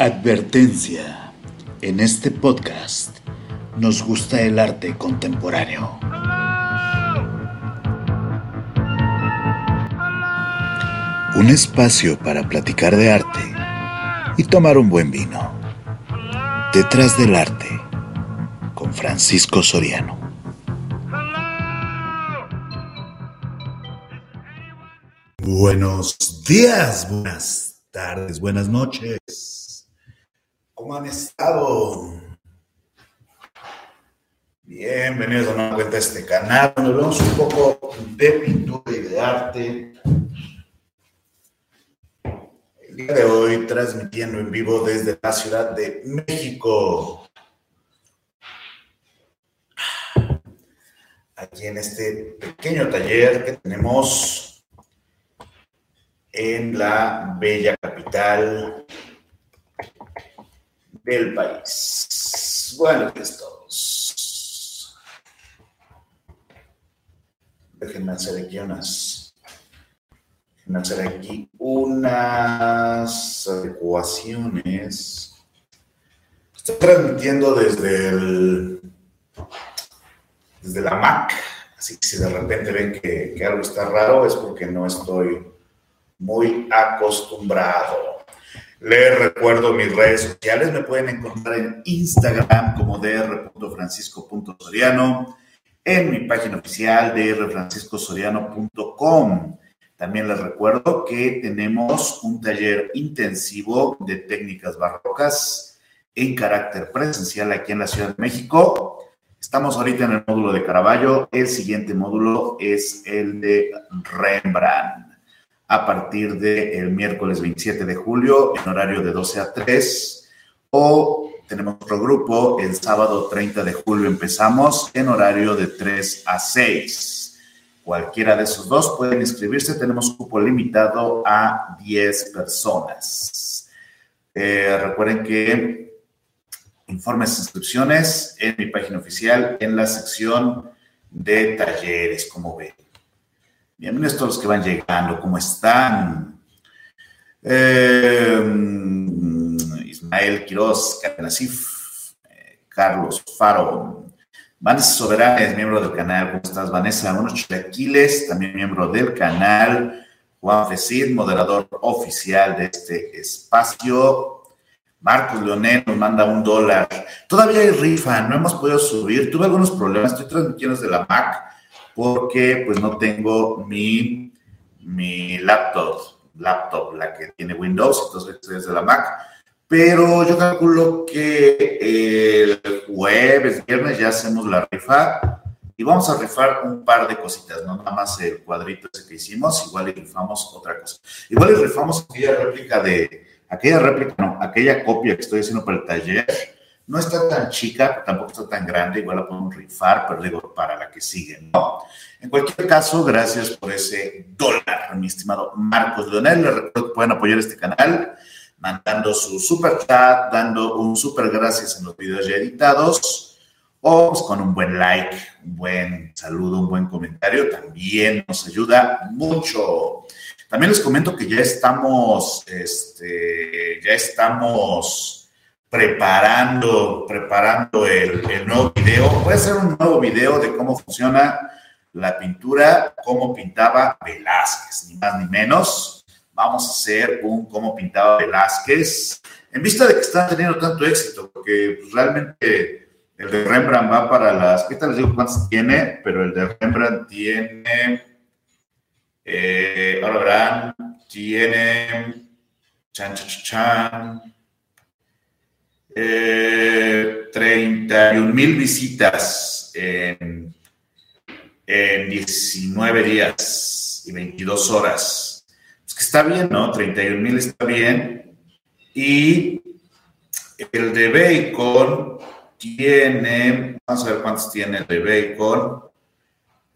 Advertencia. En este podcast nos gusta el arte contemporáneo. Un espacio para platicar de arte y tomar un buen vino. Detrás del arte, con Francisco Soriano. Buenos días, buenas tardes, buenas noches. ¿Cómo han estado? Bienvenidos a una cuenta a este canal, donde hablamos un poco de pintura y de arte. El día de hoy transmitiendo en vivo desde la Ciudad de México. Aquí en este pequeño taller que tenemos en la bella capital del país. Bueno, pues todos. Déjenme hacer aquí unas. Déjenme hacer aquí unas adecuaciones. Estoy transmitiendo desde el. desde la Mac. Así que si de repente ven que algo está raro es porque no estoy muy acostumbrado. Les recuerdo mis redes sociales, me pueden encontrar en Instagram como dr.francisco.soriano, en mi página oficial drfranciscosoriano.com. También les recuerdo que tenemos un taller intensivo de técnicas barrocas en carácter presencial aquí en la Ciudad de México. Estamos ahorita en el módulo de Caravaggio. El siguiente módulo es el de Rembrandt a partir del miércoles 27 de julio en horario de 12 a 3 o tenemos otro grupo el sábado 30 de julio empezamos en horario de 3 a 6. Cualquiera de esos dos pueden inscribirse, tenemos cupo limitado a 10 personas. Eh, recuerden que informes e inscripciones en mi página oficial en la sección de talleres, como ven. Bienvenidos todos los que van llegando, ¿cómo están? Eh, Ismael Quiroz, Catenacif, eh, Carlos Faro, Vanessa Soberanes, miembro del canal, ¿cómo estás, Vanessa? Unos chilaquiles, también miembro del canal, Juan Fecid, moderador oficial de este espacio. Marcos Leonel nos manda un dólar. Todavía hay rifa, no hemos podido subir. Tuve algunos problemas, estoy transmitiendo desde la Mac porque pues no tengo mi, mi laptop, laptop, la que tiene Windows, entonces estoy desde la Mac. Pero yo calculo que el jueves, viernes ya hacemos la rifa y vamos a rifar un par de cositas, no nada más el cuadrito ese que hicimos, igual y rifamos otra cosa. Igual y rifamos aquella réplica de, aquella réplica, no, aquella copia que estoy haciendo para el taller no está tan chica, tampoco está tan grande, igual la podemos rifar, pero digo, para la que sigue, ¿no? En cualquier caso, gracias por ese dólar, mi estimado Marcos Leonel. Les recuerdo que pueden apoyar este canal mandando su super chat, dando un super gracias en los videos ya editados o pues, con un buen like, un buen saludo, un buen comentario. También nos ayuda mucho. También les comento que ya estamos, este, ya estamos preparando, preparando el, nuevo video. Voy a hacer un nuevo video de cómo funciona la pintura, cómo pintaba Velázquez, ni más ni menos. Vamos a hacer un cómo pintaba Velázquez, en vista de que están teniendo tanto éxito, porque realmente el de Rembrandt va para las, ¿qué tal les digo cuántos tiene? Pero el de Rembrandt tiene, eh, ahora verán, tiene, chan, chan, chan, eh, 31 mil visitas en, 19 días y 22 horas. Es que está bien, ¿no? 31 mil está bien. Y el de Bacon tiene, vamos a ver cuántos tiene el de Bacon.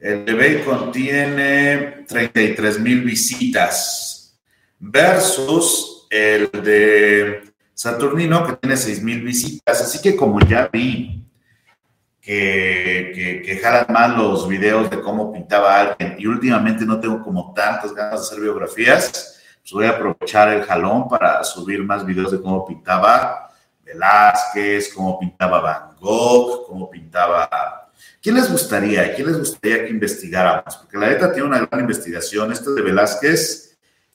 El de Bacon tiene 33 mil visitas versus el de Saturnino, que tiene 6.000 visitas. Así que como ya vi que, que, jalan más los videos de cómo pintaba alguien y últimamente no tengo como tantas ganas de hacer biografías, pues voy a aprovechar el jalón para subir más videos de cómo pintaba Velázquez, cómo pintaba Van Gogh, cómo pintaba... ¿Quién les gustaría? ¿Quién les gustaría que investigáramos? Porque la neta tiene una gran investigación. Este de Velázquez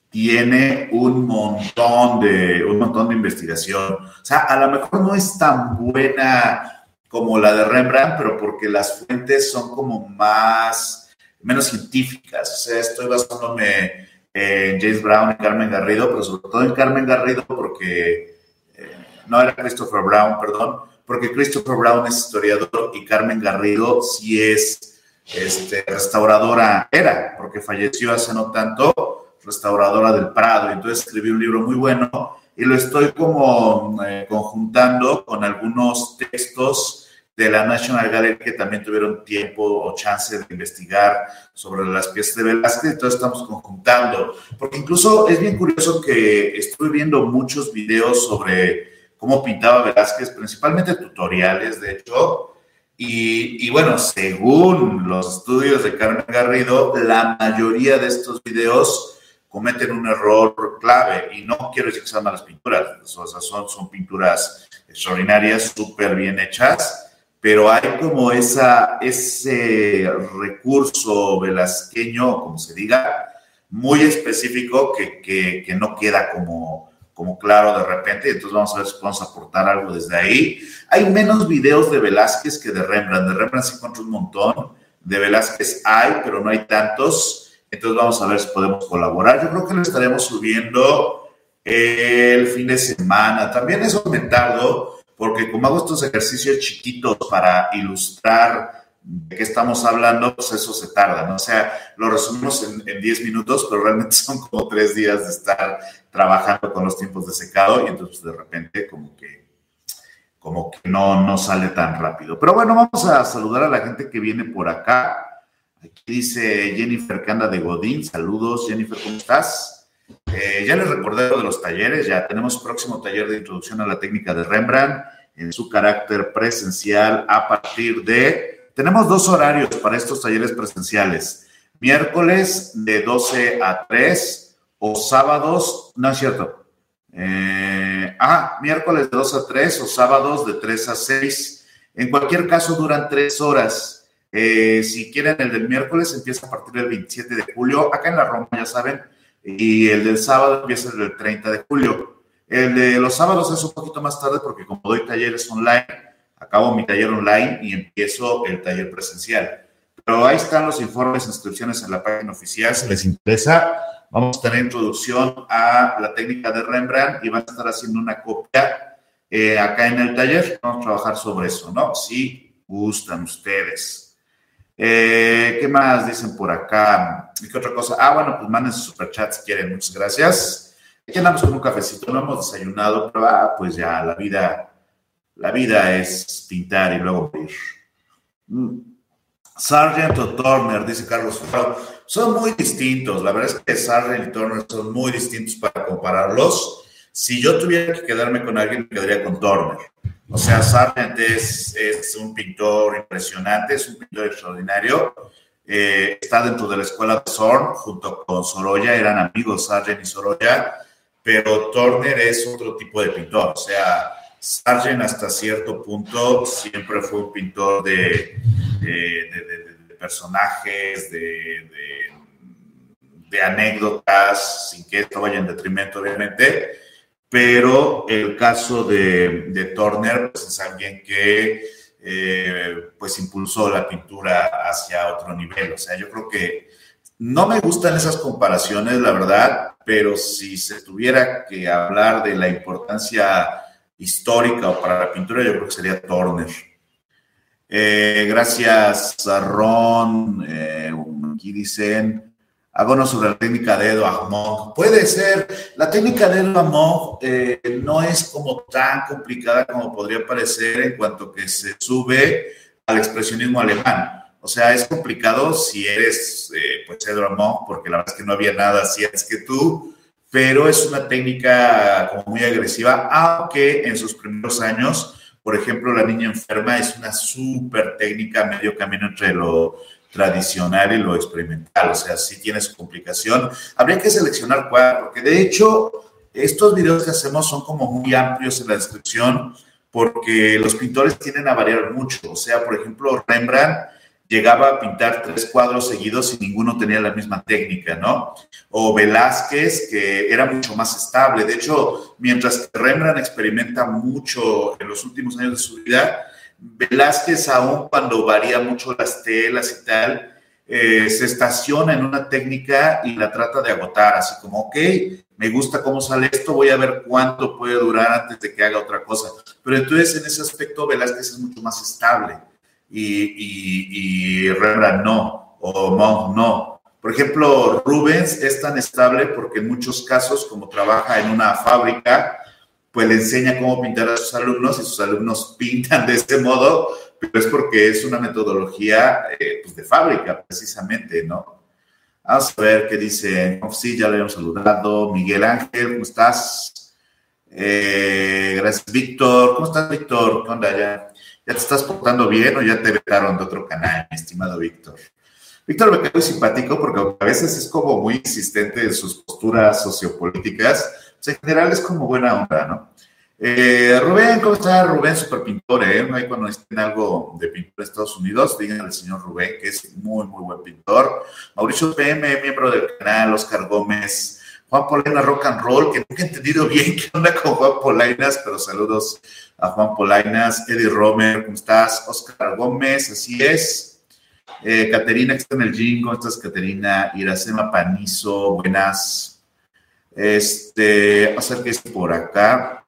tiene un montón de, un montón de investigación. O sea, a lo mejor no es tan buena como la de Rembrandt, pero porque las fuentes son como más, menos científicas. O sea, estoy basándome en James Brown y Carmen Garrido, pero sobre todo en Carmen Garrido porque, eh, no era Christopher Brown, perdón, porque Christopher Brown es historiador y Carmen Garrido sí es este, restauradora, era, porque falleció hace no tanto, restauradora del Prado, entonces escribí un libro muy bueno y lo estoy como eh, conjuntando con algunos textos de la National Gallery que también tuvieron tiempo o chance de investigar sobre las piezas de Velázquez, entonces estamos conjuntando, porque incluso es bien curioso que estuve viendo muchos videos sobre cómo pintaba Velázquez, principalmente tutoriales, de hecho, y, y, bueno, según los estudios de Carmen Garrido, la mayoría de estos videos cometen un error clave, y no quiero decir que sean malas pinturas, o sea, son, son pinturas extraordinarias, súper bien hechas, pero hay como esa, ese recurso velasqueño, como se diga, muy específico que, que, que, no queda como, como claro de repente, entonces vamos a ver si podemos aportar algo desde ahí. Hay menos videos de Velázquez que de Rembrandt, de Rembrandt se encuentra un montón, de Velázquez hay, pero no hay tantos, entonces vamos a ver si podemos colaborar. Yo creo que lo estaremos subiendo el fin de semana. También es aumentado porque como hago estos ejercicios chiquitos para ilustrar de qué estamos hablando, pues eso se tarda, ¿no? O sea, lo resumimos en 10 minutos, pero realmente son como tres días de estar trabajando con los tiempos de secado y entonces de repente como que como que no, no sale tan rápido. Pero bueno, vamos a saludar a la gente que viene por acá. Aquí dice Jennifer que anda de Godín. Saludos, Jennifer, ¿cómo estás? Eh, ya les recordé lo de los talleres, ya tenemos próximo taller de introducción a la técnica de Rembrandt en su carácter presencial a partir de... Tenemos dos horarios para estos talleres presenciales. Miércoles de 12 a 3 o sábados, no es cierto. Eh, ah, miércoles de 12 a 3 o sábados de 3 a 6. En cualquier caso, duran tres horas. Eh, si quieren, el del miércoles empieza a partir del 27 de julio. Acá en la Roma, ya saben, y el del sábado empieza el 30 de julio. El de los sábados es un poquito más tarde porque como doy talleres online, acabo mi taller online y empiezo el taller presencial. Pero ahí están los informes, inscripciones en la página oficial, si les interesa. Vamos a tener introducción a la técnica de Rembrandt y van a estar haciendo una copia eh, acá en el taller. Vamos a trabajar sobre eso, ¿no? Si gustan ustedes. Eh, ¿Qué más dicen por acá? ¿Y qué otra cosa? Ah, bueno, pues manden sus superchats si quieren. Muchas gracias. Aquí andamos con un cafecito, no hemos desayunado, pero ah, pues ya la vida, la vida es pintar y luego ir. Mm. Sargent o Turner, dice Carlos son muy distintos. La verdad es que Sargent y Turner son muy distintos para compararlos. Si yo tuviera que quedarme con alguien, me quedaría con Turner. O sea, Sargent es, es un pintor impresionante, es un pintor extraordinario. Eh, está dentro de la escuela de Zorn junto con Sorolla, eran amigos Sargent y Sorolla, pero Turner es otro tipo de pintor. O sea, Sargent hasta cierto punto siempre fue un pintor de, de, de, de personajes, de, anécdotas, sin que esto vaya en detrimento, obviamente pero el caso de, Turner pues, es alguien que eh, pues impulsó la pintura hacia otro nivel. O sea, yo creo que no me gustan esas comparaciones, la verdad, pero si se tuviera que hablar de la importancia histórica o para la pintura, yo creo que sería Turner. Eh, gracias a Ron. Eh, aquí dicen, Háganos sobre la técnica de Edouard Monk. Puede ser, la técnica de Edouard Monk eh, no es como tan complicada como podría parecer en cuanto que se sube al expresionismo alemán. O sea, es complicado si eres, eh, pues, Edouard Monk, porque la verdad es que no había nada así es que tú, pero es una técnica como muy agresiva, aunque en sus primeros años, por ejemplo, la niña enferma es una súper técnica, medio camino entre lo tradicional y lo experimental, o sea, si tienes complicación. Habría que seleccionar cuál, porque de hecho estos videos que hacemos son como muy amplios en la descripción porque los pintores tienden a variar mucho. O sea, por ejemplo, Rembrandt llegaba a pintar tres cuadros seguidos y ninguno tenía la misma técnica, ¿no? O Velázquez, que era mucho más estable. De hecho, mientras que Rembrandt experimenta mucho en los últimos años de su vida, Velázquez, aún cuando varía mucho las telas y tal, eh, se estaciona en una técnica y la trata de agotar, así como, ok, me gusta cómo sale esto, voy a ver cuánto puede durar antes de que haga otra cosa. Pero entonces en ese aspecto Velázquez es mucho más estable y, y, no, o Monk no. Por ejemplo, Rubens es tan estable porque en muchos casos, como trabaja en una fábrica, pues le enseña cómo pintar a sus alumnos y sus alumnos pintan de este modo, pero es porque es una metodología eh, pues de fábrica, precisamente, ¿no? Vamos a ver qué dice. Oh, sí, ya le hemos saludado. Miguel Ángel, ¿cómo estás? Eh, gracias, Víctor. ¿Cómo estás, Víctor? ¿Qué onda ya? ¿Ya te estás portando bien o ya te vetaron de otro canal, mi estimado Víctor? Víctor me quedó simpático porque a veces es como muy insistente en sus posturas sociopolíticas. En general es como buena onda, ¿no? Eh, Rubén, ¿cómo está? Rubén, super pintor, ¿eh? Ahí cuando estén algo de pintor de Estados Unidos, díganle al señor Rubén, que es muy, muy buen pintor. Mauricio PM, miembro del canal, Oscar Gómez, Juan Polaina Rock and Roll, que nunca he entendido bien qué onda con Juan Polainas, pero saludos a Juan Polainas, Eddie Romer, ¿cómo estás? Oscar Gómez, así es. Eh, Caterina, que está en el ¿cómo estás, Caterina? Iracema Panizo, buenas. Este, vamos a ver qué es por acá.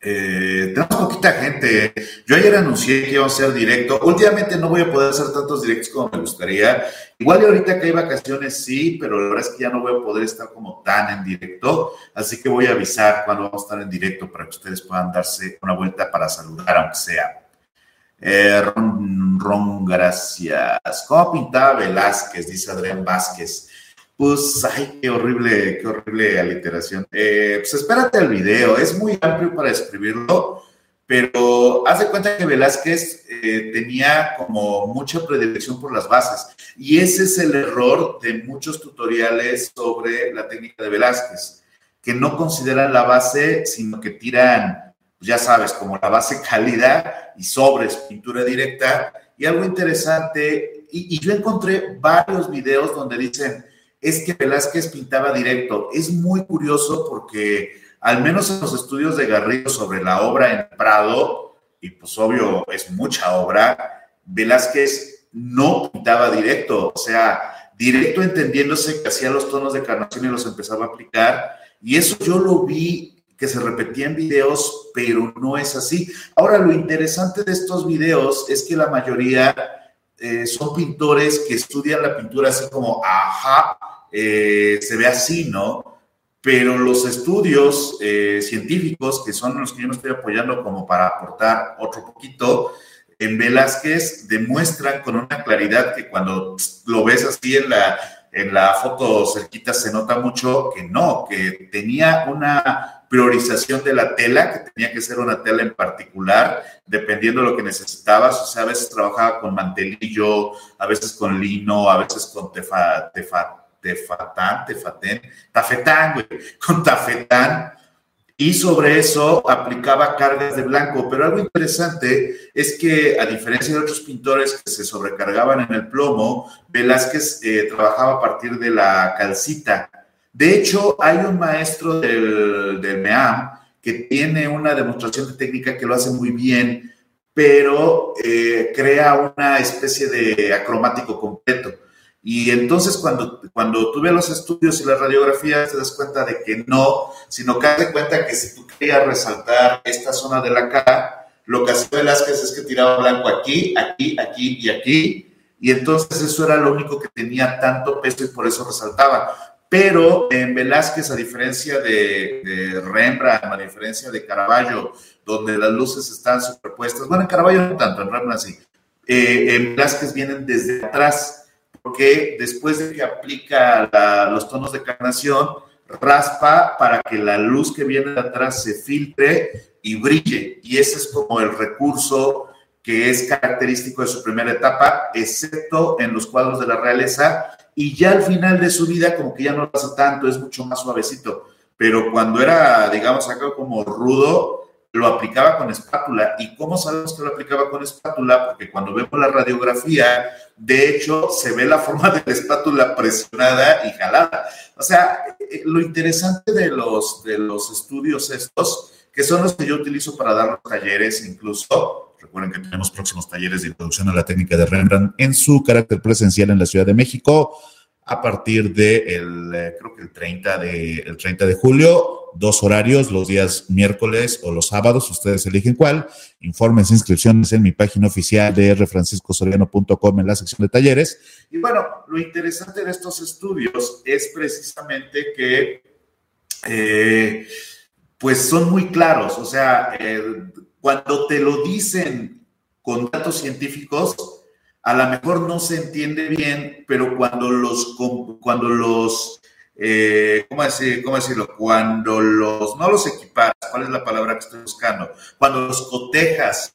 Eh, tenemos poquita gente. Yo ayer anuncié que iba a hacer directo. Últimamente no voy a poder hacer tantos directos como me gustaría. Igual de ahorita que hay vacaciones, sí, pero la verdad es que ya no voy a poder estar como tan en directo. Así que voy a avisar cuando vamos a estar en directo para que ustedes puedan darse una vuelta para saludar, aunque sea. Eh, Ron, Ron, gracias. ¿Cómo pintaba Velázquez? Dice Adrián Vázquez. Pues, ay, qué horrible, qué horrible aliteración. Eh, pues espérate al video, es muy amplio para escribirlo, pero haz de cuenta que Velázquez eh, tenía como mucha predilección por las bases, y ese es el error de muchos tutoriales sobre la técnica de Velázquez, que no consideran la base, sino que tiran, ya sabes, como la base cálida y sobres, pintura directa, y algo interesante, y, y yo encontré varios videos donde dicen, es que Velázquez pintaba directo. Es muy curioso porque, al menos en los estudios de Garrido sobre la obra en Prado, y pues obvio es mucha obra, Velázquez no pintaba directo, o sea, directo entendiéndose que hacía los tonos de carnación y los empezaba a aplicar, y eso yo lo vi que se repetía en videos, pero no es así. Ahora, lo interesante de estos videos es que la mayoría eh, son pintores que estudian la pintura así como, ajá, eh, se ve así, ¿no? Pero los estudios eh, científicos, que son los que yo me estoy apoyando como para aportar otro poquito, en Velázquez demuestran con una claridad que cuando lo ves así en la, en la foto cerquita se nota mucho que no, que tenía una priorización de la tela, que tenía que ser una tela en particular, dependiendo de lo que necesitabas. O sea, a veces trabajaba con mantelillo, a veces con lino, a veces con tefa, tefa, tefatán, tefatén, tafetán, güey, con tafetán, y sobre eso aplicaba cargas de blanco. Pero algo interesante es que, a diferencia de otros pintores que se sobrecargaban en el plomo, Velázquez eh, trabajaba a partir de la calcita. De hecho, hay un maestro del, del MEAM que tiene una demostración de técnica que lo hace muy bien, pero eh, crea una especie de acromático completo. Y entonces cuando, cuando tú ves los estudios y las radiografías te das cuenta de que no, sino que das cuenta que si tú querías resaltar esta zona de la cara, lo que hacía Velázquez es que tiraba blanco aquí, aquí, aquí y aquí, y entonces eso era lo único que tenía tanto peso y por eso resaltaba. Pero en Velázquez, a diferencia de, de Rembrandt, a diferencia de Caravaggio, donde las luces están superpuestas, bueno, en Caravaggio no tanto, en Rembrandt sí, eh, en Velázquez vienen desde atrás, porque después de que aplica los tonos de carnación, raspa para que la luz que viene de atrás se filtre y brille. Y ese es como el recurso que es característico de su primera etapa, excepto en los cuadros de la realeza, y ya al final de su vida como que ya no lo hace tanto, es mucho más suavecito, pero cuando era, digamos, acá como rudo, lo aplicaba con espátula. ¿Y cómo sabemos que lo aplicaba con espátula? Porque cuando vemos la radiografía, de hecho, se ve la forma de la espátula presionada y jalada. O sea, eh, lo interesante de los, de los estudios estos, que son los que yo utilizo para dar los talleres, incluso, recuerden que tenemos próximos talleres de introducción a la técnica de Rembrandt en su carácter presencial en la Ciudad de México a partir de eh, creo que el 30 de, el 30 de julio dos horarios, los días miércoles o los sábados, ustedes eligen cuál. Infórmense, inscripciones en mi página oficial de rfranciscosoriano.com en la sección de talleres. Y bueno, lo interesante de estos estudios es precisamente que, eh, pues son muy claros, o sea, cuando te lo dicen con datos científicos, a lo mejor no se entiende bien, pero cuando los, cuando los eh, ¿cómo, decir, ¿cómo decirlo? Cuando los, no los equiparas, ¿cuál es la palabra que estoy buscando? Cuando los cotejas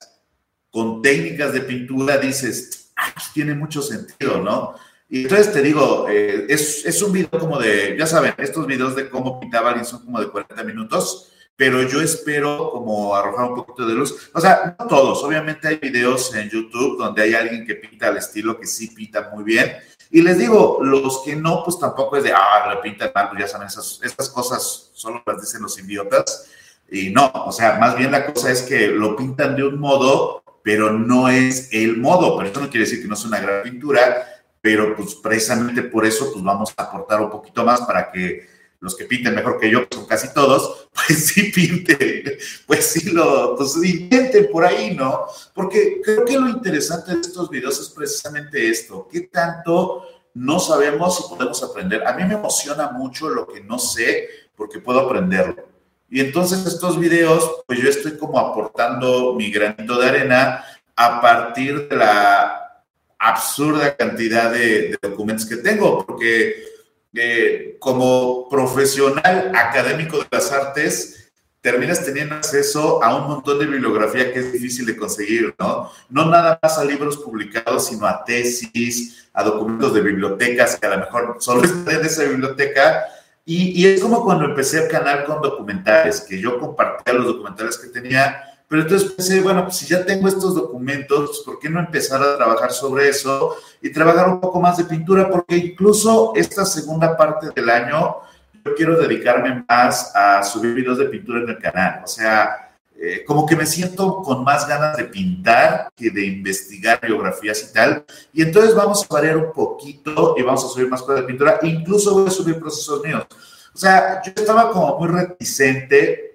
con técnicas de pintura, dices, ah, pues tiene mucho sentido, ¿no? Y entonces te digo, eh, es, es, un video como de, ya saben, estos videos de cómo pintaba alguien son como de 40 minutos, pero yo espero como arrojar un poquito de luz. O sea, no todos, obviamente hay videos en YouTube donde hay alguien que pinta al estilo que sí pinta muy bien, y les digo, los que no, pues tampoco es de, ah, mal, pues ya saben, esas, esas cosas solo las dicen los idiotas. Y no, o sea, más bien la cosa es que lo pintan de un modo, pero no es el modo. Pero eso no quiere decir que no sea una gran pintura, pero pues precisamente por eso, pues vamos a aportar un poquito más para que los que pinten mejor que yo, son casi todos, pues sí pinten, pues sí lo, pues intenten por ahí, ¿no? Porque creo que lo interesante de estos videos es precisamente esto, qué tanto no sabemos y podemos aprender. A mí me emociona mucho lo que no sé, porque puedo aprenderlo. Y entonces estos videos, pues yo estoy como aportando mi granito de arena a partir de la absurda cantidad de documentos que tengo, porque eh, como profesional académico de las artes, terminas teniendo acceso a un montón de bibliografía que es difícil de conseguir, ¿no? No nada más a libros publicados, sino a tesis, a documentos de bibliotecas que a lo mejor solo están en esa biblioteca. Y, y es como cuando empecé el canal con documentales, que yo compartía los documentales que tenía pero entonces pensé, bueno, pues si ya tengo estos documentos, pues ¿por qué no empezar a trabajar sobre eso y trabajar un poco más de pintura? Porque incluso esta segunda parte del año yo quiero dedicarme más a subir videos de pintura en el canal. O sea, eh, como que me siento con más ganas de pintar que de investigar biografías y tal. Y entonces vamos a variar un poquito y vamos a subir más cosas de pintura. Incluso voy a subir procesos míos. O sea, yo estaba como muy reticente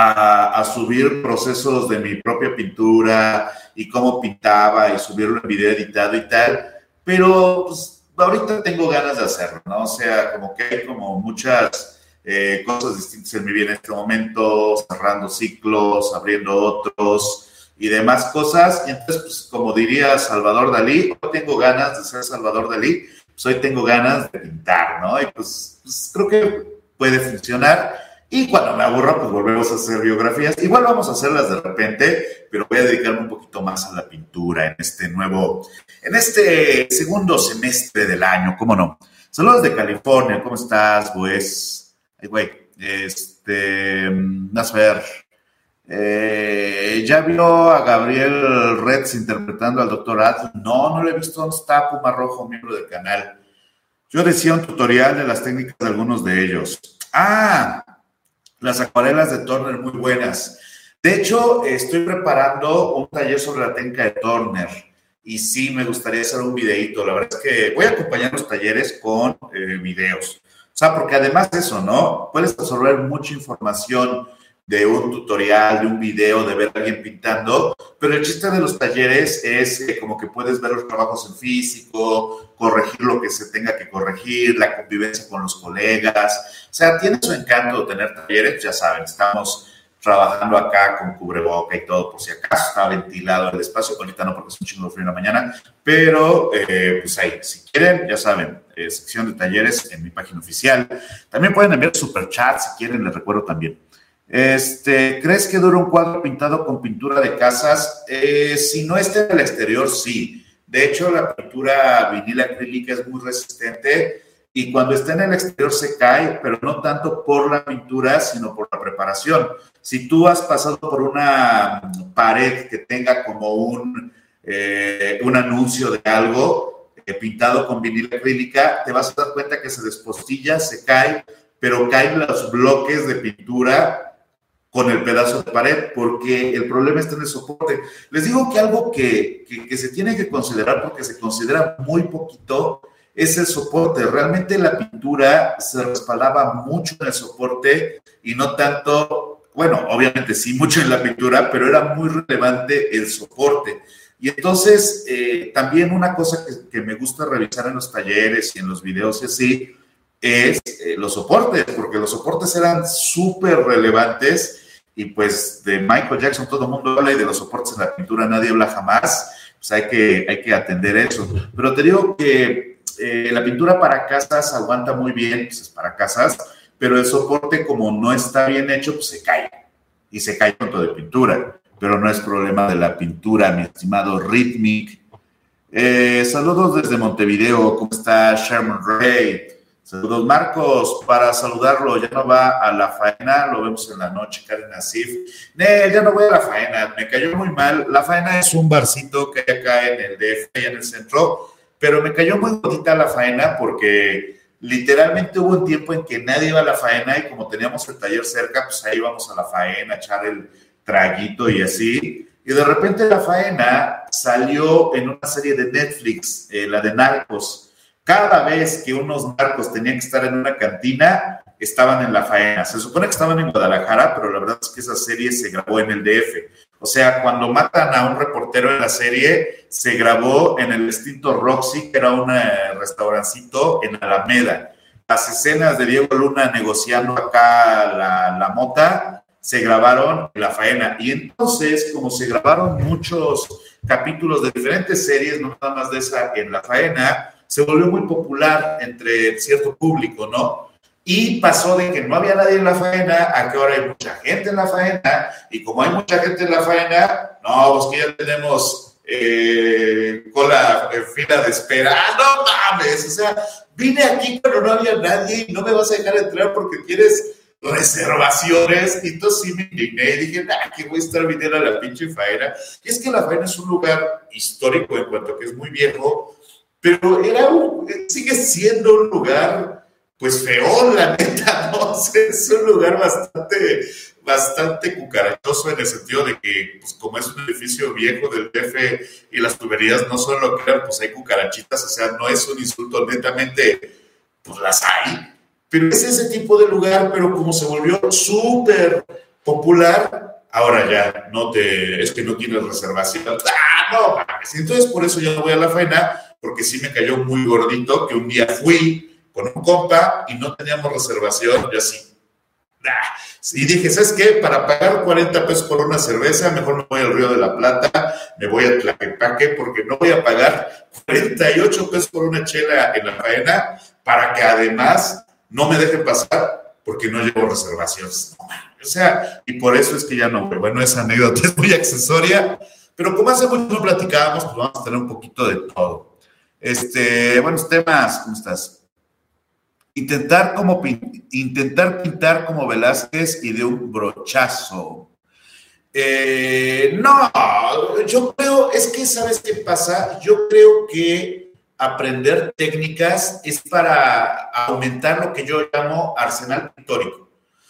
a, subir procesos de mi propia pintura y cómo pintaba y subirlo en video editado y tal, pero pues, ahorita tengo ganas de hacerlo, ¿no? O sea, como que hay como muchas eh, cosas distintas en mi vida en este momento, cerrando ciclos, abriendo otros y demás cosas. Y entonces, pues, como diría Salvador Dalí, hoy tengo ganas de ser Salvador Dalí, pues hoy tengo ganas de pintar, ¿no? Y pues, pues creo que puede funcionar. Y cuando me aburra, pues volvemos a hacer biografías. Igual vamos a hacerlas de repente, pero voy a dedicarme un poquito más a la pintura en este nuevo, en este segundo semestre del año, ¿cómo no? Saludos de California, ¿cómo estás, pues? Ay, güey, este, a ver. Eh, ¿Ya vio a Gabriel Reds interpretando al doctor Ad? No, no lo he visto. ¿Dónde está Puma Rojo, miembro del canal? Yo decía un tutorial de las técnicas de algunos de ellos. Ah, las acuarelas de Turner muy buenas. De hecho, estoy preparando un taller sobre la técnica de Turner y sí me gustaría hacer un videito. La verdad es que voy a acompañar los talleres con eh, videos. O sea, porque además de eso, ¿no? Puedes absorber mucha información de un tutorial, de un video, de ver a alguien pintando, pero el chiste de los talleres es como que puedes ver los trabajos en físico, corregir lo que se tenga que corregir, la convivencia con los colegas. O sea, tiene su encanto tener talleres, ya saben, estamos trabajando acá con cubreboca y todo, por si acaso está ventilado el espacio, ahorita no porque es un chingo frío en la mañana, pero eh, pues ahí, si quieren, ya saben, eh, sección de talleres en mi página oficial. También pueden enviar super chat si quieren, les recuerdo también. Este, ¿Crees que dura un cuadro pintado con pintura de casas? Eh, si no está en el exterior, sí. De hecho, la pintura vinil acrílica es muy resistente y cuando está en el exterior se cae, pero no tanto por la pintura, sino por la preparación. Si tú has pasado por una pared que tenga como un, eh, un anuncio de algo eh, pintado con vinil acrílica, te vas a dar cuenta que se despostilla, se cae, pero caen los bloques de pintura con el pedazo de pared, porque el problema está en el soporte. Les digo que algo que, que, se tiene que considerar, porque se considera muy poquito, es el soporte. Realmente la pintura se respaldaba mucho en el soporte y no tanto, bueno, obviamente sí, mucho en la pintura, pero era muy relevante el soporte. Y entonces, eh, también una cosa que, que, me gusta revisar en los talleres y en los videos y así, es eh, los soportes, porque los soportes eran súper relevantes y pues de Michael Jackson todo el mundo habla y de los soportes en la pintura nadie habla jamás, pues hay que, hay que atender eso. Pero te digo que eh, la pintura para casas aguanta muy bien, pues es para casas, pero el soporte como no está bien hecho, pues se cae y se cae todo de pintura, pero no es problema de la pintura, mi estimado Rhythmic. Eh, saludos desde Montevideo, ¿cómo está Sherman Ray? Saludos, Marcos, para saludarlo, ya no va a la faena, lo vemos en la noche, Karen Asif. No, ya no voy a la faena, me cayó muy mal. La faena es un barcito que hay acá en el DF, allá en el centro, pero me cayó muy bonita la faena porque literalmente hubo un tiempo en que nadie iba a la faena y como teníamos el taller cerca, pues ahí íbamos a la faena, a echar el traguito y así. Y de repente la faena salió en una serie de Netflix, eh, la de Narcos cada vez que unos narcos tenían que estar en una cantina, estaban en la faena. Se supone que estaban en Guadalajara, pero la verdad es que esa serie se grabó en el DF. O sea, cuando matan a un reportero en la serie, se grabó en el distinto Roxy, que era un eh, restaurancito en Alameda. Las escenas de Diego Luna negociando acá la, la mota se grabaron en la faena. Y entonces, como se grabaron muchos capítulos de diferentes series, no nada más de esa en la faena, se volvió muy popular entre cierto público, ¿no? Y pasó de que no había nadie en la faena a que ahora hay mucha gente en la faena, y como hay mucha gente en la faena, no, pues que ya tenemos eh, cola en fila de espera. ¡Ah, no mames! O sea, vine aquí cuando no había nadie y no me vas a dejar entrar porque tienes reservaciones. Y entonces sí me indigné y dije, nah, que voy a estar viniendo a la pinche faena. Y es que la faena es un lugar histórico en cuanto que es muy viejo, pero era sigue siendo un lugar, pues feo, la neta, ¿no? es un lugar bastante, bastante cucarachoso en el sentido de que, pues como es un edificio viejo del DF y las tuberías no son lo que eran, pues hay cucarachitas, o sea, no es un insulto, netamente, pues las hay, pero es ese tipo de lugar, pero como se volvió súper popular, ahora ya no te, es que no tienes reservación, ah, no, entonces por eso ya voy a la faena, porque sí me cayó muy gordito, que un día fui con un compa y no teníamos reservación, yo así. Y dije, ¿sabes qué? Para pagar 40 pesos por una cerveza, mejor me voy al Río de la Plata, me voy a Tlaquepaque, porque no voy a pagar 48 pesos por una chela en la faena, para que además no me dejen pasar, porque no llevo reservaciones. O sea, y por eso es que ya no, bueno, esa anécdota es muy accesoria, pero como hace mucho no platicábamos, pues vamos a tener un poquito de todo. Este, buenos temas, ¿cómo estás? Intentar, como, intentar pintar como Velázquez y de un brochazo. Eh, no, yo creo, es que, ¿sabes qué pasa? Yo creo que aprender técnicas es para aumentar lo que yo llamo arsenal pictórico.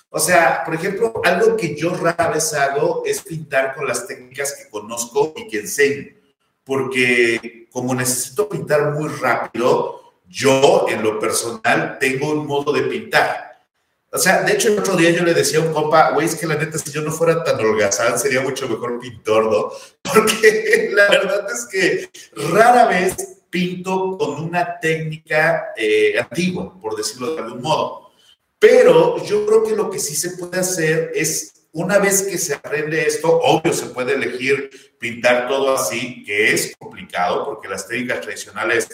O sea, por ejemplo, algo que yo rara vez hago es pintar con las técnicas que conozco y que enseño porque como necesito pintar muy rápido, yo en lo personal tengo un modo de pintar. O sea, de hecho el otro día yo le decía a un compa, güey, es que la neta si yo no fuera tan holgazán sería mucho mejor pintor, ¿no? Porque la verdad es que rara vez pinto con una técnica eh, antigua, por decirlo de algún modo. Pero yo creo que lo que sí se puede hacer es una vez que se aprende esto, obvio se puede elegir pintar todo así, que es complicado porque las técnicas tradicionales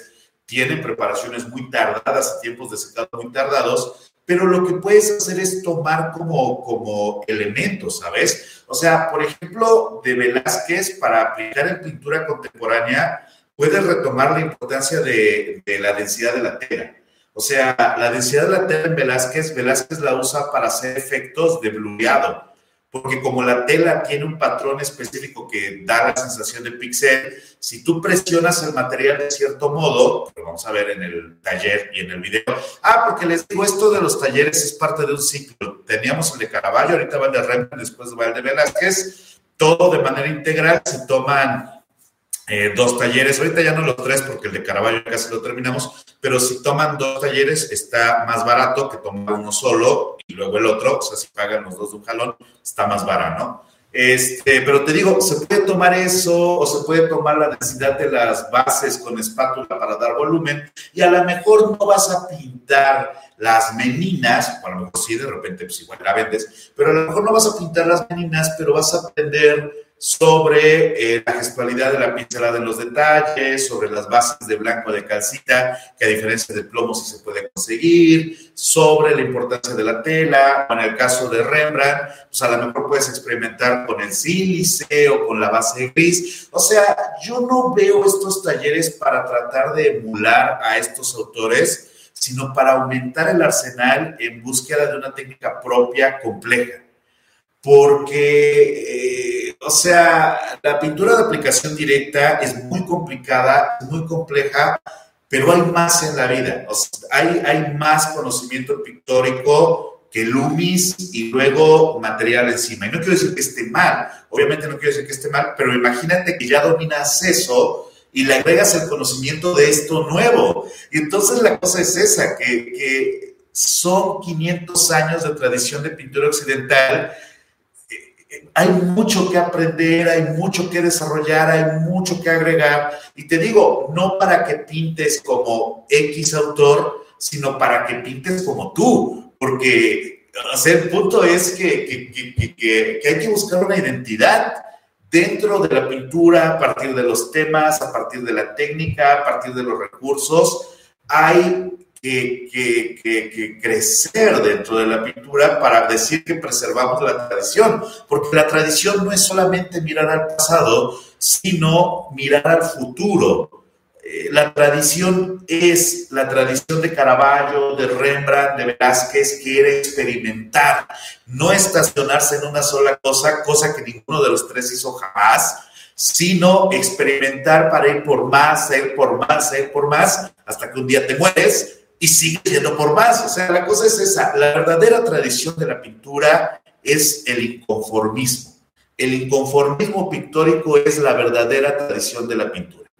tienen preparaciones muy tardadas, tiempos de secado muy tardados, pero lo que puedes hacer es tomar como, como elementos, ¿sabes? O sea, por ejemplo, de Velázquez, para aplicar en pintura contemporánea, puedes retomar la importancia de, la densidad de la tela. O sea, la densidad de la tela en Velázquez, Velázquez la usa para hacer efectos de blueado porque como la tela tiene un patrón específico que da la sensación de pixel, si tú presionas el material de cierto modo, lo vamos a ver en el taller y en el video. Ah, porque les digo, esto de los talleres es parte de un ciclo. Teníamos el de Caravaggio, ahorita va el de Rembrandt, después va el de Velázquez, todo de manera integral, se toman eh, dos talleres, ahorita ya no los tres porque el de Caravaggio casi lo terminamos, pero si toman dos talleres está más barato que tomar uno solo y luego el otro, o sea, si pagan los dos de un jalón, está más barato, ¿no? Este, pero te digo, se puede tomar eso o se puede tomar la densidad de las bases con espátula para dar volumen y a lo mejor no vas a pintar las meninas, o a lo mejor sí, de repente pues igual la vendes, pero a lo mejor no vas a pintar las meninas, pero vas a aprender sobre eh, la gestualidad de la pincelada en los detalles, sobre las bases de blanco de calcita, que a diferencia de plomo sí se puede conseguir, sobre la importancia de la tela, en el caso de Rembrandt, pues a lo mejor puedes experimentar con el sílice o con la base gris. O sea, yo no veo estos talleres para tratar de emular a estos autores, sino para aumentar el arsenal en búsqueda de una técnica propia compleja. Porque... Eh, o sea, la pintura de aplicación directa es muy complicada, muy compleja, pero hay más en la vida. hay, hay más conocimiento pictórico que lumis y luego material encima. Y no quiero decir que esté mal, obviamente no quiero decir que esté mal, pero imagínate que ya dominas eso y le agregas el conocimiento de esto nuevo. Y entonces la cosa es esa, que, que son 500 años de tradición de pintura occidental hay mucho que aprender, hay mucho que desarrollar, hay mucho que agregar. Y te digo, no para que pintes como X autor, sino para que pintes como tú, porque el punto es que, que, hay que buscar una identidad dentro de la pintura, a partir de los temas, a partir de la técnica, a partir de los recursos. Hay que, crecer dentro de la pintura para decir que preservamos la tradición, porque la tradición no es solamente mirar al pasado, sino mirar al futuro. Eh, la tradición es la tradición de Caravaggio, de Rembrandt, de Velázquez, quiere experimentar, no estacionarse en una sola cosa, cosa que ninguno de los tres hizo jamás, sino experimentar para ir por más, ir por más, ir por más, hasta que un día te mueres y sigue yendo por más. O sea, la cosa es esa. La verdadera tradición de la pintura es el inconformismo. El inconformismo pictórico es la verdadera tradición de la pintura.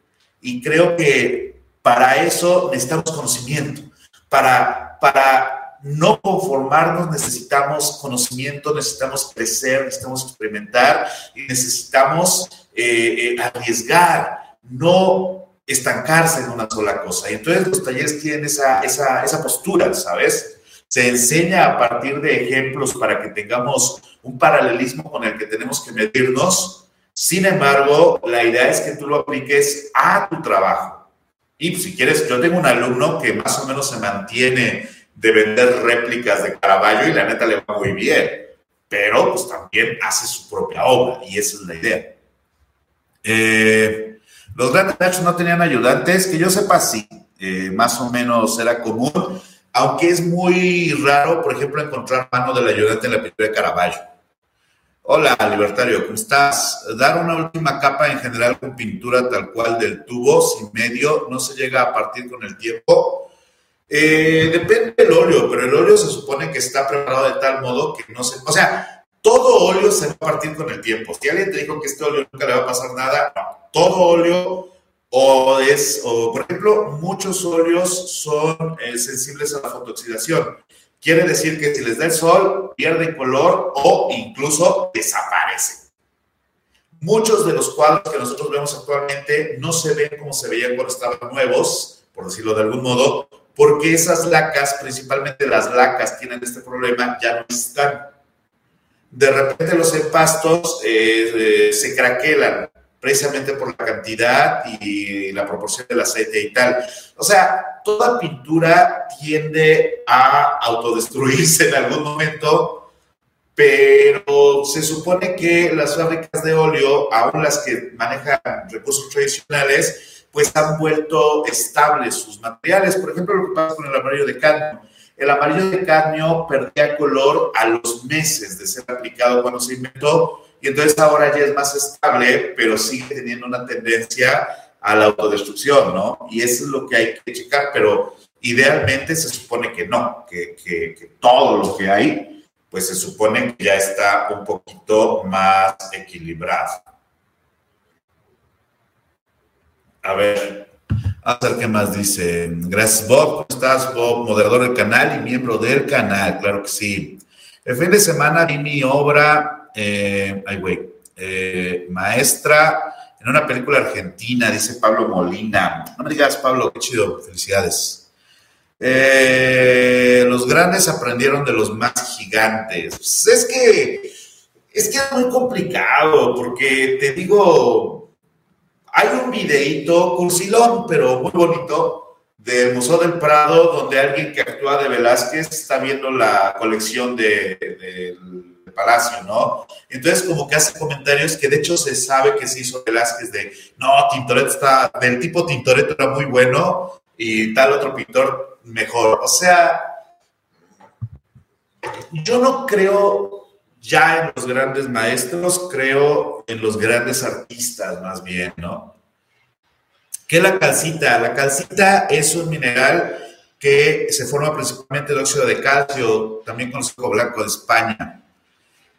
Y creo que para eso necesitamos conocimiento. Para, para no conformarnos necesitamos conocimiento, necesitamos crecer, necesitamos experimentar y necesitamos eh, eh, arriesgar. No estancarse en una sola cosa. Y entonces los talleres tienen esa, esa, esa postura, ¿sabes? Se enseña a partir de ejemplos para que tengamos un paralelismo con el que tenemos que medirnos. Sin embargo, la idea es que tú lo apliques a tu trabajo. Y si quieres, yo tengo un alumno que más o menos se mantiene de vender réplicas de Caravaggio y la neta le va muy bien, pero pues también hace su propia obra y esa es la idea. Eh, los grandes nachos no tenían ayudantes, que yo sepa, sí, eh, más o menos era común, aunque es muy raro, por ejemplo, encontrar mano del ayudante en la pintura de Caravaggio. Hola, Libertario, ¿cómo estás? Dar una última capa en general con pintura tal cual del tubo, sin medio, no se llega a partir con el tiempo. Eh, depende del óleo, pero el óleo se supone que está preparado de tal modo que no se... O todo óleo se va a partir con el tiempo. Si alguien te dijo que este óleo nunca le va a pasar nada, no todo óleo o es, o por ejemplo, muchos óleos son eh, sensibles a la fotooxidación. Quiere decir que si les da el sol, pierden color o incluso desaparecen. Muchos de los cuadros que nosotros vemos actualmente no se ven como se veían cuando estaban nuevos, por decirlo de algún modo, porque esas lacas, principalmente las lacas, tienen este problema, ya no están. De repente los empastos eh, eh, se craquelan, precisamente por la cantidad y la proporción del aceite y tal. O sea, toda pintura tiende a autodestruirse en algún momento, pero se supone que las fábricas de óleo, aún las que manejan recursos tradicionales, pues han vuelto estables sus materiales. Por ejemplo, lo que pasa con el amarillo de cadmio. El amarillo de cadmio perdía color a los meses de ser aplicado cuando se inventó y entonces ahora ya es más estable, pero sigue teniendo una tendencia a la autodestrucción, ¿no? Y eso es lo que hay que checar, pero idealmente se supone que no, que, que, todo lo que hay, pues se supone que ya está un poquito más equilibrado. A ver, a ver qué más dice. Gracias, Bob. ¿Cómo estás, Bob? Moderador del canal y miembro del canal, claro que sí. El fin de semana vi mi obra eh, ay, güey, eh, maestra en una película argentina, dice Pablo Molina. No me digas, Pablo, qué chido, felicidades. Eh, los grandes aprendieron de los más gigantes. Pues es que es que es muy complicado, porque te digo, hay un videíto cursilón, pero muy bonito, del Museo del Prado, donde alguien que actúa de Velázquez está viendo la colección de, del Palacio, ¿no? Entonces como que hace comentarios que de hecho se sabe que se hizo Velázquez de, no, Tintoret está, del tipo Tintoret era muy bueno y tal otro pintor mejor. O sea, yo no creo ya en los grandes maestros, creo en los grandes artistas más bien, ¿no? ¿Qué es la calcita? La calcita es un mineral que se forma principalmente de óxido de calcio, también conocido como blanco de España.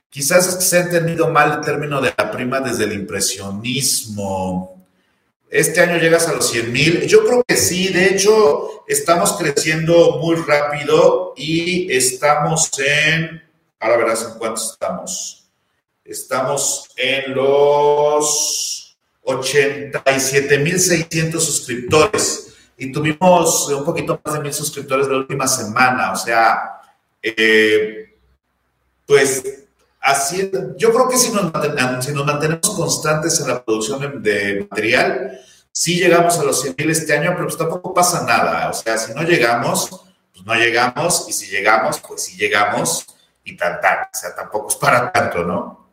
Quizás se ha entendido mal el término de la prima desde el impresionismo. Este año llegas a los 100 mil. Yo creo que sí, de hecho, estamos creciendo muy rápido y estamos en, ahora verás en cuántos estamos. Estamos en los 87 mil 600 suscriptores y tuvimos un poquito más de mil suscriptores la última semana. O sea, eh, pues así, yo creo que si nos, mantenemos constantes en la producción de, material, sí llegamos a los 100 mil este año, pero pues tampoco pasa nada. O sea, si no llegamos, pues no llegamos, y si llegamos, pues sí llegamos, y tan, tan. O sea, tampoco es para tanto, ¿no?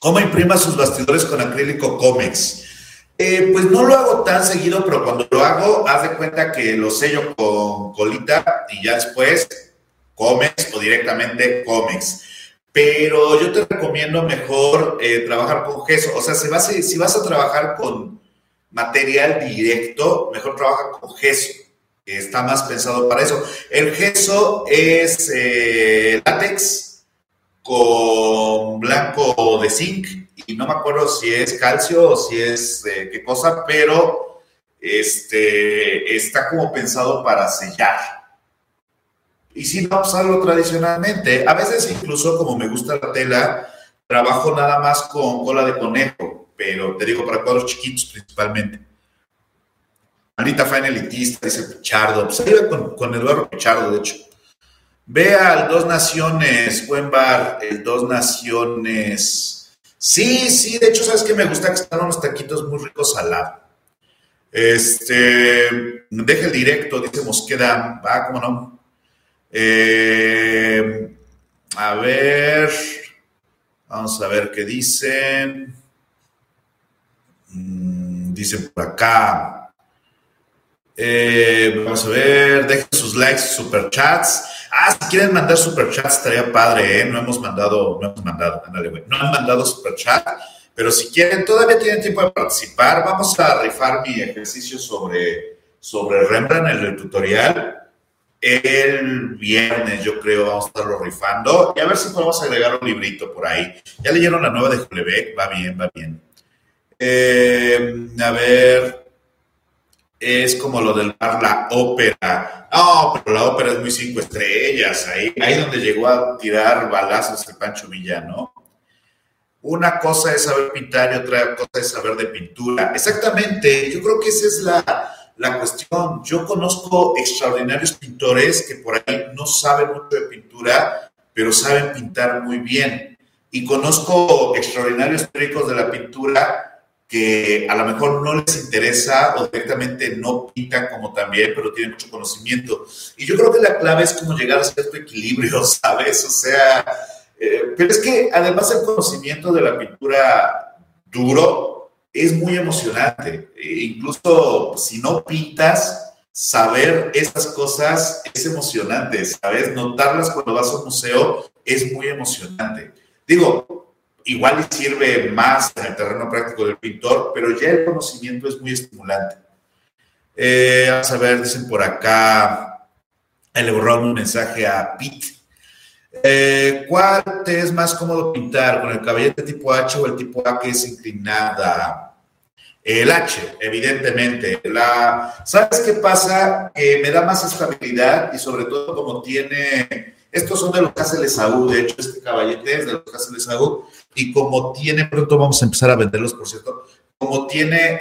¿Cómo imprima sus bastidores con acrílico cómics? Eh, pues no lo hago tan seguido, pero cuando lo hago, haz de cuenta que lo sello con colita y ya después Comex o directamente Comex. Pero yo te recomiendo mejor eh, trabajar con gesso. O sea, si vas, a, si vas a trabajar con material directo, mejor trabaja con gesso, que está más pensado para eso. El gesso es eh, látex con blanco de zinc y no me acuerdo si es calcio o si es eh, qué cosa, pero este, está como pensado para sellar y si no, usarlo tradicionalmente. A veces incluso, como me gusta la tela, trabajo nada más con cola de conejo, pero te digo, para cuadros chiquitos principalmente. Anita Fine elitista, dice Pichardo. Pues ahí con, con Eduardo Pichardo, de hecho. Vea Dos Naciones, buen bar, el Dos Naciones. Sí, sí, de hecho, ¿sabes qué? Me gusta que están unos taquitos muy ricos al lado. Este, deja el directo, dice Mosqueda, va, cómo no. Eh, a ver, vamos a ver qué dicen. Mm, dicen por acá. Eh, vamos a ver, dejen sus likes, superchats. Ah, si quieren mandar superchats estaría padre, ¿eh? No hemos mandado, no hemos mandado, ándale, No han mandado superchat, pero si quieren, todavía tienen tiempo de participar. Vamos a rifar mi ejercicio sobre, sobre Rembrandt, el tutorial. El viernes, yo creo, vamos a estarlo rifando. Y a ver si podemos agregar un librito por ahí. Ya leyeron la nueva de Julebeck, va bien, va bien. Eh, a ver, es como lo del bar La Ópera. No, pero la ópera es muy cinco estrellas. Ahí, ahí donde llegó a tirar balazos el Pancho Villa, Una cosa es saber pintar y otra cosa es saber de pintura. Exactamente, yo creo que esa es la, la cuestión. Yo conozco extraordinarios pintores que por ahí no saben mucho de pintura, pero saben pintar muy bien. y conozco extraordinarios técnicos de la pintura que a lo mejor no les interesa o directamente no pintan como también, pero tienen mucho conocimiento. Y yo creo que la clave es como llegar a cierto equilibrio, ¿sabes? O sea, eh, pero es que además el conocimiento de la pintura duro es muy emocionante. E incluso si no pintas, saber esas cosas es emocionante, ¿sabes? Notarlas cuando vas a un museo es muy emocionante. Digo, igual sirve más en el terreno práctico del pintor, pero ya el conocimiento es muy estimulante. Eh, vamos a ver, dicen por acá, le borraron un mensaje a Pete. Eh, ¿Cuál te es más cómodo pintar, con el caballete tipo H o el tipo A que es inclinada? El H, evidentemente. La, ¿Sabes qué pasa? Que me da más estabilidad y sobre todo como tiene... Estos son de los Cáceres Saúl, de hecho este caballete es de los Cáceres Saúl y como tiene, pronto vamos a empezar a venderlos, por cierto, como tiene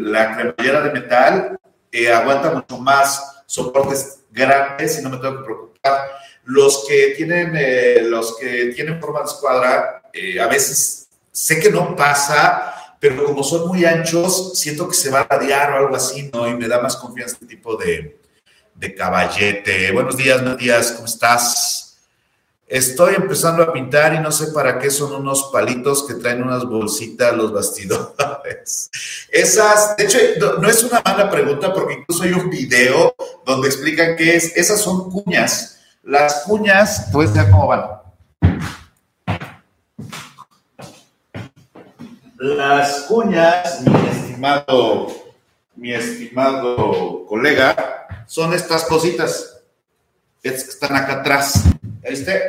la cremallera de metal, eh, aguanta mucho más soportes grandes y no me tengo que preocupar. Los que tienen, eh, los que tienen forma de escuadra, eh, a veces sé que no pasa, pero como son muy anchos, siento que se va a radiar o algo así, ¿no? Y me da más confianza este tipo de, caballete. Buenos días, Matías, ¿cómo estás? Estoy empezando a pintar y no sé para qué son unos palitos que traen unas bolsitas los bastidores. Esas, de hecho, no, es una mala pregunta porque incluso hay un video donde explican qué es. Esas son cuñas. Las cuñas, pues ya cómo van. Las cuñas, mi estimado, mi estimado colega, son estas cositas. Están acá atrás. ¿Viste?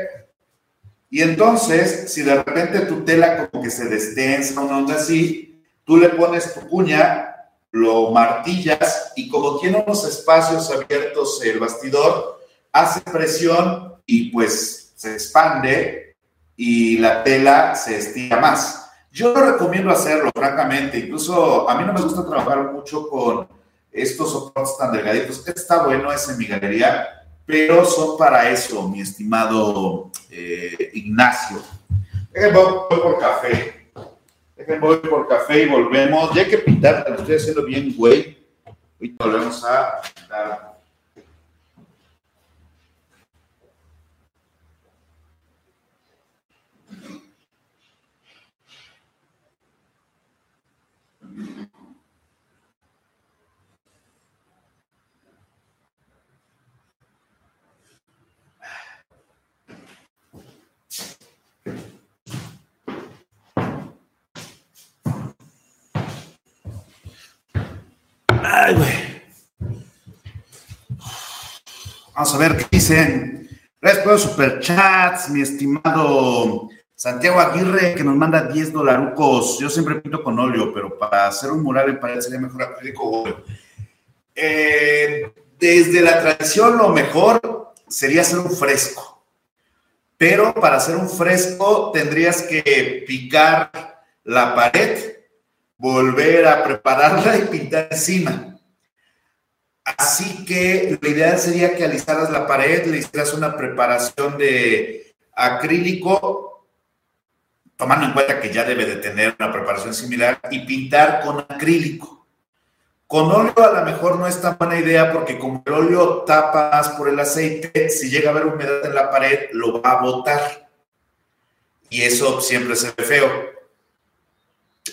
Y entonces, si de repente tu tela como que se destensa, una onda así, tú le pones tu cuña, lo martillas y como tiene unos espacios abiertos el bastidor, hace presión y pues se expande y la tela se estira más. Yo no recomiendo hacerlo, francamente. Incluso a mí no me gusta trabajar mucho con estos soportes tan delgaditos. Está bueno, es en mi galería pero son para eso, mi estimado eh, Ignacio. Déjenme voy por café. Déjenme voy por café y volvemos. Ya hay que pintar, lo estoy haciendo bien, güey. Ahorita volvemos a pintar. Vamos a ver qué dicen. Gracias por los superchats, mi estimado Santiago Aguirre, que nos manda 10 dolarucos. Yo siempre pinto con óleo, pero para hacer un mural en pared sería mejor acrílico. Eh, desde la tradición, lo mejor sería hacer un fresco. Pero para hacer un fresco tendrías que picar la pared, volver a prepararla y pintar encima. Así que lo ideal sería que alisaras la pared, le hicieras una preparación de acrílico, tomando en cuenta que ya debe de tener una preparación similar, y pintar con acrílico. Con óleo a lo mejor no es tan buena idea porque como el óleo tapas por el aceite, si llega a haber humedad en la pared, lo va a botar. Y eso siempre se ve feo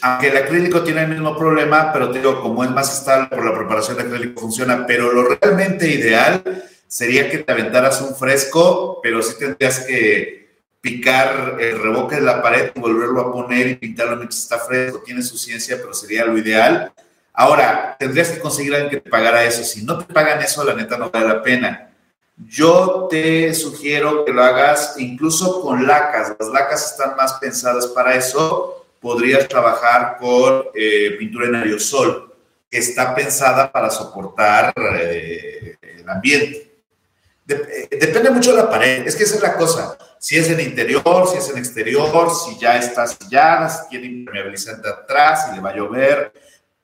aunque el acrílico tiene el mismo problema, pero digo, como es más estable por la preparación de acrílico, funciona. Pero lo realmente ideal sería que te aventaras un fresco, pero sí tendrías que picar el reboque de la pared y volverlo a poner y pintarlo mientras está fresco. Tiene su ciencia, pero sería lo ideal. Ahora, tendrías que conseguir alguien que te pagara eso. Si no te pagan eso, la neta no vale la pena. Yo te sugiero que lo hagas incluso con lacas. Las lacas están más pensadas para eso podrías trabajar con eh, pintura en aerosol, que está pensada para soportar eh, el ambiente. Eh, depende mucho de la pared, es que esa es la cosa. Si es en interior, si es en exterior, si ya está sellada, si tiene impermeabilizante atrás, si le va a llover.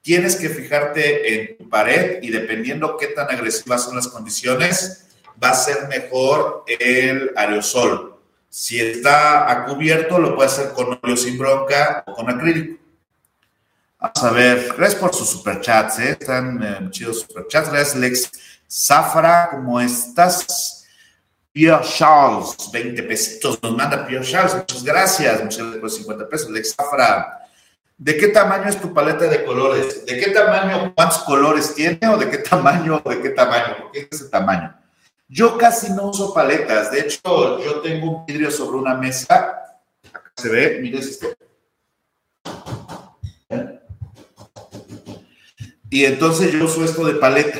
Tienes que fijarte en tu pared y dependiendo qué tan agresivas son las condiciones, va a ser mejor el aerosol Si está a cubierto, lo puede hacer con óleo sin bronca o con acrílico. Vamos a ver, gracias por sus superchats, ¿eh? están eh, chidos superchats. Gracias, Lex Zafra, ¿cómo estás? Pierre Charles, 20 pesitos, nos manda Pierre Charles, muchas gracias, muchas gracias por 50 pesos. Lex Zafra, ¿de qué tamaño es tu paleta de colores? ¿De qué tamaño, cuántos colores tiene o de qué tamaño, de qué tamaño? ¿Por qué es ese tamaño? Yo casi no uso paletas. De hecho, yo tengo un vidrio sobre una mesa. Acá se ve, mire esto. Y entonces yo uso esto de paleta.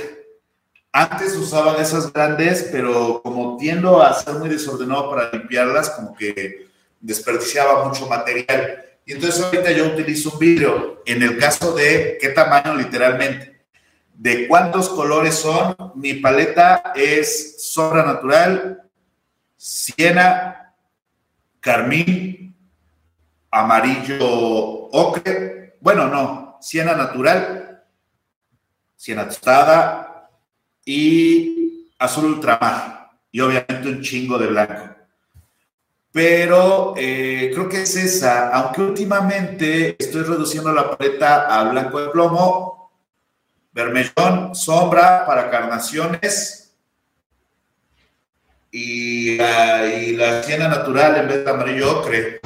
Antes usaban esas grandes, pero como tiendo a ser muy desordenado para limpiarlas, como que desperdiciaba mucho material. Y entonces ahorita yo utilizo un vidrio. En el caso de qué tamaño literalmente de cuántos colores son. Mi paleta es sombra natural, siena, carmín, amarillo ocre. Bueno, no, siena natural, siena tostada y azul ultramar. Y obviamente un chingo de blanco. Pero eh, creo que es esa, aunque últimamente estoy reduciendo la paleta a blanco de plomo, Vermellón, sombra para carnaciones. Y la, siena natural en vez de amarillo ocre.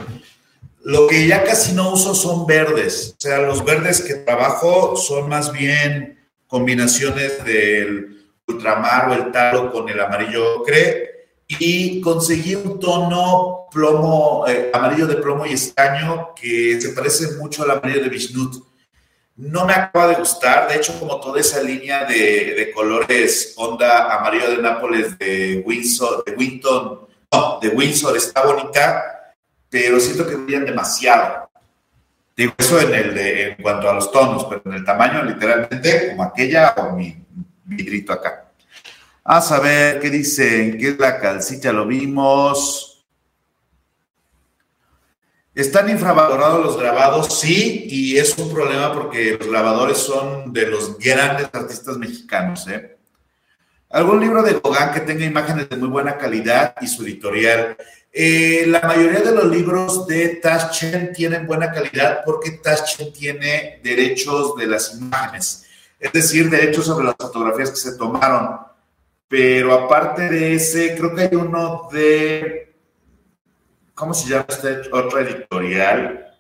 Lo que ya casi no uso son verdes. O sea, los verdes que trabajo son más bien combinaciones del ultramar o el talo con el amarillo ocre. Y conseguí un tono plomo, eh, amarillo de plomo y estaño que se parece mucho al amarillo de Vishnut no me acaba de gustar, de hecho, como toda esa línea de, colores onda amarillo de Nápoles de Windsor, de Winton, no, de Windsor está bonita, pero siento que brillan demasiado. Digo eso en, el de, en cuanto a los tonos, pero en el tamaño, literalmente, como aquella o mi vidrito acá. A saber qué dicen, qué es la calcita, lo vimos. ¿Están infravalorados los grabados? Sí, y es un problema porque los grabadores son de los grandes artistas mexicanos. ¿eh? ¿Algún libro de Gauguin que tenga imágenes de muy buena calidad y su editorial? Eh, la mayoría de los libros de Taschen tienen buena calidad porque Taschen tiene derechos de las imágenes, es decir, derechos sobre las fotografías que se tomaron. Pero aparte de ese, creo que hay uno de ¿cómo se llama este otro editorial?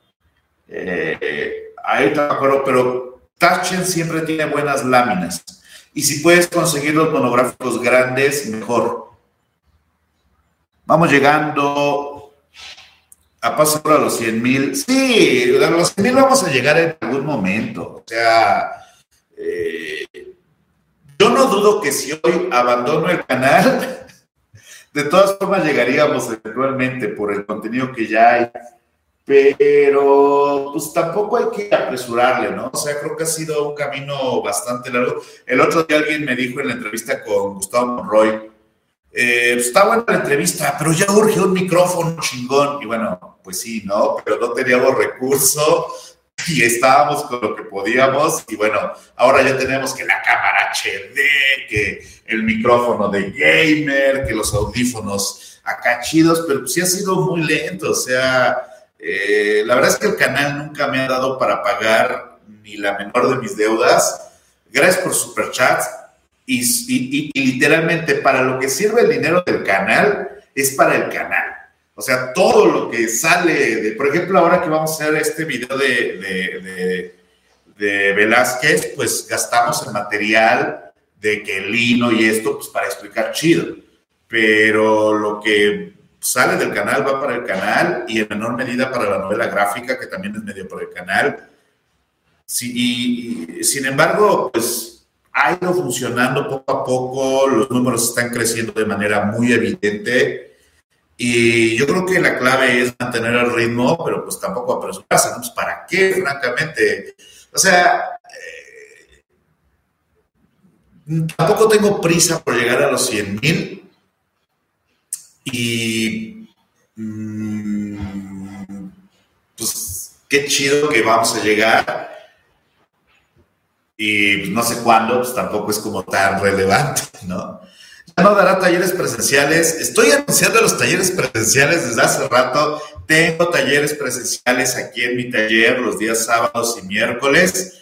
Eh, ahí me acuerdo, pero Taschen siempre tiene buenas láminas. Y si puedes conseguir los monográficos grandes, mejor. Vamos llegando a pasar a los 100 mil. Sí, a los 100 mil vamos a llegar en algún momento. O sea, eh, yo no dudo que si hoy abandono el canal, de todas formas llegaríamos eventualmente por el contenido que ya hay, pero pues tampoco hay que apresurarle, ¿no? O sea, creo que ha sido un camino bastante largo. El otro día alguien me dijo en la entrevista con Gustavo Monroy, eh, pues, está buena la entrevista, pero ya urge un micrófono chingón. Y bueno, pues sí, ¿no? Pero no teníamos recursos y estábamos con lo que podíamos y bueno, ahora ya tenemos que la cámara HD, que el micrófono de gamer, que los audífonos acá chidos, pero sí ha sido muy lento, o sea, eh, la verdad es que el canal nunca me ha dado para pagar ni la menor de mis deudas. Gracias por superchats y, y, y literalmente para lo que sirve el dinero del canal es para el canal. O sea, todo lo que sale de, por ejemplo, ahora que vamos a hacer este video de, de, Velázquez, pues gastamos el material de que lino y esto, pues para explicar chido. Pero lo que sale del canal va para el canal y en menor medida para la novela gráfica, que también es medio por el canal. Sí, y, sin embargo, pues ha ido funcionando poco a poco, los números están creciendo de manera muy evidente y yo creo que la clave es mantener el ritmo, pero pues tampoco apresurarse. Pues, ¿Para qué, francamente? O sea, tampoco tengo prisa por llegar a los 100 mil. Y mm, pues qué chido que vamos a llegar. Y pues, no sé cuándo, pues tampoco es como tan relevante, ¿no? no dará talleres presenciales. Estoy anunciando los talleres presenciales desde hace rato. Tengo talleres presenciales aquí en mi taller los días sábados y miércoles.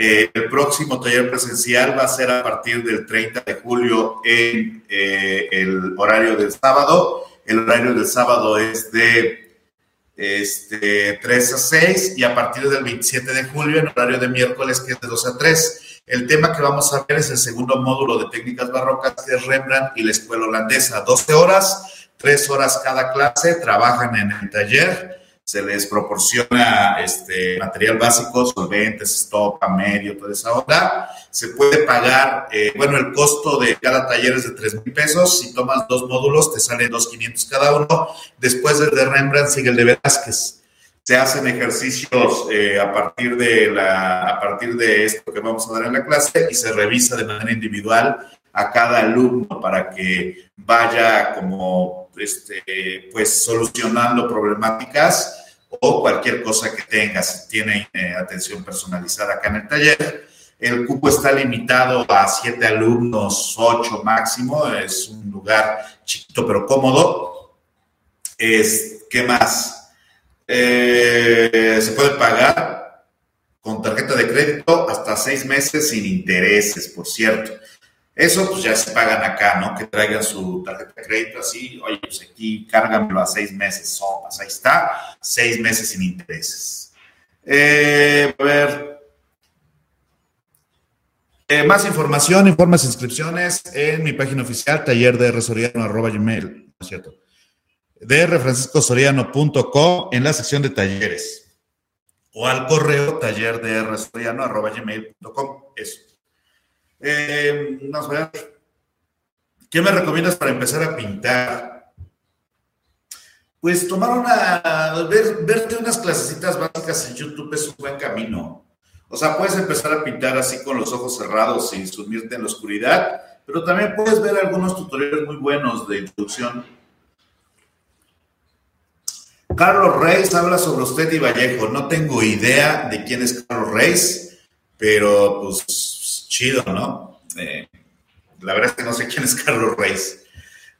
Eh, el próximo taller presencial va a ser a partir del 30 de julio en eh, el horario del sábado. El horario del sábado es de este, 3 a 6 y a partir del 27 de julio en horario de miércoles que es de 2 a 3. El tema que vamos a ver es el segundo módulo de técnicas barrocas que es Rembrandt y la escuela holandesa. 12 horas, 3 horas cada clase, trabajan en el taller se les proporciona este material básico, solventes, estopa, medio, toda esa onda. Se puede pagar, eh, bueno, el costo de cada taller es de 3 mil pesos. Si tomas dos módulos, te salen 2,500 cada uno. Después del de Rembrandt sigue el de Velázquez. Se hacen ejercicios eh, a, partir de la, a partir de esto que vamos a dar en la clase y se revisa de manera individual a cada alumno para que vaya como este, pues solucionando problemáticas o cualquier cosa que tengas. Tiene eh, atención personalizada acá en el taller. El cupo está limitado a siete alumnos, ocho máximo. Es un lugar chiquito pero cómodo. Es, ¿Qué más? Eh, se puede pagar con tarjeta de crédito hasta seis meses sin intereses, por cierto. Eso pues ya se pagan acá, ¿no? Que traigan su tarjeta de crédito así, oye, pues aquí cárgamelo a seis meses, sopas, ahí está, seis meses sin intereses. Eh, a ver. Eh, más información, informes, inscripciones en mi página oficial, taller de arroba gmail, ¿no es cierto? en la sección de talleres o al correo taller de gmail.com. Eso. Vamos a ver. ¿Qué me recomiendas para empezar a pintar? Pues tomar una, ver, verte unas clasecitas básicas en YouTube es un buen camino. O sea, puedes empezar a pintar así con los ojos cerrados sin sumirte en la oscuridad, pero también puedes ver algunos tutoriales muy buenos de introducción. Carlos Reis habla sobre usted y Vallejo. No tengo idea de quién es Carlos Reis, pero pues chido, ¿no? Eh, la verdad es que no sé quién es Carlos Reis.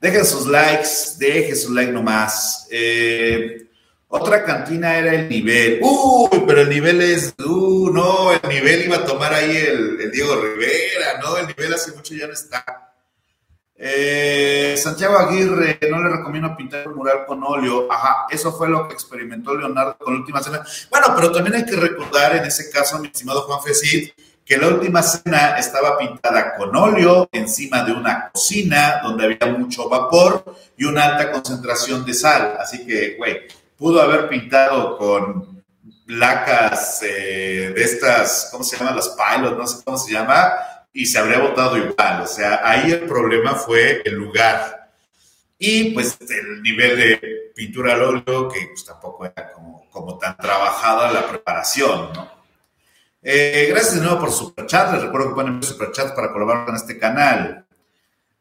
Dejen sus likes, dejen su like nomás. Eh, otra cantina era el nivel. Uy, pero el nivel es. Uh, no, el nivel iba a tomar ahí el, Diego Rivera, ¿no? El nivel hace mucho ya no está. Eh, Santiago Aguirre, no le recomiendo pintar un mural con óleo. Ajá, eso fue lo que experimentó Leonardo con la última cena. Bueno, pero también hay que recordar en ese caso, mi estimado Juan Fesid, que la última cena estaba pintada con óleo encima de una cocina donde había mucho vapor y una alta concentración de sal. Así que, güey, pudo haber pintado con lacas eh, de estas, ¿cómo se llaman? Las pilot, no sé cómo se llama, y se habría botado igual. O sea, ahí el problema fue el lugar. Y pues el nivel de pintura al óleo, que pues tampoco era como, como tan trabajada la preparación, ¿no? Eh, gracias de nuevo por superchat. Les recuerdo que pueden ver superchat para colaborar con este canal.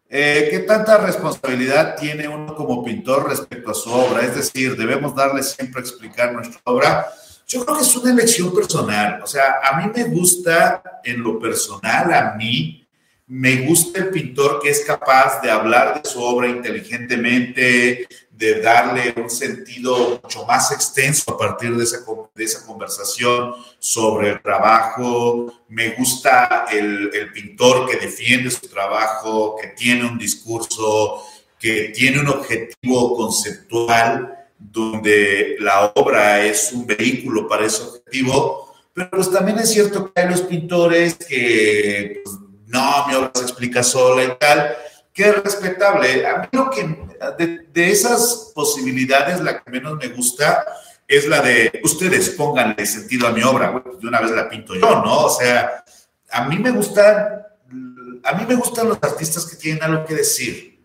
Eh, ¿Qué tanta responsabilidad tiene uno como pintor respecto a su obra? Es decir, ¿debemos darle siempre a explicar nuestra obra? Yo creo que es una elección personal. O sea, a mí me gusta, en lo personal, a mí, me gusta el pintor que es capaz de hablar de su obra inteligentemente, de darle un sentido mucho más extenso a partir de esa, de esa conversación sobre el trabajo. Me gusta el, el pintor que defiende su trabajo, que tiene un discurso, que tiene un objetivo conceptual donde la obra es un vehículo para ese objetivo, pero pues también es cierto que hay los pintores que pues, no, mi obra se explica sola y tal, que es respetable. A mí lo que, de, esas posibilidades, la que menos me gusta es la de, ustedes pónganle sentido a mi obra, pues de una vez la pinto yo, ¿no? O sea, a mí me gustan, a mí me gustan los artistas que tienen algo que decir.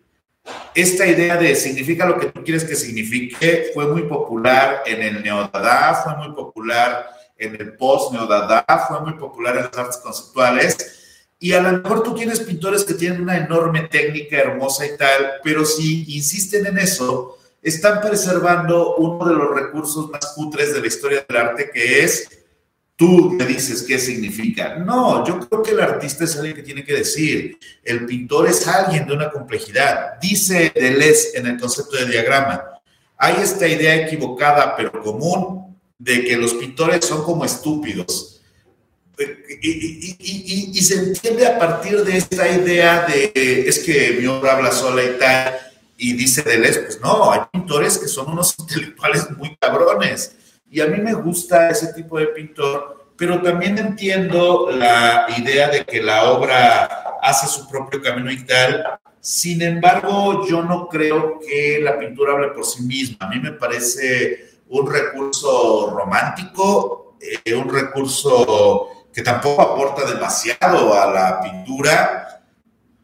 Esta idea de significa lo que tú quieres que signifique fue muy popular en el neodada, fue muy popular en el post-neodada, fue muy popular en las artes conceptuales y a lo mejor tú tienes pintores que tienen una enorme técnica hermosa y tal, pero si insisten en eso, están preservando uno de los recursos más cutres de la historia del arte, que es tú me dices qué significa. No, yo creo que el artista es alguien que tiene que decir. El pintor es alguien de una complejidad. Dice Deleuze en el concepto de diagrama. Hay esta idea equivocada pero común de que los pintores son como estúpidos. Y, se entiende a partir de esta idea de es que mi obra habla sola y tal. Y dice Deleuze, pues no, hay pintores que son unos intelectuales muy cabrones y a mí me gusta ese tipo de pintor, pero también entiendo la idea de que la obra hace su propio camino y tal. Sin embargo, yo no creo que la pintura hable por sí misma. A mí me parece un recurso romántico, eh, un recurso que tampoco aporta demasiado a la pintura,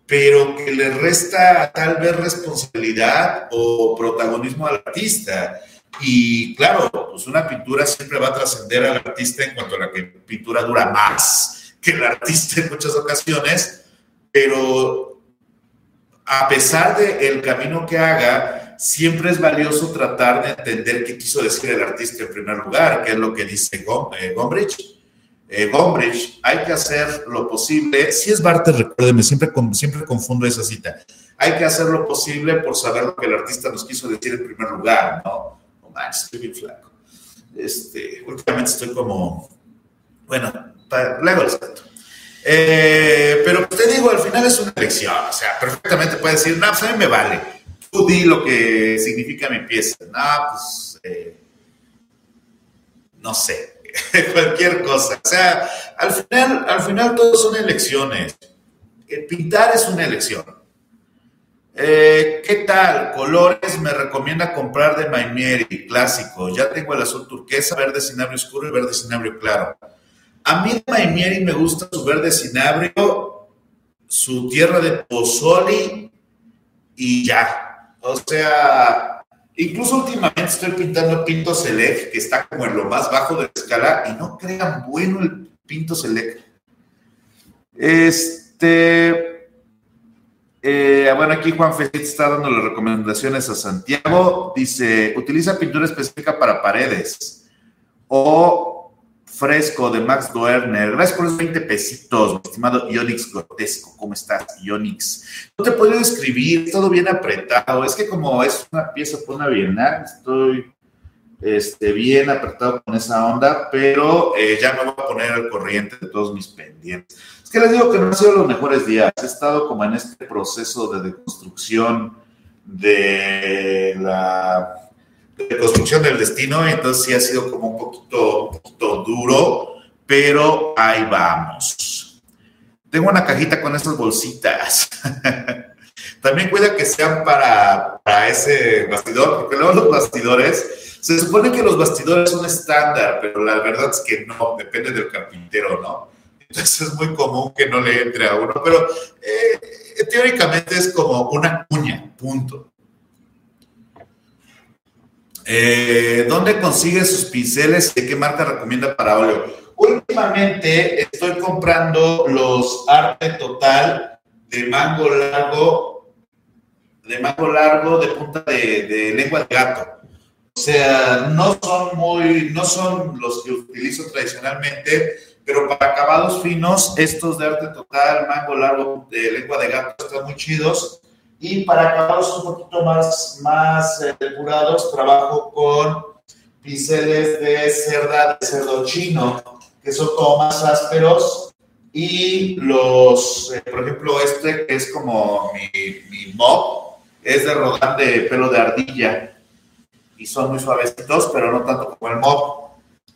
pero que le resta tal vez responsabilidad o protagonismo al artista. Y claro, pues una pintura siempre va a trascender al artista en cuanto a la que pintura dura más que el artista en muchas ocasiones, pero a pesar del el camino que haga, siempre es valioso tratar de entender qué quiso decir el artista en primer lugar, que es lo que dice eh, Gombrich. Eh, Gombrich, hay que hacer lo posible, si es Barter, recuérdeme, siempre, siempre confundo esa cita, hay que hacer lo posible por saber lo que el artista nos quiso decir en primer lugar, ¿no? estoy bien flaco. Este, últimamente estoy como, bueno, luego les cuento. Eh, pero te digo, al final es una elección, o sea, perfectamente puedes decir, no, pues a mí me vale. Tú di lo que significa mi pieza. No, pues, eh, no sé, cualquier cosa. O sea, al final, al final todo son elecciones. Pintar es una elección. Eh, ¿Qué tal? Colores me recomienda comprar de Maimeri, clásico. Ya tengo el azul turquesa, verde cinabrio oscuro y verde cinabrio claro. A mí de Maimeri me gusta su verde cinabrio, su tierra de pozoli y ya. O sea, incluso últimamente estoy pintando Pinto Select, que está como en lo más bajo de la escala, y no crean bueno el Pinto Select. Este. Eh, bueno, aquí Juan Félix está dando las recomendaciones a Santiago. Dice, utiliza pintura específica para paredes o fresco de Max Doerner. Gracias por los 20 pesitos, mi estimado Ionix Grotesco. ¿Cómo estás, Ionix? No te puedo escribir, todo bien apretado. Es que como es una pieza por una bienal, estoy este, bien apretado con esa onda, pero eh, ya me voy a poner al corriente de todos mis pendientes. Es que les digo que no han sido los mejores días. He estado como en este proceso de deconstrucción de la construcción del destino, entonces sí ha sido como un poquito, un poquito duro, pero ahí vamos. Tengo una cajita con estas bolsitas. También cuida que sean para, para ese bastidor, porque luego los bastidores, se supone que los bastidores son estándar, pero la verdad es que no, depende del carpintero, ¿no? Entonces es muy común que no le entre a uno, pero eh, teóricamente es como una cuña, punto. Eh, ¿Dónde consigue sus pinceles y qué marca recomienda para óleo? Últimamente estoy comprando los Arte Total de mango largo, de mango largo de punta de, de lengua de gato. O sea, no son muy, no son los que utilizo tradicionalmente, pero para acabados finos, estos de arte total, mango largo de lengua de gato están muy chidos. Y para acabados un poquito más, más eh, depurados, trabajo con pinceles de cerda, de cerdo chino, que son como más ásperos. Y los, eh, por ejemplo, este que es como mi, mi mop, es de rodán de pelo de ardilla. Y son muy suavecitos, pero no tanto como el mop.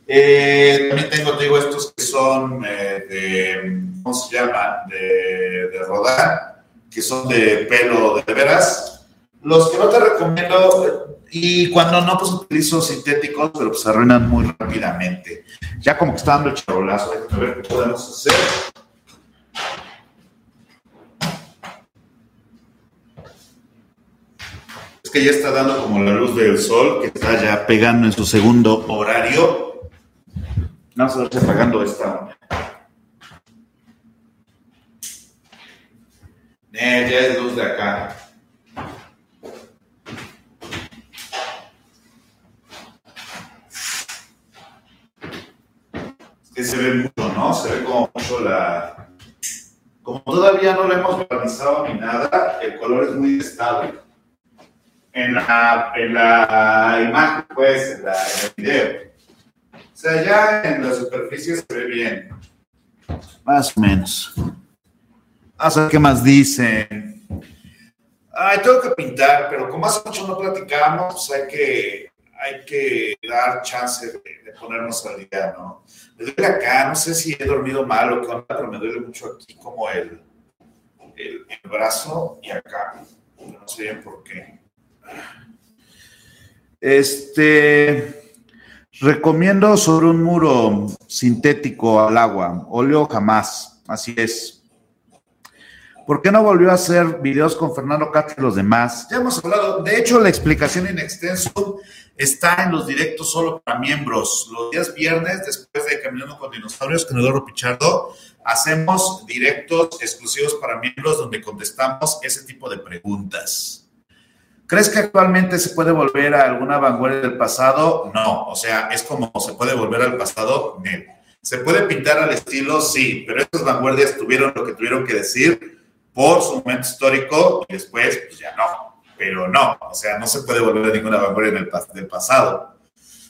Eh, también tengo, te digo, estos que son eh, de, ¿cómo se llama? De, de, rodar, que son de pelo de veras. Los que no te recomiendo, y cuando no, pues utilizo sintéticos, pero pues se arruinan muy rápidamente. Ya como que está dando el charolazo, a ver qué podemos hacer. Es que ya está dando como la luz del sol, que está ya pegando en su segundo horario. Vamos a ver apagando esta. Ya es luz de acá. que se ve mucho, ¿no? Se ve como mucho la... Como todavía no lo hemos organizado ni nada, el color es muy estable. En la, en la imagen, pues, en, la, en el video. O sea, ya en la superficie se ve bien. Más o menos. Vamos a ver qué más dicen. Ay, tengo que pintar, pero como hace mucho no platicamos, pues hay que, hay que dar chance de, ponernos al día, ¿no? Me duele acá, no sé si he dormido mal o qué onda, pero me duele mucho aquí como el, el, el brazo y acá. No sé bien por qué. Este, recomiendo sobre un muro sintético al agua, óleo jamás, así es. ¿Por qué no volvió a hacer videos con Fernando Castro y los demás? Ya hemos hablado, de hecho la explicación en extenso está en los directos solo para miembros. Los días viernes, después de Caminando con Dinosaurios, con Eduardo Pichardo, hacemos directos exclusivos para miembros donde contestamos ese tipo de preguntas. ¿Crees que actualmente se puede volver a alguna vanguardia del pasado? No, o sea, es como se puede volver al pasado. ¿Se puede pintar al estilo? Sí, pero estas vanguardias tuvieron lo que tuvieron que decir por su momento histórico y después, pues ya no. Pero no, o sea, no se puede volver a ninguna vanguardia en el del pasado.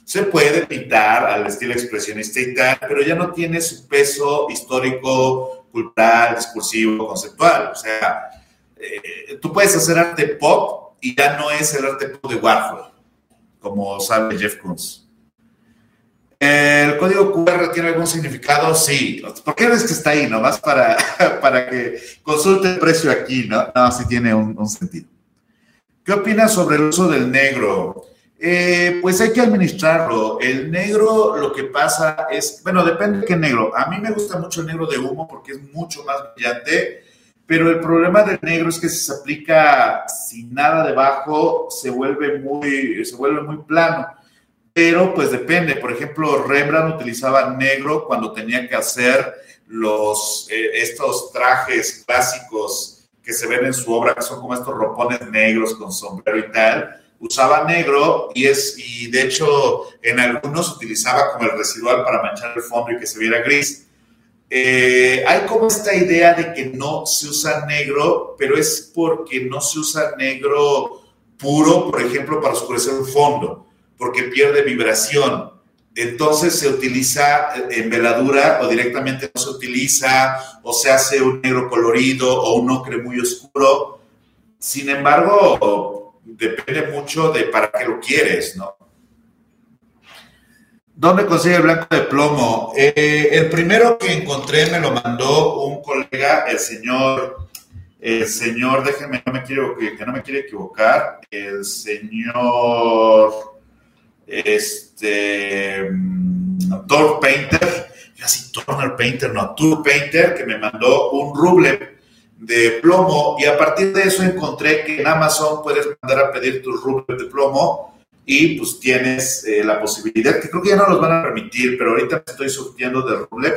Se puede pintar al estilo expresionista y tal, pero ya no tiene su peso histórico, cultural, discursivo, conceptual. O sea, eh, tú puedes hacer arte pop y ya no es el arte pop de Warhol, como sabe Jeff Koons. ¿El código QR tiene algún significado? Sí. ¿Por qué ves que está ahí? Nomás para, para que consulte el precio aquí, ¿no? No, sí tiene un, sentido. ¿Qué opinas sobre el uso del negro? Eh, pues hay que administrarlo. El negro, lo que pasa es, bueno, depende de qué negro. A mí me gusta mucho el negro de humo porque es mucho más brillante, pero el problema del negro es que si se aplica sin nada debajo, se vuelve muy, se vuelve muy plano pero pues depende. Por ejemplo, Rembrandt utilizaba negro cuando tenía que hacer los, eh, estos trajes clásicos que se ven en su obra, que son como estos ropones negros con sombrero y tal. Usaba negro y, es, y de hecho en algunos utilizaba como el residual para manchar el fondo y que se viera gris. Eh, hay como esta idea de que no se usa negro, pero es porque no se usa negro puro, por ejemplo, para oscurecer un fondo porque pierde vibración. Entonces se utiliza en veladura o directamente no se utiliza o se hace un negro colorido o un ocre muy oscuro. Sin embargo, depende mucho de para qué lo quieres, ¿no? ¿Dónde consigue el blanco de plomo? Eh, el primero que encontré me lo mandó un colega, el señor, el señor, déjenme, no me quiero, que no me quiere equivocar, el señor este, Thor Painter, casi Turner Painter, no, Tour Painter, que me mandó un ruble de plomo y a partir de eso encontré que en Amazon puedes mandar a pedir tus rubles de plomo y pues tienes eh, la posibilidad, que creo que ya no los van a permitir, pero ahorita estoy surtiendo de ruble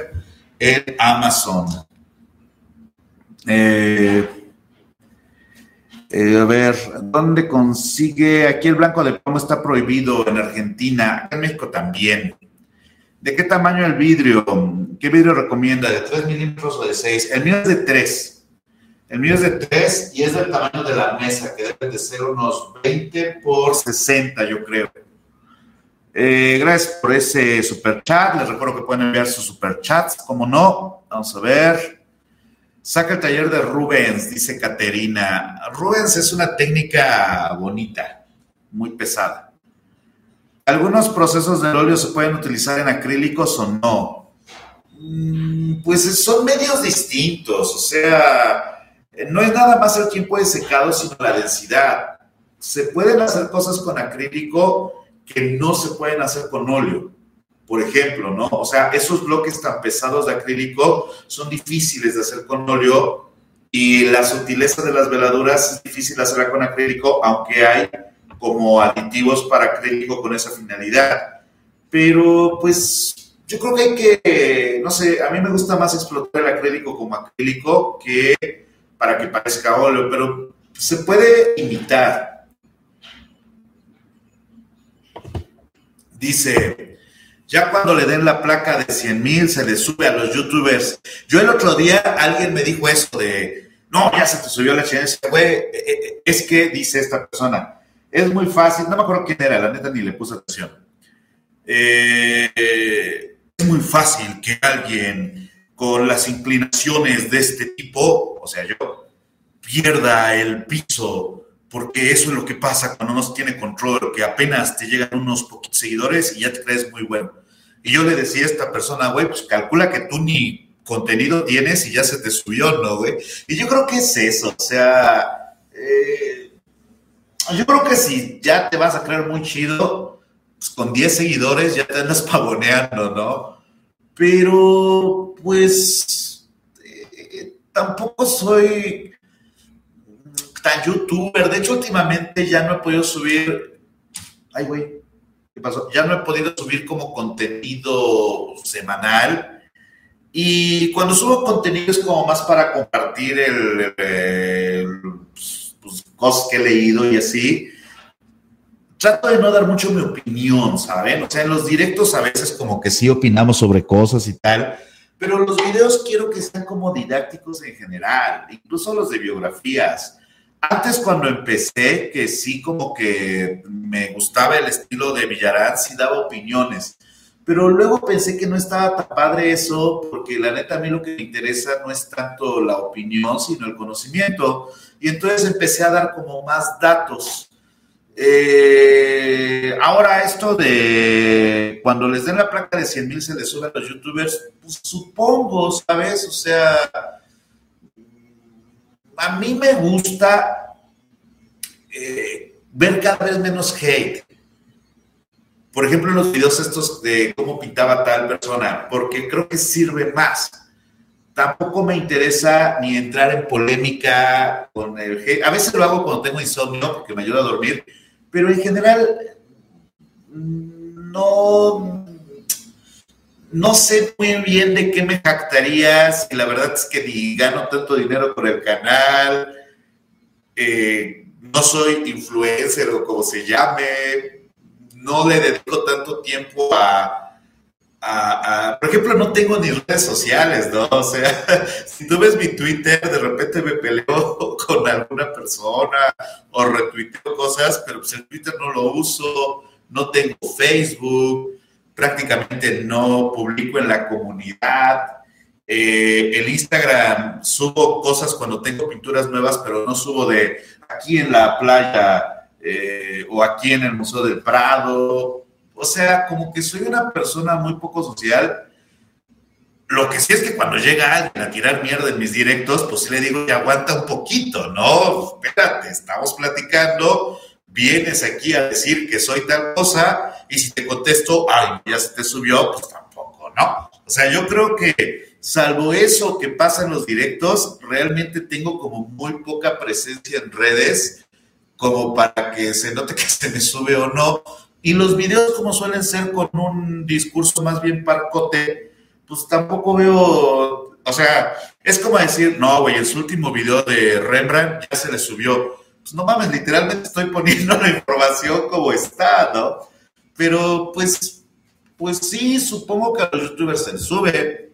en Amazon. Eh, eh, a ver, ¿dónde consigue? Aquí el blanco de plomo está prohibido en Argentina, en México también. ¿De qué tamaño el vidrio? ¿Qué vidrio recomienda? ¿De 3 milímetros o de 6? El mío es de 3. El mío es de 3 y es del tamaño de la mesa, que debe de ser unos 20 por 60, yo creo. Eh, gracias por ese super chat. Les recuerdo que pueden enviar sus super chats. Como no, vamos a ver. Saca el taller de Rubens, dice Caterina. Rubens es una técnica bonita, muy pesada. ¿Algunos procesos del óleo se pueden utilizar en acrílicos o no? Mm, pues son medios distintos, o sea, no es nada más el tiempo de secado, sino la densidad. Se pueden hacer cosas con acrílico que no se pueden hacer con óleo por ejemplo, ¿no? O sea, esos bloques tan pesados de acrílico son difíciles de hacer con óleo y la sutileza de las veladuras es difícil hacerla con acrílico, aunque hay como aditivos para acrílico con esa finalidad. Pero pues yo creo que hay que, no sé, a mí me gusta más explotar el acrílico como acrílico que para que parezca óleo, pero se puede imitar. Dice, Ya cuando le den la placa de 100 mil, se le sube a los youtubers. Yo el otro día, alguien me dijo eso de, no, ya se te subió la chingada. Güey, eh, eh, es que dice esta persona, es muy fácil, no me acuerdo quién era, la neta ni le puse atención. Eh, es muy fácil que alguien con las inclinaciones de este tipo, o sea, yo, pierda el piso porque eso es lo que pasa cuando no se tiene control, que apenas te llegan unos poquitos seguidores y ya te crees muy bueno. Y yo le decía a esta persona, güey, pues calcula que tú ni contenido tienes y ya se te subió, ¿no, güey? Y yo creo que es eso, o sea, eh, yo creo que si ya te vas a creer muy chido, pues con 10 seguidores ya te andas pavoneando, ¿no? Pero, pues, eh, tampoco soy youtuber. De hecho, últimamente ya no he podido subir. Ay, güey, ¿qué pasó? Ya no he podido subir como contenido semanal. Y cuando subo contenido es como más para compartir el, pues, pues, cosas que he leído y así. Trato de no dar mucho mi opinión, ¿saben? O sea, en los directos a veces como que sí opinamos sobre cosas y tal, pero los videos quiero que sean como didácticos en general, incluso los de biografías. Antes cuando empecé, que sí como que me gustaba el estilo de Villarán, sí daba opiniones, pero luego pensé que no estaba tan padre eso, porque la neta a mí lo que me interesa no es tanto la opinión, sino el conocimiento. Y entonces empecé a dar como más datos. Eh, ahora esto de cuando les den la placa de 100 mil se les sube a los youtubers, pues supongo, ¿sabes? O sea, a mí me gusta eh, ver cada vez menos hate. Por ejemplo, los videos estos de cómo pintaba tal persona, porque creo que sirve más. Tampoco me interesa ni entrar en polémica con el hate. A veces lo hago cuando tengo insomnio porque me ayuda a dormir, pero en general no, no sé muy bien de qué me jactarías, y la verdad es que ni gano tanto dinero por el canal, eh, no soy influencer o como se llame, no le dedico tanto tiempo a, por ejemplo, no tengo ni redes sociales, ¿no? O sea, si tú ves mi Twitter, de repente me peleo con alguna persona o retuiteo cosas, pero pues el Twitter no lo uso, no tengo Facebook, prácticamente no publico en la comunidad. Eh, el Instagram subo cosas cuando tengo pinturas nuevas, pero no subo de aquí en la playa eh, o aquí en el Museo del Prado. O sea, como que soy una persona muy poco social. Lo que sí es que cuando llega alguien a tirar mierda en mis directos, pues sí le digo que aguanta un poquito, ¿no? Espérate, estamos platicando, vienes aquí a decir que soy tal cosa y si te contesto, ay, ya se te subió, pues tampoco, ¿no? O sea, yo creo que salvo eso que pasa en los directos, realmente tengo como muy poca presencia en redes como para que se note que se me sube o no. Y los videos como suelen ser con un discurso más bien parcote, pues tampoco veo, o sea, es como decir, no, güey, en su último video de Rembrandt ya se le subió pues no mames, literalmente estoy poniendo la información como está, ¿no? Pero pues, pues sí, supongo que a los youtubers se les sube.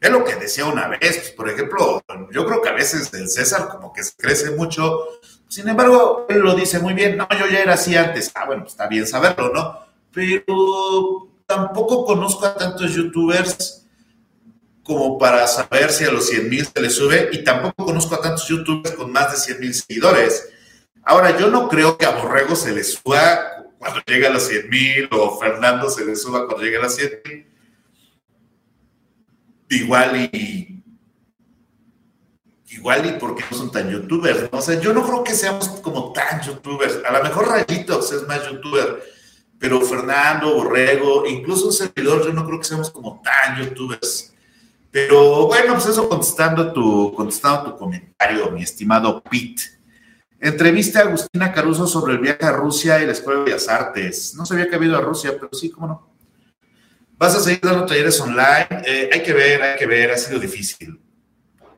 Es lo que decía una vez, pues, por ejemplo, yo creo que a veces el César como que se crece mucho. Sin embargo, él lo dice muy bien, no, yo ya era así antes. Ah, bueno, pues está bien saberlo, ¿no? Pero tampoco conozco a tantos youtubers como para saber si a los 100 mil se les sube y tampoco conozco a tantos youtubers con más de 100 mil seguidores. Ahora, yo no creo que a Borrego se le suba cuando llegue a los 100 mil o Fernando se le suba cuando llegue a los 100 mil. Igual y... Igual y porque no son tan youtubers. O sea, yo no creo que seamos como tan youtubers. A lo mejor Rayitos es más youtuber, pero Fernando, Borrego, incluso un servidor, yo no creo que seamos como tan youtubers. Pero bueno, pues eso contestando tu, contestando tu comentario, mi estimado Pete. Entrevista a Agustina Caruso sobre el viaje a Rusia y la Escuela de Bellas Artes. No sabía que había ido a Rusia, pero sí, cómo no. ¿Vas a seguir dando talleres online? Eh, hay que ver, hay que ver, ha sido difícil.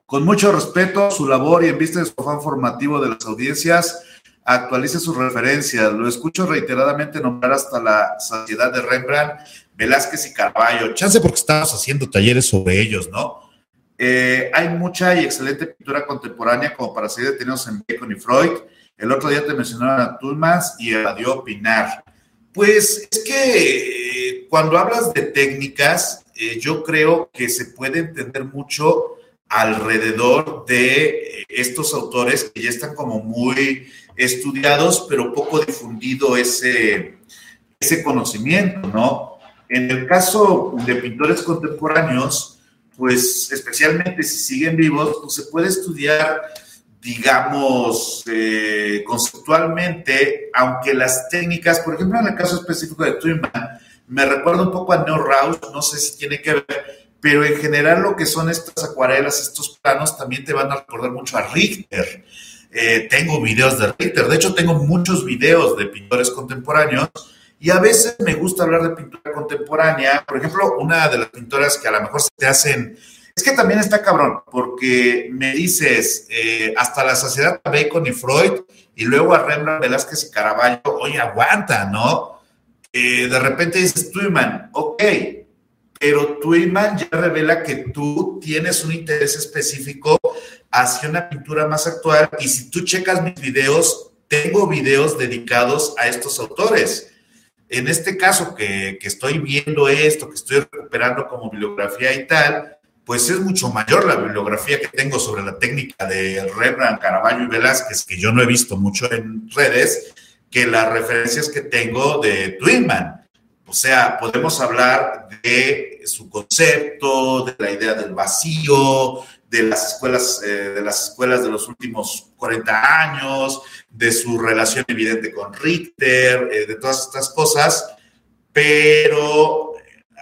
Con mucho respeto su labor y en vista de su afán formativo de las audiencias, actualice sus referencias. Lo escucho reiteradamente nombrar hasta la saciedad de Rembrandt, Velázquez y Carballo. Chance porque estamos haciendo talleres sobre ellos, ¿no? Eh, hay mucha y excelente pintura contemporánea como para seguir detenidos en Bacon y Freud. El otro día te mencionaron a Tulmas y a Dio Pinar. Pues es que eh, cuando hablas de técnicas, eh, yo creo que se puede entender mucho alrededor de estos autores que ya están como muy estudiados, pero poco difundido ese, ese conocimiento, ¿no? En el caso de pintores contemporáneos, pues especialmente si siguen vivos, pues se puede estudiar digamos, eh, conceptualmente, aunque las técnicas, por ejemplo, en el caso específico de Twinman, me recuerda un poco a Neo Rausch, no sé si tiene que ver, pero en general lo que son estas acuarelas, estos planos, también te van a recordar mucho a Richter. Eh, tengo videos de Richter, de hecho tengo muchos videos de pintores contemporáneos y a veces me gusta hablar de pintura contemporánea. Por ejemplo, una de las pintoras que a lo mejor se te hacen es que también está cabrón, porque me dices eh, hasta la saciedad a Bacon y Freud, y luego a Rembrandt, Velázquez y Caravaggio, oye, aguanta, ¿no? Eh, de repente dices, Tweyman, ok, pero Tweyman ya revela que tú tienes un interés específico hacia una pintura más actual, y si tú checas mis videos, tengo videos dedicados a estos autores. En este caso, que, estoy viendo esto, que estoy recuperando como bibliografía y tal, pues es mucho mayor la bibliografía que tengo sobre la técnica de Rembrandt, Caravaggio y Velázquez, que yo no he visto mucho en redes, que las referencias que tengo de Twinman. O sea, podemos hablar de su concepto, de la idea del vacío, de las escuelas, eh, de las escuelas de los últimos 40 años, de su relación evidente con Richter, eh, de todas estas cosas, pero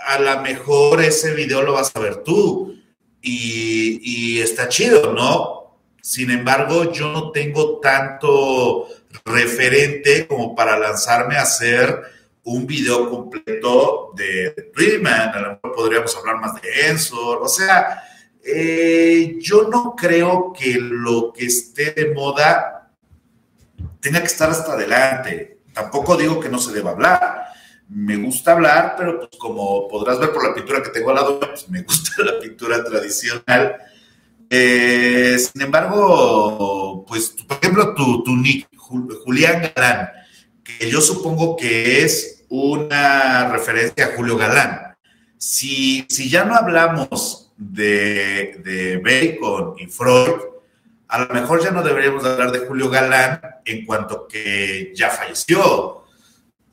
a lo mejor ese video lo vas a ver tú y, está chido, ¿no? Sin embargo, yo no tengo tanto referente como para lanzarme a hacer un video completo de Dreamman, a lo mejor podríamos hablar más de Ensor, o sea, eh, yo no creo que lo que esté de moda tenga que estar hasta adelante. Tampoco digo que no se deba hablar me gusta hablar, pero pues como podrás ver por la pintura que tengo al lado, pues me gusta la pintura tradicional. Eh, sin embargo, pues por ejemplo, tu, tu nick, Julián Galán, que yo supongo que es una referencia a Julio Galán. Si, si ya no hablamos de, de Bacon y Freud, a lo mejor ya no deberíamos hablar de Julio Galán en cuanto que ya falleció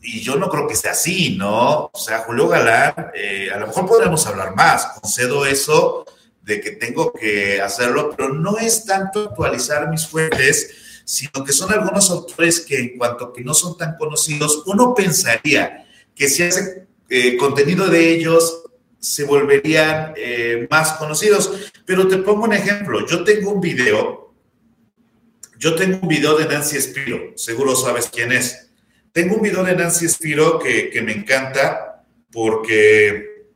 y yo no creo que sea así, ¿no? O sea, Julio Galán, eh, a lo mejor podríamos hablar más, concedo eso de que tengo que hacerlo, pero no es tanto actualizar mis fuentes, sino que son algunos autores que en cuanto que no son tan conocidos, uno pensaría que si hace eh, contenido de ellos se volverían eh, más conocidos. Pero te pongo un ejemplo, yo tengo un video, yo tengo un video de Nancy Espiro, seguro sabes quién es tengo un video de Nancy Spiro que, que me encanta porque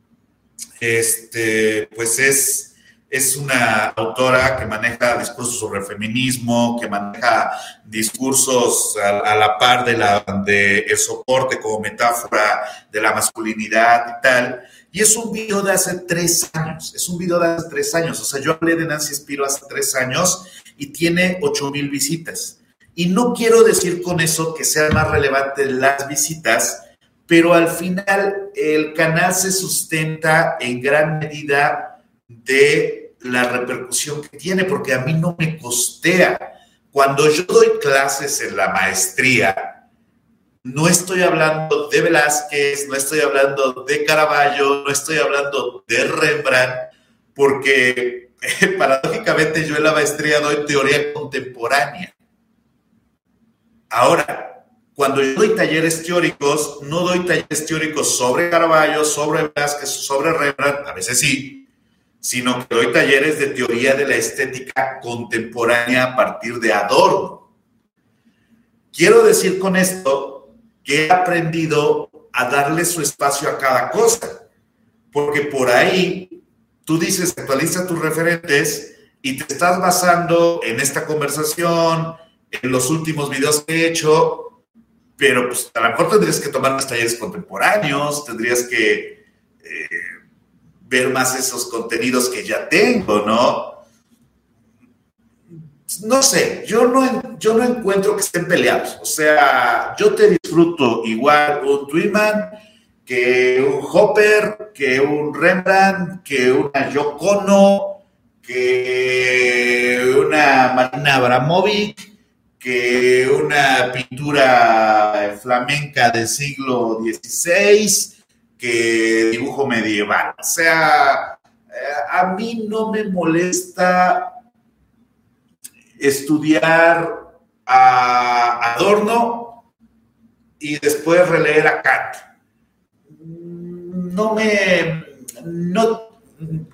este, pues es, es una autora que maneja discursos sobre feminismo, que maneja discursos a, la par de, la, de el soporte como metáfora de la masculinidad y tal. Y es un video de hace tres años, es un video de hace tres años. O sea, yo hablé de Nancy Spiro hace tres años y tiene ocho mil visitas. Y no quiero decir con eso que sean más relevantes las visitas, pero al final el canal se sustenta en gran medida de la repercusión que tiene, porque a mí no me costea. Cuando yo doy clases en la maestría, no estoy hablando de Velázquez, no estoy hablando de Caravaggio, no estoy hablando de Rembrandt, porque paradójicamente yo en la maestría doy teoría contemporánea. Ahora, cuando yo doy talleres teóricos, no doy talleres teóricos sobre Caravaggio, sobre Velázquez, sobre Rembrandt, a veces sí, sino que doy talleres de teoría de la estética contemporánea a partir de Adorno. Quiero decir con esto que he aprendido a darle su espacio a cada cosa, porque por ahí tú dices, actualiza tus referentes y te estás basando en esta conversación, en los últimos videos que he hecho, pero pues a lo mejor tendrías que tomar más talleres contemporáneos, tendrías que eh, ver más esos contenidos que ya tengo, ¿no? No sé, yo no, yo no encuentro que estén peleados. O sea, yo te disfruto igual un Twinman que un Hopper, que un Rembrandt, que una Yocono, que una Marina Abramovic, que una pintura flamenca del siglo XVI, que dibujo medieval. O sea, eh, a mí no me molesta estudiar a Adorno y después releer a Kant. No me, no,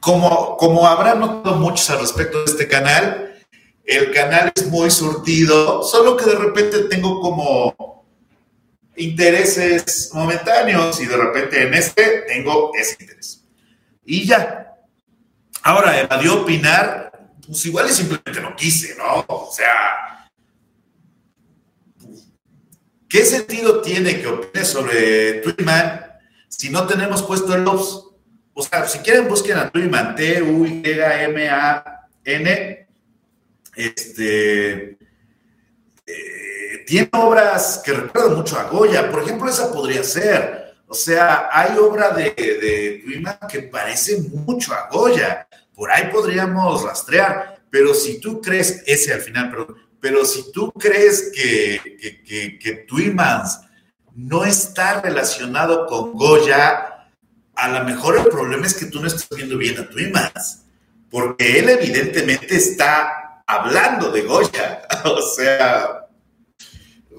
como, como habrán notado muchos al respecto de este canal, el canal es muy surtido, solo que de repente tengo como intereses momentáneos y de repente en este tengo ese interés. Y ya. Ahora, evadió opinar, pues igual y simplemente no quise, ¿no? O sea, ¿qué sentido tiene que opine sobre Twitman si no tenemos puesto el LOPS? O sea, si quieren busquen a Twitman, T-U-Y-M-A-N, este, eh, tiene obras que recuerdan mucho a Goya. Por ejemplo, esa podría ser. O sea, hay obra de, de que parece mucho a Goya. Por ahí podríamos rastrear. Pero si tú crees, ese al final, pero, pero si tú crees que, que, que, que no está relacionado con Goya, a lo mejor el problema es que tú no estás viendo bien a Twimans, porque él evidentemente está hablando de Goya. O sea,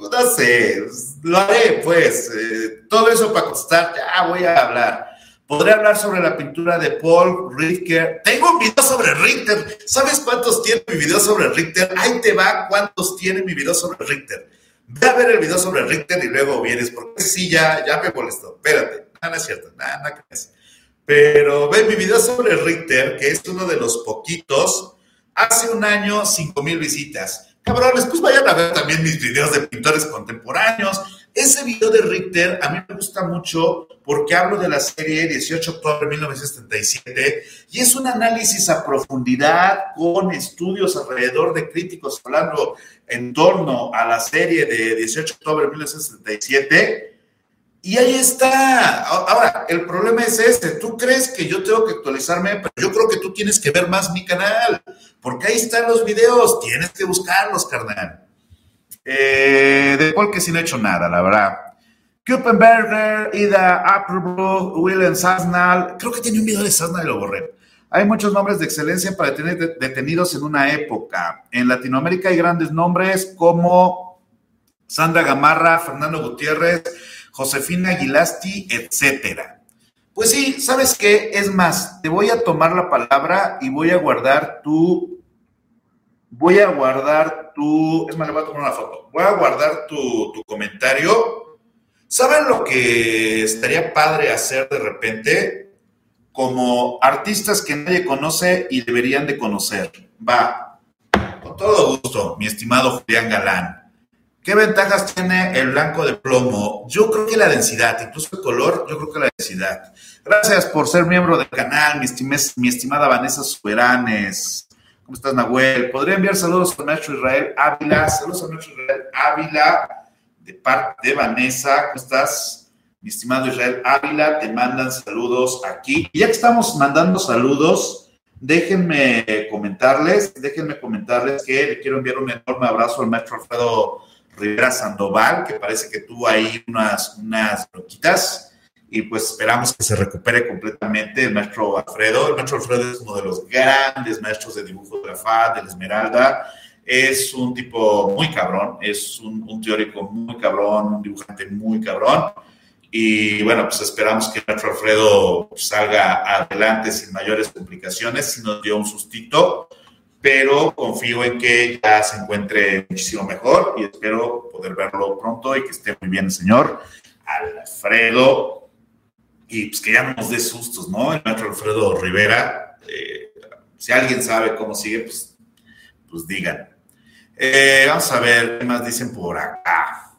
no sé, lo haré, pues. Eh, todo eso para contestar, ya voy a hablar. Podré hablar sobre la pintura de Paul Richter. Tengo un video sobre Richter. ¿Sabes cuántos tiene mi video sobre Richter? Ahí te va cuántos tiene mi video sobre Richter. Ve a ver el video sobre Richter y luego vienes, porque sí, ya, ya me molestó. Espérate, no, es cierto, nada, nada crees. Pero ve mi video sobre Richter, que es uno de los poquitos Hace un año, 5 mil visitas. Cabrones, pues vayan a ver también mis videos de pintores contemporáneos. Ese video de Richter a mí me gusta mucho porque hablo de la serie 18 de octubre de 1977 y es un análisis a profundidad con estudios alrededor de críticos hablando en torno a la serie de 18 de octubre de 1977 y ahí está. Ahora, el problema es este. Tú crees que yo tengo que actualizarme, pero yo creo que tú tienes que ver más mi canal, porque ahí están los videos. Tienes que buscarlos, carnal. Eh, de Paul que no he hecho nada, la verdad. Kuppenberger, Ida Applebrook, Willem Sasnal. Creo que tiene un video de Sasnal y lo borré. Hay muchos nombres de excelencia para tener detenidos en una época. En Latinoamérica hay grandes nombres como Sandra Gamarra, Fernando Gutiérrez, Josefina Aguilasti, etcétera. Pues sí, ¿sabes qué? Es más, te voy a tomar la palabra y voy a guardar tu. Voy a guardar tu. Es más, le voy a tomar una foto. Voy a guardar tu, tu comentario. ¿Saben lo que estaría padre hacer de repente? Como artistas que nadie conoce y deberían de conocer. Va. Con todo gusto, mi estimado Julián Galán. ¿Qué ventajas tiene el blanco de plomo? Yo creo que la densidad, incluso el color, yo creo que la densidad. Gracias por ser miembro del canal, mi, estimada Vanessa Superanes. ¿Cómo estás, Nahuel? ¿Podría enviar saludos a nuestro Israel Ávila? Saludos a nuestro Israel Ávila, de parte de Vanessa. ¿Cómo estás? Mi estimado Israel Ávila, te mandan saludos aquí. Y ya que estamos mandando saludos, déjenme comentarles, déjenme comentarles que le quiero enviar un enorme abrazo al maestro Alfredo Rivera Sandoval, que parece que tuvo ahí unas, unas bronquitas y pues esperamos que se recupere completamente el maestro Alfredo. El maestro Alfredo es uno de los grandes maestros de dibujo de la FAD, de la Esmeralda. Es un tipo muy cabrón, es un, teórico muy cabrón, un dibujante muy cabrón. Y bueno, pues esperamos que el maestro Alfredo salga adelante sin mayores complicaciones. Si nos dio un sustito, pero confío en que ya se encuentre muchísimo mejor y espero poder verlo pronto y que esté muy bien el señor Alfredo y pues que ya no nos dé sustos, ¿no? El maestro Alfredo Rivera, eh, si alguien sabe cómo sigue, pues, pues digan. Eh, vamos a ver qué más dicen por acá.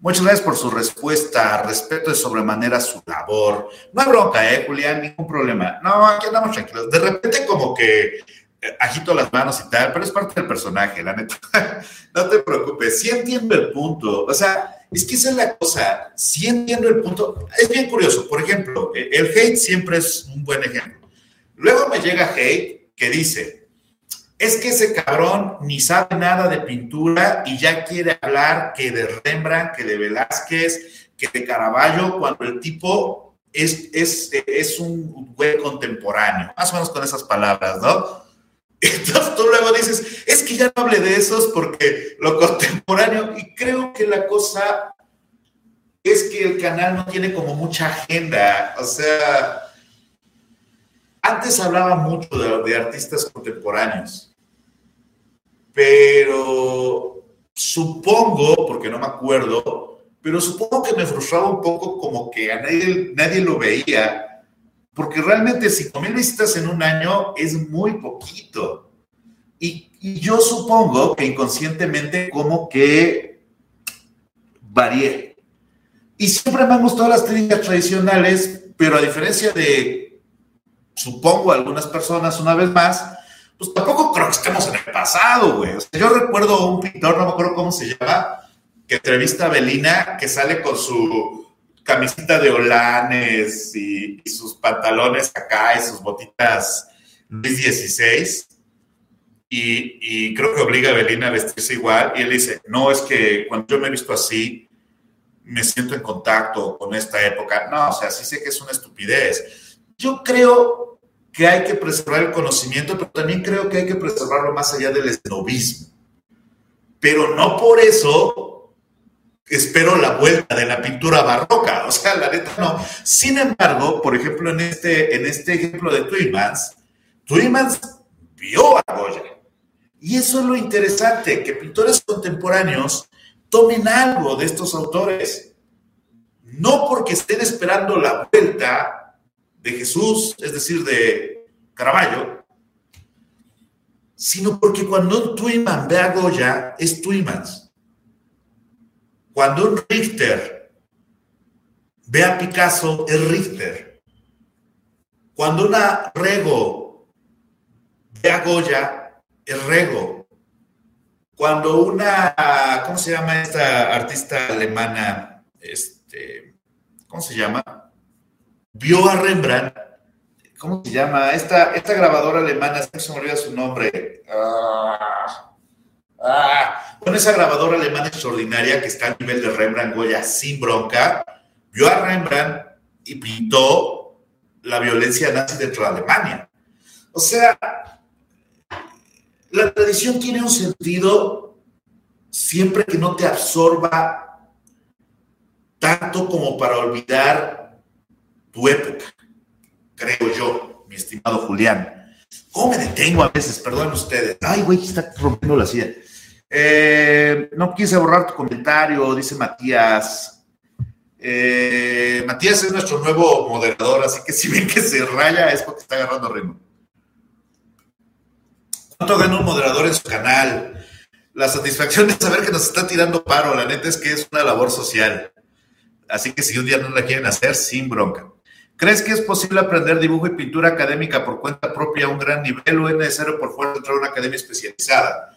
Muchas gracias por su respuesta. Respeto de sobremanera su labor. No hay bronca, ¿eh, Julián? Ningún problema. No, aquí andamos tranquilos. De repente, como que agito las manos y tal, pero es parte del personaje, la neta. no te preocupes. Sí entiendo el punto. O sea, es que esa es la cosa. Sí entiendo el punto. Es bien curioso. Por ejemplo, eh, el hate siempre es un buen ejemplo. Luego me llega hate que dice, es que ese cabrón ni sabe nada de pintura y ya quiere hablar que de Rembrandt, que de Velázquez, que de Caravaggio, cuando el tipo es, es, es un güey contemporáneo, más o menos con esas palabras, ¿no? Entonces tú luego dices, es que ya no hable de esos porque lo contemporáneo, y creo que la cosa es que el canal no tiene como mucha agenda, o sea, antes hablaba mucho de, de artistas contemporáneos, pero supongo, porque no me acuerdo, pero supongo que me frustraba un poco como que a nadie, nadie lo veía, porque realmente 5.000 visitas en un año es muy poquito. Y, yo supongo que inconscientemente como que varié. Y siempre me han gustado las técnicas tradicionales, pero a diferencia de, supongo, algunas personas una vez más, pues tampoco creo que estemos en el pasado, güey. yo recuerdo un pintor, no me acuerdo cómo se llama, que entrevista a Belina, que sale con su camisita de holanes y, sus pantalones acá y sus botitas Luis XVI. Y, y, creo que obliga a Belina a vestirse igual. Y él dice, no, es que cuando yo me he visto así, me siento en contacto con esta época. No, o sea, sí sé que es una estupidez. Yo creo que hay que preservar el conocimiento, pero también creo que hay que preservarlo más allá del esnovismo. Pero no por eso espero la vuelta de la pintura barroca, o sea, la neta no. Sin embargo, por ejemplo, en este, en este ejemplo de Tuymans, Tuymans vio a Goya. Y eso es lo interesante, que pintores contemporáneos tomen algo de estos autores. No porque estén esperando la vuelta de Jesús, es decir, de Caravaggio, sino porque cuando un ve a Goya, es Twymans. Cuando un Richter ve a Picasso, es Richter. Cuando una Rego ve a Goya, es Rego. Cuando una, ¿cómo se llama esta artista alemana? Este, ¿Cómo se llama? vio a Rembrandt, ¿cómo se llama? Esta, esta grabadora alemana, se me olvida su nombre. Ah, ah, bueno, esa grabadora alemana extraordinaria que está a nivel de Rembrandt Goya sin bronca, vio a Rembrandt y pintó la violencia nazi dentro de Alemania. O sea, la tradición tiene un sentido siempre que no te absorba tanto como para olvidar tu época, creo yo, mi estimado Julián. ¿Cómo me detengo a veces? Perdón ustedes. Ay, güey, está rompiendo la silla. Eh, no quise borrar tu comentario, dice Matías. Eh, Matías es nuestro nuevo moderador, así que si ven que se raya es porque está agarrando ritmo. ¿Cuánto gana un moderador en su canal? La satisfacción de saber que nos está tirando paro, la neta es que es una labor social. Así que si un día no la quieren hacer, sin bronca. ¿Crees que es posible aprender dibujo y pintura académica por cuenta propia a un gran nivel o es necesario por fuera entrar a una academia especializada?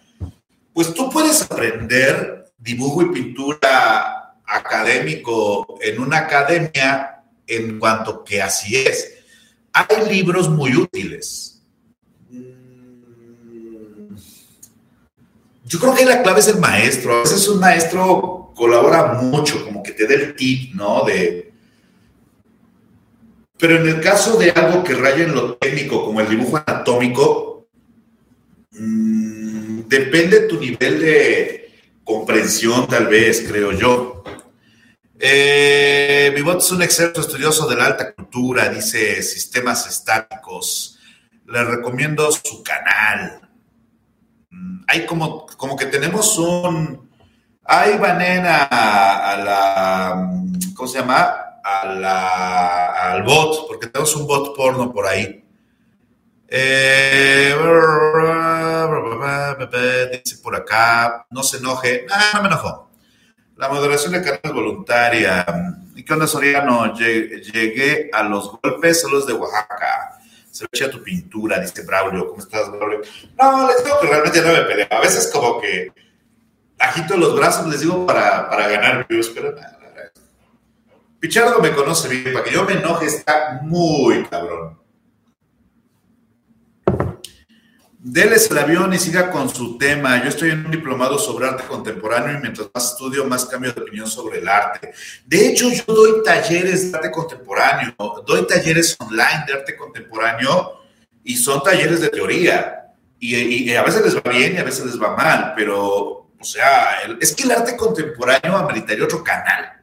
Pues tú puedes aprender dibujo y pintura académico en una academia en cuanto que así es. Hay libros muy útiles. Mm, yo creo que la clave es el maestro. A veces un maestro colabora mucho, como que te dé el tip, ¿no? De, pero en el caso de algo que raya en lo técnico, como el dibujo anatómico, mm, depende de tu nivel de comprensión, tal vez, creo yo. Eh, mi voto es un experto estudioso de la alta cultura, dice sistemas estáticos. Le recomiendo su canal. Mm, hay como, como que tenemos un. Hay banena a la. Mm, ¿Cómo se llama? al bot, porque tenemos un bot porno por ahí. Eh, dice por acá, no se enoje. Ah, no me enojó. La moderación de carne voluntaria. ¿Y qué onda, Soriano? Llegué a los golpes, a los de Oaxaca. Se echa tu pintura, dice Braulio. ¿Cómo estás, Braulio? No, les digo que realmente no me peleo. A veces como que agito los brazos, les digo, para, para ganar views, pero nada. Pichardo me conoce bien, para que yo me enoje está muy cabrón. Deles el avión y siga con su tema. Yo estoy en un diplomado sobre arte contemporáneo y mientras más estudio, más cambio de opinión sobre el arte. De hecho, yo doy talleres de arte contemporáneo, doy talleres online de arte contemporáneo y son talleres de teoría. Y, a veces les va bien y a veces les va mal, pero, o sea, es que el arte contemporáneo ameritaría otro canal.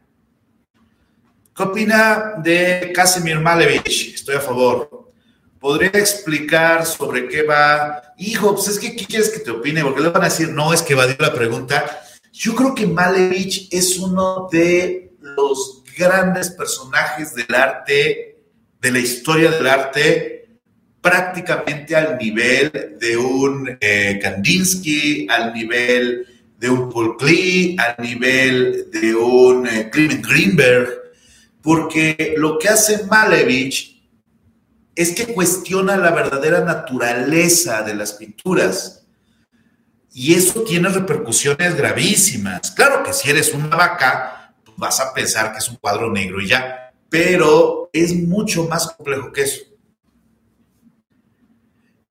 ¿Qué opina de Casimir Malevich? Estoy a favor. ¿Podría explicar sobre qué va? Hijo, pues es que ¿qué quieres que te opine? Porque le van a decir, no, es que evadió la pregunta. Yo creo que Malevich es uno de los grandes personajes del arte, de la historia del arte, prácticamente al nivel de un eh, Kandinsky, al nivel de un Paul Klee, al nivel de un eh, Clement Greenberg, porque lo que hace Malevich es que cuestiona la verdadera naturaleza de las pinturas. Y eso tiene repercusiones gravísimas. Claro que si eres una vaca, pues vas a pensar que es un cuadro negro y ya, pero es mucho más complejo que eso.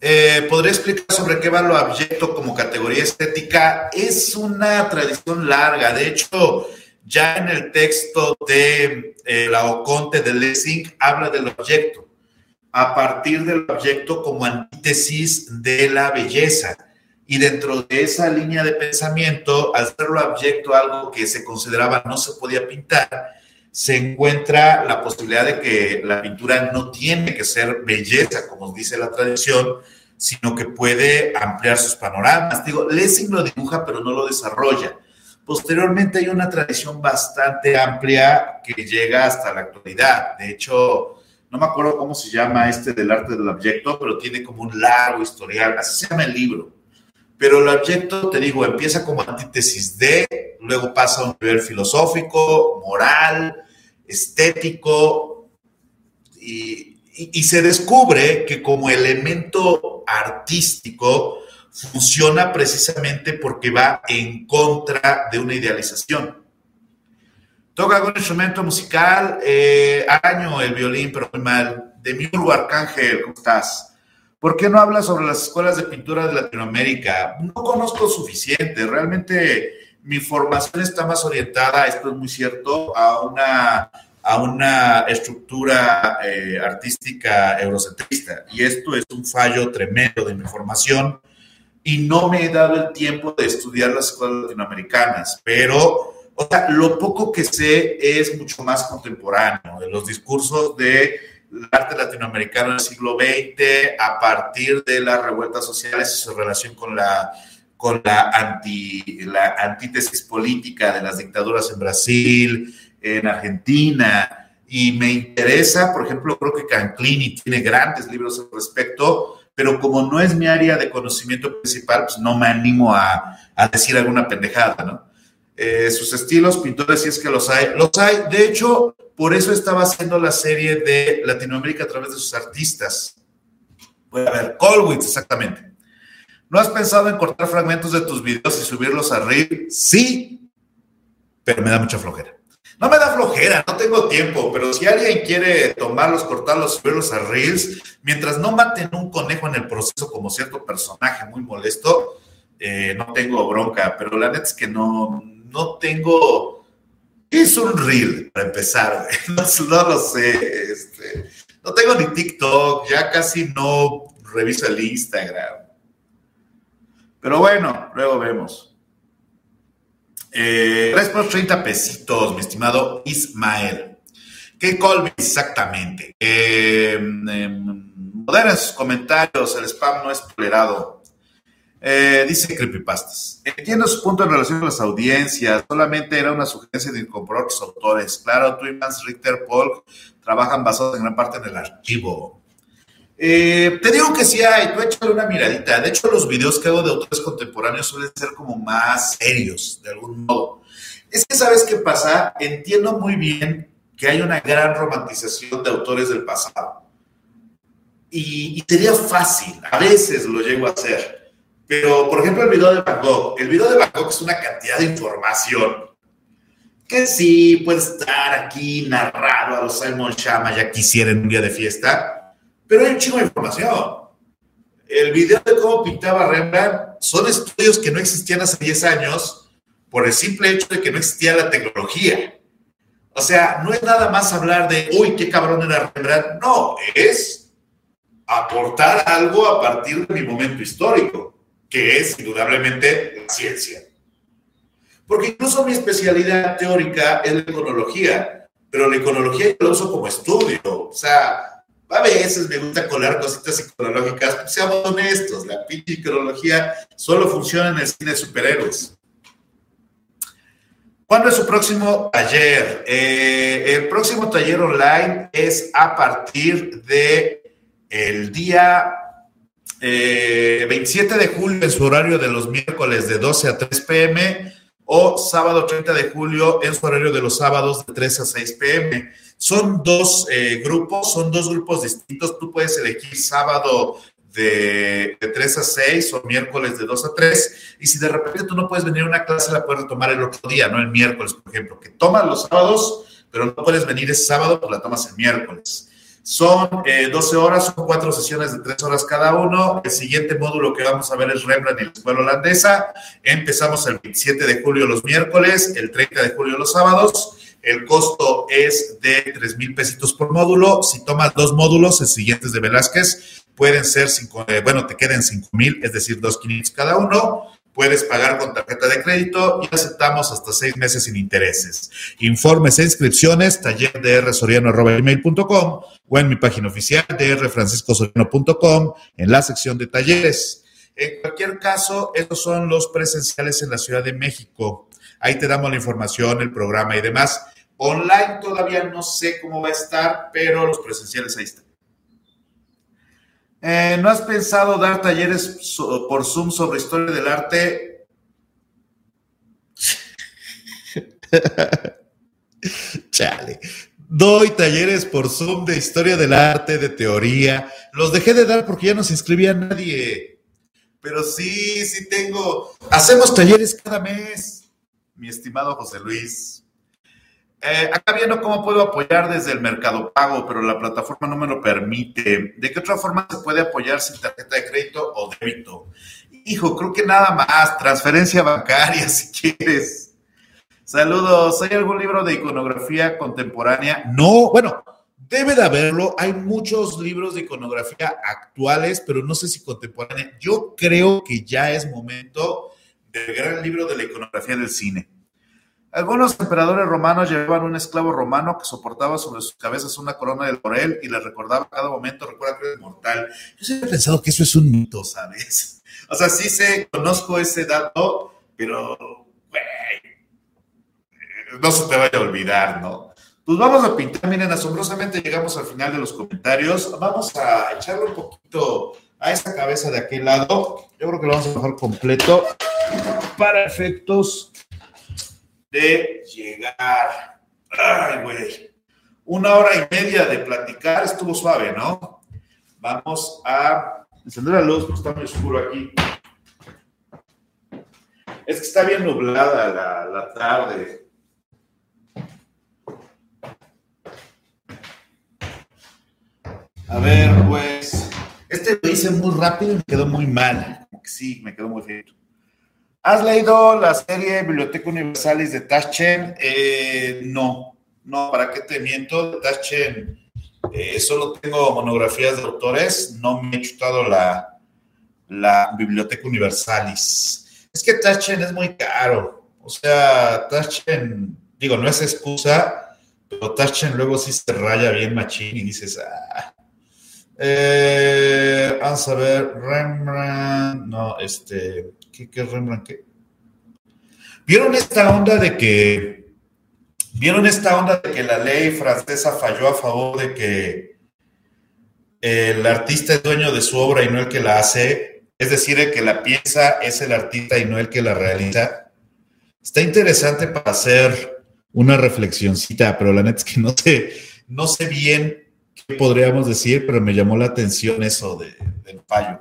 Eh, ¿Podría explicar sobre qué va lo abyecto como categoría estética? Es una tradición larga. De hecho, ya en el texto de eh, la Oconte de Lessing habla del objeto a partir del objeto como antítesis de la belleza. Y dentro de esa línea de pensamiento, al ser lo objeto algo que se consideraba no se podía pintar, se encuentra la posibilidad de que la pintura no tiene que ser belleza, como dice la tradición, sino que puede ampliar sus panoramas. Digo, Lessing lo dibuja, pero no lo desarrolla. Posteriormente hay una tradición bastante amplia que llega hasta la actualidad. De hecho, no me acuerdo cómo se llama este del arte del objeto, pero tiene como un largo historial, así se llama el libro. Pero el objeto, te digo, empieza como antítesis de, luego pasa a un nivel filosófico, moral, estético, y se descubre que como elemento artístico funciona precisamente porque va en contra de una idealización. Toca algún instrumento musical, eh, año el violín, pero muy mal. De Miurgo Arcángel, ¿cómo estás? ¿Por qué no hablas sobre las escuelas de pintura de Latinoamérica? No conozco suficiente, realmente mi formación está más orientada, esto es muy cierto, a una, a una estructura eh, artística eurocentrista. Y esto es un fallo tremendo de mi formación y no me he dado el tiempo de estudiar las escuelas latinoamericanas, pero o sea, lo poco que sé es mucho más contemporáneo, de los discursos del arte latinoamericano del siglo XX, a partir de las revueltas sociales y su relación con la, con la, anti, la antítesis política de las dictaduras en Brasil, en Argentina. Y me interesa, por ejemplo, creo que Canclini tiene grandes libros al respecto, pero como no es mi área de conocimiento principal, pues no me animo a, a decir alguna pendejada, ¿no? Eh, sus estilos, pintores, si es que los hay. Los hay, de hecho, por eso estaba haciendo la serie de Latinoamérica a través de sus artistas. Voy a ver, Colwitz, exactamente. ¿No has pensado en cortar fragmentos de tus videos y subirlos a Reel? Sí, pero me da mucha flojera. No me da flojera, no tengo tiempo, pero si alguien quiere tomarlos, cortarlos, subirlos a Reels, mientras no maten un conejo en el proceso como cierto personaje muy molesto, eh, no tengo bronca, pero la neta es que no, no tengo. Es un reel, para empezar. No, lo sé. Este, no tengo ni TikTok, ya casi no reviso el Instagram. Pero bueno, luego vemos. Eh, 3 por 30 pesitos, mi estimado Ismael. ¿Qué Colby exactamente? Eh, sus comentarios, el spam no es tolerado. Eh, dice Creepypastas. Entiendo su punto en relación a las audiencias. Solamente era una sugerencia de incorporar los autores. Claro, Twinmans, Richter, Polk trabajan basados en gran parte en el archivo. Eh, te digo que sí hay, tú échale una miradita. De hecho, los videos que hago de autores contemporáneos suelen ser como más serios, de algún modo. Es que, ¿sabes qué pasa? Entiendo muy bien que hay una gran romantización de autores del pasado. Y, sería fácil, a veces lo llego a hacer. Pero, por ejemplo, el video de Van Gogh. El video de Van Gogh es una cantidad de información que sí puede estar aquí narrado a los Simon Shama, ya quisiera en un día de fiesta, pero hay un chingo de información. El video de cómo pintaba Rembrandt son estudios que no existían hace 10 años por el simple hecho de que no existía la tecnología. O sea, no es nada más hablar de, uy, qué cabrón era Rembrandt. No, es aportar algo a partir de mi momento histórico, que es indudablemente la ciencia. Porque incluso mi especialidad teórica es la iconología, pero la iconología yo la uso como estudio. O sea, a veces me gusta colar cositas iconológicas, pues seamos honestos, la pinche iconología solo funciona en el cine de superhéroes. ¿Cuándo es su próximo taller? Eh, el próximo taller online es a partir de día 27 eh, de julio en su horario de los miércoles de 12 a 3 pm o sábado 30 de julio en su horario de los sábados de 3 a 6 pm. Son dos eh, grupos, son dos grupos distintos. Tú puedes elegir sábado de, de, 3 a 6 o miércoles de 2 a 3. Y si de repente tú no puedes venir a una clase, la puedes tomar el otro día, no el miércoles, por ejemplo, que tomas los sábados, pero no puedes venir ese sábado, pues la tomas el miércoles. Son 12 eh, horas, son cuatro sesiones de 3 horas cada uno. El siguiente módulo que vamos a ver es Rembrandt y la escuela holandesa. Empezamos el 27 de julio los miércoles, el 30 de julio los sábados. El costo es de 3 mil pesitos por módulo. Si tomas dos módulos, el siguiente es de Velázquez, pueden ser, cinco, eh, bueno, te queden 5 mil, es decir, 2.500 cada uno. Puedes pagar con tarjeta de crédito y aceptamos hasta seis meses sin intereses. Informes e inscripciones, taller o en mi página oficial drfranciscosoriano.com en la sección de talleres. En cualquier caso, estos son los presenciales en la Ciudad de México. Ahí te damos la información, el programa y demás. Online todavía no sé cómo va a estar, pero los presenciales ahí están. Eh, ¿No has pensado dar talleres por Zoom sobre historia del arte? Chale. Doy talleres por Zoom de historia del arte, de teoría. Los dejé de dar porque ya no se inscribía nadie. Pero sí, sí tengo. Hacemos talleres cada mes, mi estimado José Luis. Eh, acá viendo cómo puedo apoyar desde el mercado pago, pero la plataforma no me lo permite. ¿De qué otra forma se puede apoyar sin tarjeta de crédito o débito? Hijo, creo que nada más, transferencia bancaria si quieres. Saludos, ¿hay algún libro de iconografía contemporánea? No, bueno, debe de haberlo. Hay muchos libros de iconografía actuales, pero no sé si contemporánea. Yo creo que ya es momento del gran libro de la iconografía del cine. Algunos emperadores romanos llevaban un esclavo romano que soportaba sobre sus cabezas una corona de laurel y le recordaba cada momento, recuerda que eres mortal. Yo siempre he pensado que eso es un mito, ¿sabes? O sea, sí sé, conozco ese dato, pero, güey, no se te vaya a olvidar, ¿no? Pues vamos a pintar, miren, asombrosamente llegamos al final de los comentarios. Vamos a echarle un poquito a esa cabeza de aquel lado. Yo creo que lo vamos a dejar completo para efectos de llegar. Ay, güey. Una hora y media de platicar estuvo suave, ¿no? Vamos a encender la luz, porque está muy oscuro aquí. Es que está bien nublada la, la tarde. A ver, pues. Este lo hice muy rápido y me quedó muy mal. Sí, me quedó muy feo. ¿Has leído la serie Biblioteca Universalis de Taschen? Eh, no, no, ¿para qué te miento? Taschen eh, solo tengo monografías de autores, no me he chutado la, la Biblioteca Universalis. Es que Taschen es muy caro, o sea, Taschen, digo, no es excusa, pero Taschen luego sí se raya bien machín y dices, ah. Eh, vamos a ver, Rembrandt, no, este ¿Qué, Rembrandt? ¿Qué? ¿Vieron esta onda de que ¿Vieron esta onda de que la ley francesa falló a favor de que el artista es dueño de su obra y no el que la hace? Es decir, el que la piensa es el artista y no el que la realiza. Está interesante para hacer una reflexioncita, pero la neta es que no sé, no sé bien qué podríamos decir, pero me llamó la atención eso de, del fallo.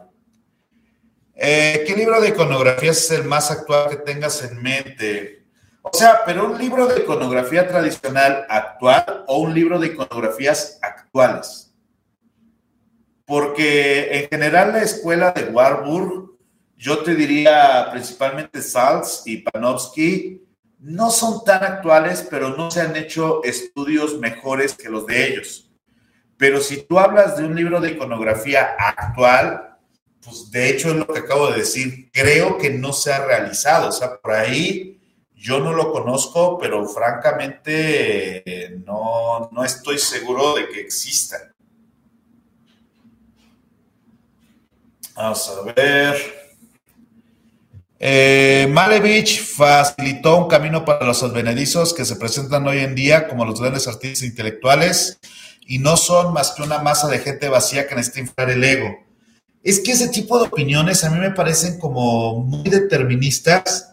Eh, ¿Qué libro de iconografía es el más actual que tengas en mente? O sea, pero un libro de iconografía tradicional actual o un libro de iconografías actuales. Porque en general la escuela de Warburg, yo te diría principalmente Salz y Panofsky, no son tan actuales, pero no se han hecho estudios mejores que los de ellos. Pero si tú hablas de un libro de iconografía actual, pues de hecho es lo que acabo de decir, creo que no se ha realizado. O sea, por ahí yo no lo conozco, pero francamente no, no estoy seguro de que exista. Vamos a ver. Eh, Malevich facilitó un camino para los advenedizos que se presentan hoy en día como los grandes artistas intelectuales y no son más que una masa de gente vacía que necesita inflar el ego. Es que ese tipo de opiniones a mí me parecen como muy deterministas,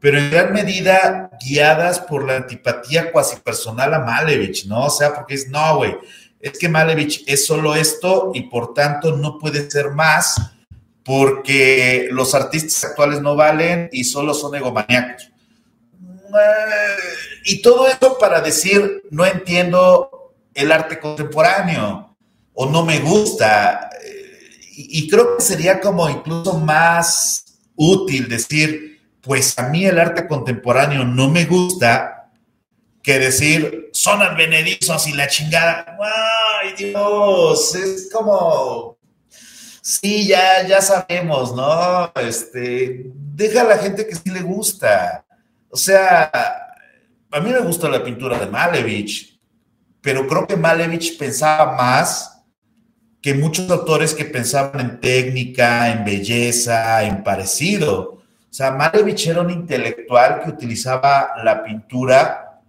pero en gran medida guiadas por la antipatía cuasi personal a Malevich, ¿no? O sea, porque es, no, güey, es que Malevich es solo esto y por tanto no puede ser más porque los artistas actuales no valen y solo son egomaníacos. Y todo eso para decir, no entiendo el arte contemporáneo o no me gusta. Y creo que sería como incluso más útil decir, pues a mí el arte contemporáneo no me gusta, que decir, son advenedizos y la chingada. ¡Ay, Dios! Es como Sí, ya, ya sabemos, ¿no? Este, deja a la gente que sí le gusta. O sea, a mí me gusta la pintura de Malevich, pero creo que Malevich pensaba más que muchos autores que pensaban en técnica, en belleza, en parecido. O sea, Malevich era un intelectual que utilizaba la pintura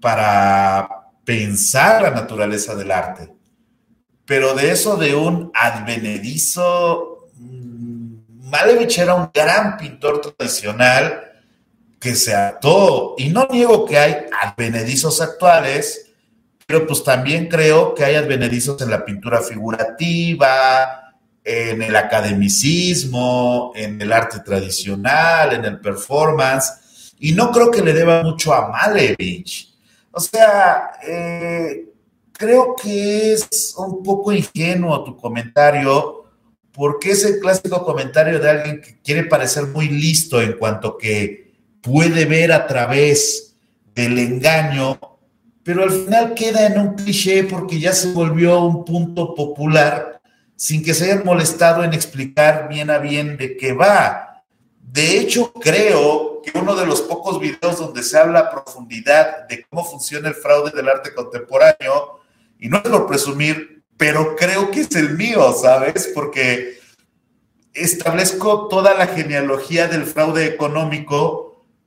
para pensar la naturaleza del arte pero de eso de un advenedizo, mm, Malevich era un gran pintor tradicional que se ató, y no niego que hay advenedizos actuales, pero pues también creo que hay advenedizos en la pintura figurativa, en el academicismo, en el arte tradicional, en el performance, y no creo que le deba mucho a Malevich. O sea, eh, creo que es un poco ingenuo tu comentario, porque es el clásico comentario de alguien que quiere parecer muy listo en cuanto que puede ver a través del engaño, pero al final queda en un cliché porque ya se volvió un punto popular sin que se hayan molestado en explicar bien a bien de qué va. De hecho, creo que uno de los pocos videos donde se habla a profundidad de cómo funciona el fraude del arte contemporáneo y no es por presumir, pero creo que es el mío, ¿sabes? Porque establezco toda la genealogía del fraude económico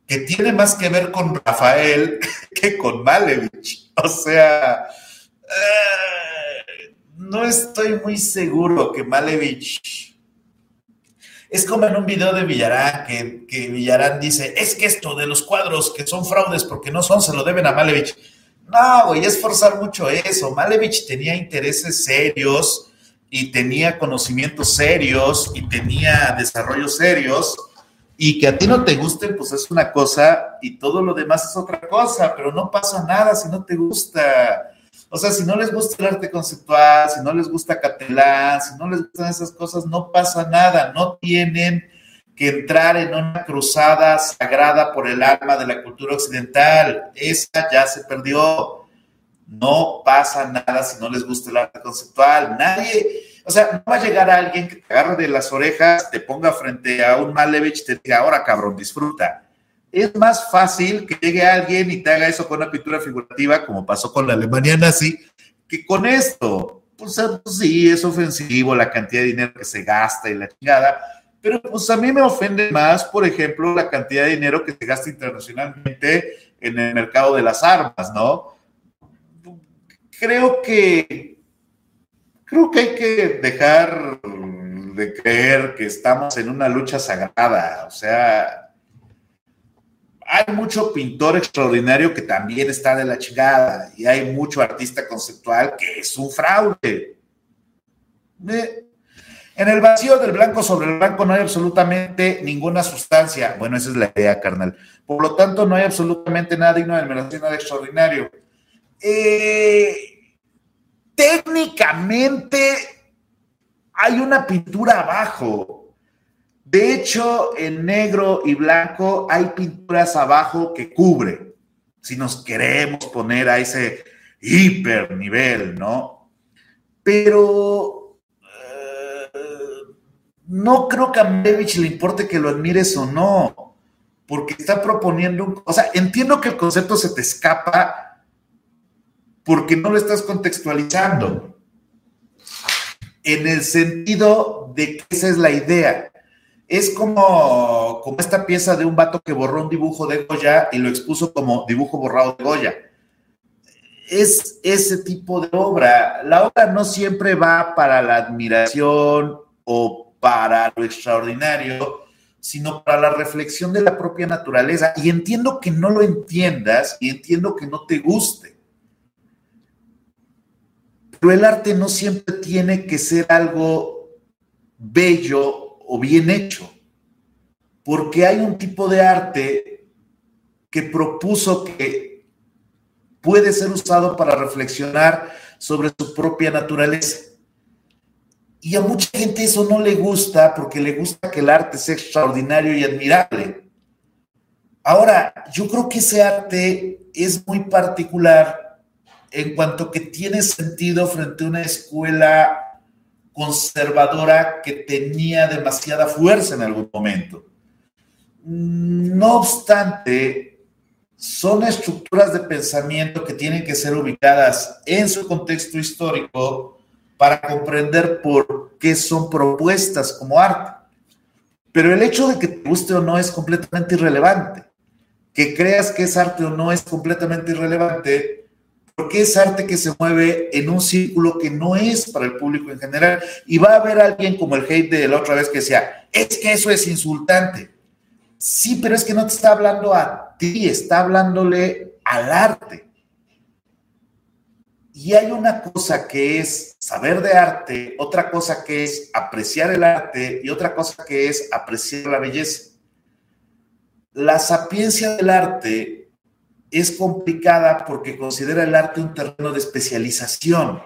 que tiene más que ver con Rafael que con Malevich. O sea, eh, no estoy muy seguro que Malevich... Es como en un video de Villarán, que, que Villarán dice, es que esto de los cuadros que son fraudes porque no son, se lo deben a Malevich. No, güey, es forzar mucho eso. Malevich tenía intereses serios y tenía conocimientos serios y tenía desarrollos serios y que a ti no te gusten, pues es una cosa y todo lo demás es otra cosa, pero no pasa nada si no te gusta. O sea, si no les gusta el arte conceptual, si no les gusta Catalán, si no les gustan esas cosas, no pasa nada, no tienen que entrar en una cruzada sagrada por el alma de la cultura occidental. Esa ya se perdió. No pasa nada si no les gusta el arte conceptual. Nadie, o sea, no va a llegar alguien que te agarre de las orejas, te ponga frente a un Malevich y te diga, ahora cabrón, disfruta. Es más fácil que llegue alguien y te haga eso con una pintura figurativa, como pasó con la Alemania nazi, que con esto. Pues, pues sí, es ofensivo la cantidad de dinero que se gasta y la chingada, pero pues a mí me ofende más, por ejemplo, la cantidad de dinero que se gasta internacionalmente en el mercado de las armas, ¿no? Creo que creo que hay que dejar de creer que estamos en una lucha sagrada, o sea, hay mucho pintor extraordinario que también está de la chingada y hay mucho artista conceptual que es un fraude. En el vacío del blanco sobre el blanco no hay absolutamente ninguna sustancia. Bueno, esa es la idea, carnal. Por lo tanto, no hay absolutamente nada digno de admiración, nada extraordinario. Eh, técnicamente hay una pintura abajo de hecho, en negro y blanco hay pinturas abajo que cubre, si nos queremos poner a ese hiper nivel, ¿no? Pero eh, no creo que a Mevich le importe que lo admires o no, porque está proponiendo, o sea, entiendo que el concepto se te escapa porque no lo estás contextualizando, en el sentido de que esa es la idea es como, como esta pieza de un vato que borró un dibujo de Goya y lo expuso como dibujo borrado de Goya. Es ese tipo de obra. La obra no siempre va para la admiración o para lo extraordinario, sino para la reflexión de la propia naturaleza. Y entiendo que no lo entiendas y entiendo que no te guste. Pero el arte no siempre tiene que ser algo bello o bien hecho, porque hay un tipo de arte que propuso que puede ser usado para reflexionar sobre su propia naturaleza. Y a mucha gente eso no le gusta porque le gusta que el arte sea extraordinario y admirable. Ahora, yo creo que ese arte es muy particular en cuanto que tiene sentido frente a una escuela conservadora que tenía demasiada fuerza en algún momento. No obstante, son estructuras de pensamiento que tienen que ser ubicadas en su contexto histórico para comprender por qué son propuestas como arte. Pero el hecho de que te guste o no es completamente irrelevante. Que creas que es arte o no es completamente irrelevante porque es arte que se mueve en un círculo que no es para el público en general. Y va a haber alguien como el hate de la otra vez que decía, es que eso es insultante. Sí, pero es que no te está hablando a ti, está hablándole al arte. Y hay una cosa que es saber de arte, otra cosa que es apreciar el arte y otra cosa que es apreciar la belleza. La sapiencia del arte es complicada porque considera el arte un terreno de especialización.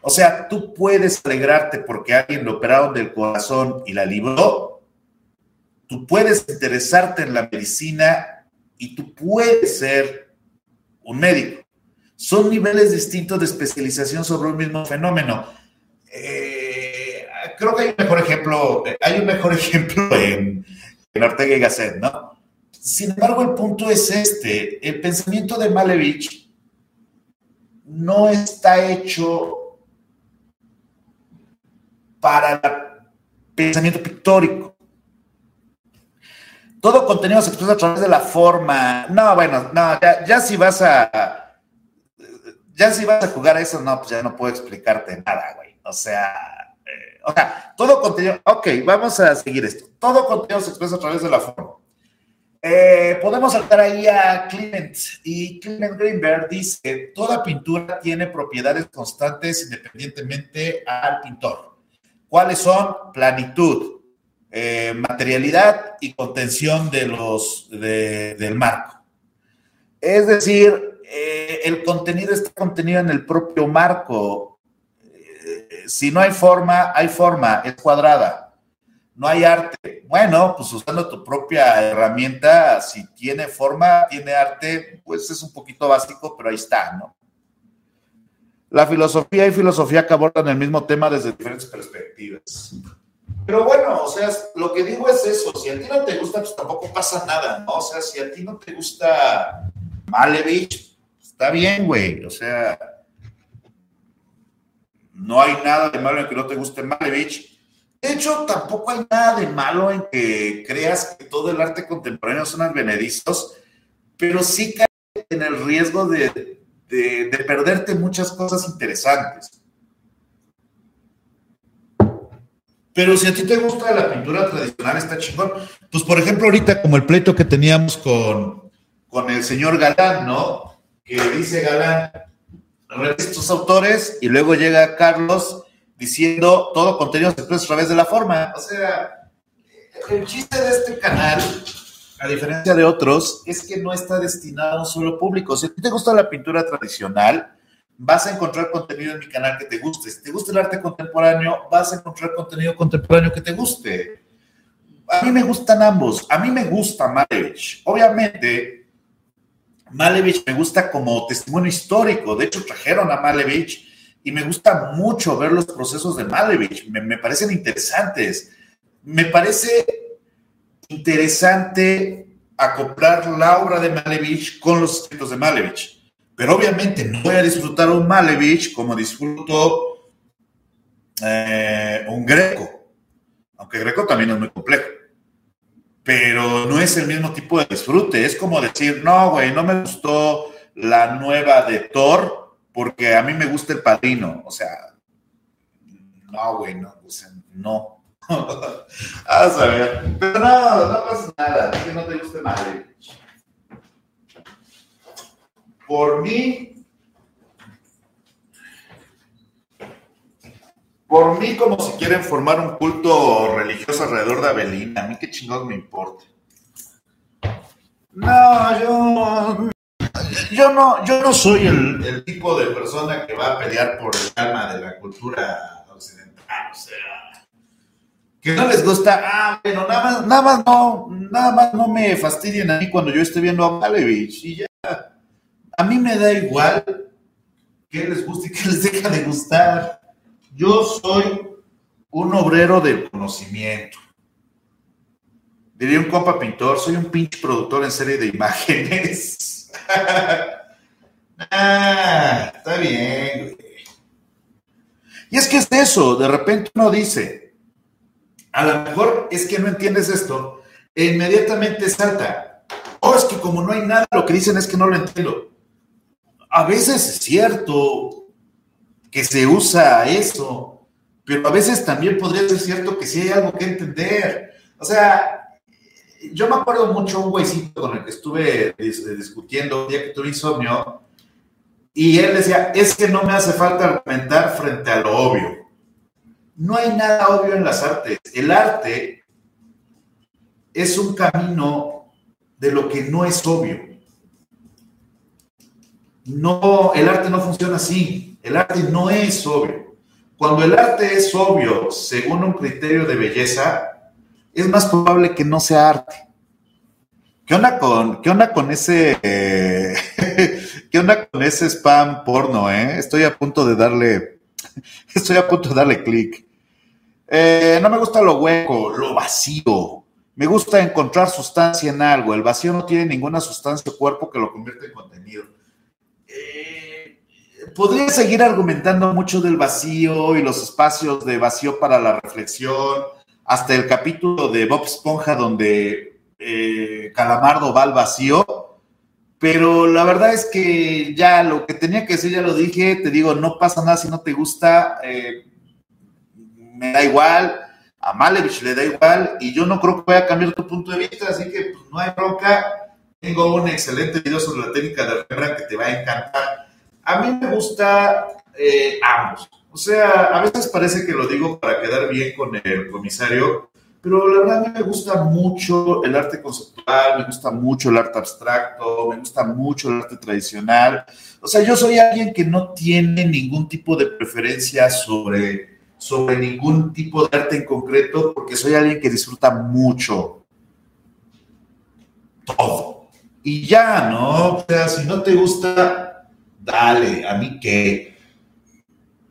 O sea, tú puedes alegrarte porque alguien lo operaron del corazón y la libró. Tú puedes interesarte en la medicina y tú puedes ser un médico. Son niveles distintos de especialización sobre un mismo fenómeno. Eh, creo que hay un mejor ejemplo, hay un mejor ejemplo en, en Ortega y Gasset, ¿no? Sin embargo, el punto es este, el pensamiento de Malevich no está hecho para el pensamiento pictórico. Todo contenido se expresa a través de la forma. No, bueno, no, ya, si vas a. Ya si vas a jugar a eso, no, pues ya no puedo explicarte nada, güey. O sea, eh, o sea, todo contenido. Ok, vamos a seguir esto. Todo contenido se expresa a través de la forma. Eh, podemos saltar ahí a Clement y Clement Greenberg dice, toda pintura tiene propiedades constantes independientemente al pintor. ¿Cuáles son? Planitud, eh, materialidad y contención de los, del marco. Es decir, eh, el contenido está contenido en el propio marco. si no hay forma, hay forma, es cuadrada no hay arte. Bueno, pues usando tu propia herramienta, si tiene forma, tiene arte, pues es un poquito básico, pero ahí está, ¿no? La filosofía y filosofía que abordan el mismo tema desde diferentes perspectivas. Pero bueno, o sea, lo que digo es eso, si a ti no te gusta, pues tampoco pasa nada, ¿no? O sea, si a ti no te gusta Malevich, está bien, güey, o sea, no hay nada de malo en que no te guste Malevich, de hecho, tampoco hay nada de malo en que creas que todo el arte contemporáneo son advenedizos, pero sí cae en el riesgo de, perderte muchas cosas interesantes. Pero si a ti te gusta la pintura tradicional, está chingón. Pues, por ejemplo, ahorita como el pleito que teníamos con, con el señor Galán, ¿no? Que dice Galán, estos autores y luego llega Carlos diciendo todo contenido se expresa a través de la forma. O sea, el chiste de este canal, a diferencia de otros, es que no está destinado a un solo público. Si a ti te gusta la pintura tradicional, vas a encontrar contenido en mi canal que te guste. Si te gusta el arte contemporáneo, vas a encontrar contenido contemporáneo que te guste. A mí me gustan ambos. A mí me gusta Malevich. Obviamente, Malevich me gusta como testimonio histórico. De hecho, trajeron a Malevich y me gusta mucho ver los procesos de Malevich. Me, parecen interesantes. Me parece interesante acoplar la obra de Malevich con los escritos de Malevich pero obviamente no voy a disfrutar un Malevich como disfruto eh, un Greco, aunque Greco también es muy complejo. Pero no es el mismo tipo de disfrute. Es como decir, no, güey, no me gustó la nueva de Thor porque a mí me gusta el padrino. O sea, no, güey, no, o sea, no. a ver. Pero no, no pasa nada, es que no te guste Malevich. Por mí, por mí como si quieren formar un culto religioso alrededor de Abelina, a mí qué chingados me importa. No, yo, yo no, yo no soy el, tipo de persona que va a pelear por el alma de la cultura occidental, o sea, que no les gusta, ah, bueno, nada más, nada más no, nada más no me fastidien a mí cuando yo esté viendo a Malevich y ya a mí me da igual qué les guste y qué les deja de gustar. Yo soy un obrero del conocimiento. Diría un compa pintor, soy un pinche productor en serie de imágenes. ah, está bien, Y es que es eso, de repente uno dice, a lo mejor es que no entiendes esto, e inmediatamente salta. Oh, es que como no hay nada, lo que dicen es que no lo entiendo a veces es cierto que se usa eso, pero a veces también podría ser cierto que sí hay algo que entender. O sea, yo me acuerdo mucho un güeycito con el que estuve discutiendo un día que tuve insomnio, y él decía, es que no me hace falta argumentar frente a lo obvio. No hay nada obvio en las artes. El arte es un camino de lo que no es obvio. No, el arte no funciona así. El arte no es obvio. Cuando el arte es obvio según un criterio de belleza, es más probable que no sea arte. ¿Qué onda con, qué onda con ese, qué onda con ese spam porno, eh? Estoy a punto de darle, estoy a punto de darle clic. Eh, no me gusta lo hueco, lo vacío. Me gusta encontrar sustancia en algo. El vacío no tiene ninguna sustancia o cuerpo que lo convierta en contenido podría seguir argumentando mucho del vacío y los espacios de vacío para la reflexión, hasta el capítulo de Bob Esponja donde eh, Calamardo va al vacío, pero la verdad es que ya lo que tenía que decir ya lo dije, te digo, no pasa nada si no te gusta, eh, me da igual, a Malevich le da igual y yo no creo que vaya a cambiar tu punto de vista, así que pues, no hay bronca. Tengo un excelente video sobre la técnica de Rembrandt que te va a encantar a mí me gusta eh, ambos. O sea, a veces parece que lo digo para quedar bien con el comisario, pero la verdad me gusta mucho el arte conceptual, me gusta mucho el arte abstracto, me gusta mucho el arte tradicional. O sea, yo soy alguien que no tiene ningún tipo de preferencia sobre, sobre ningún tipo de arte en concreto, porque soy alguien que disfruta mucho todo. Y ya, ¿no? O sea, si no te gusta, dale, a mí que,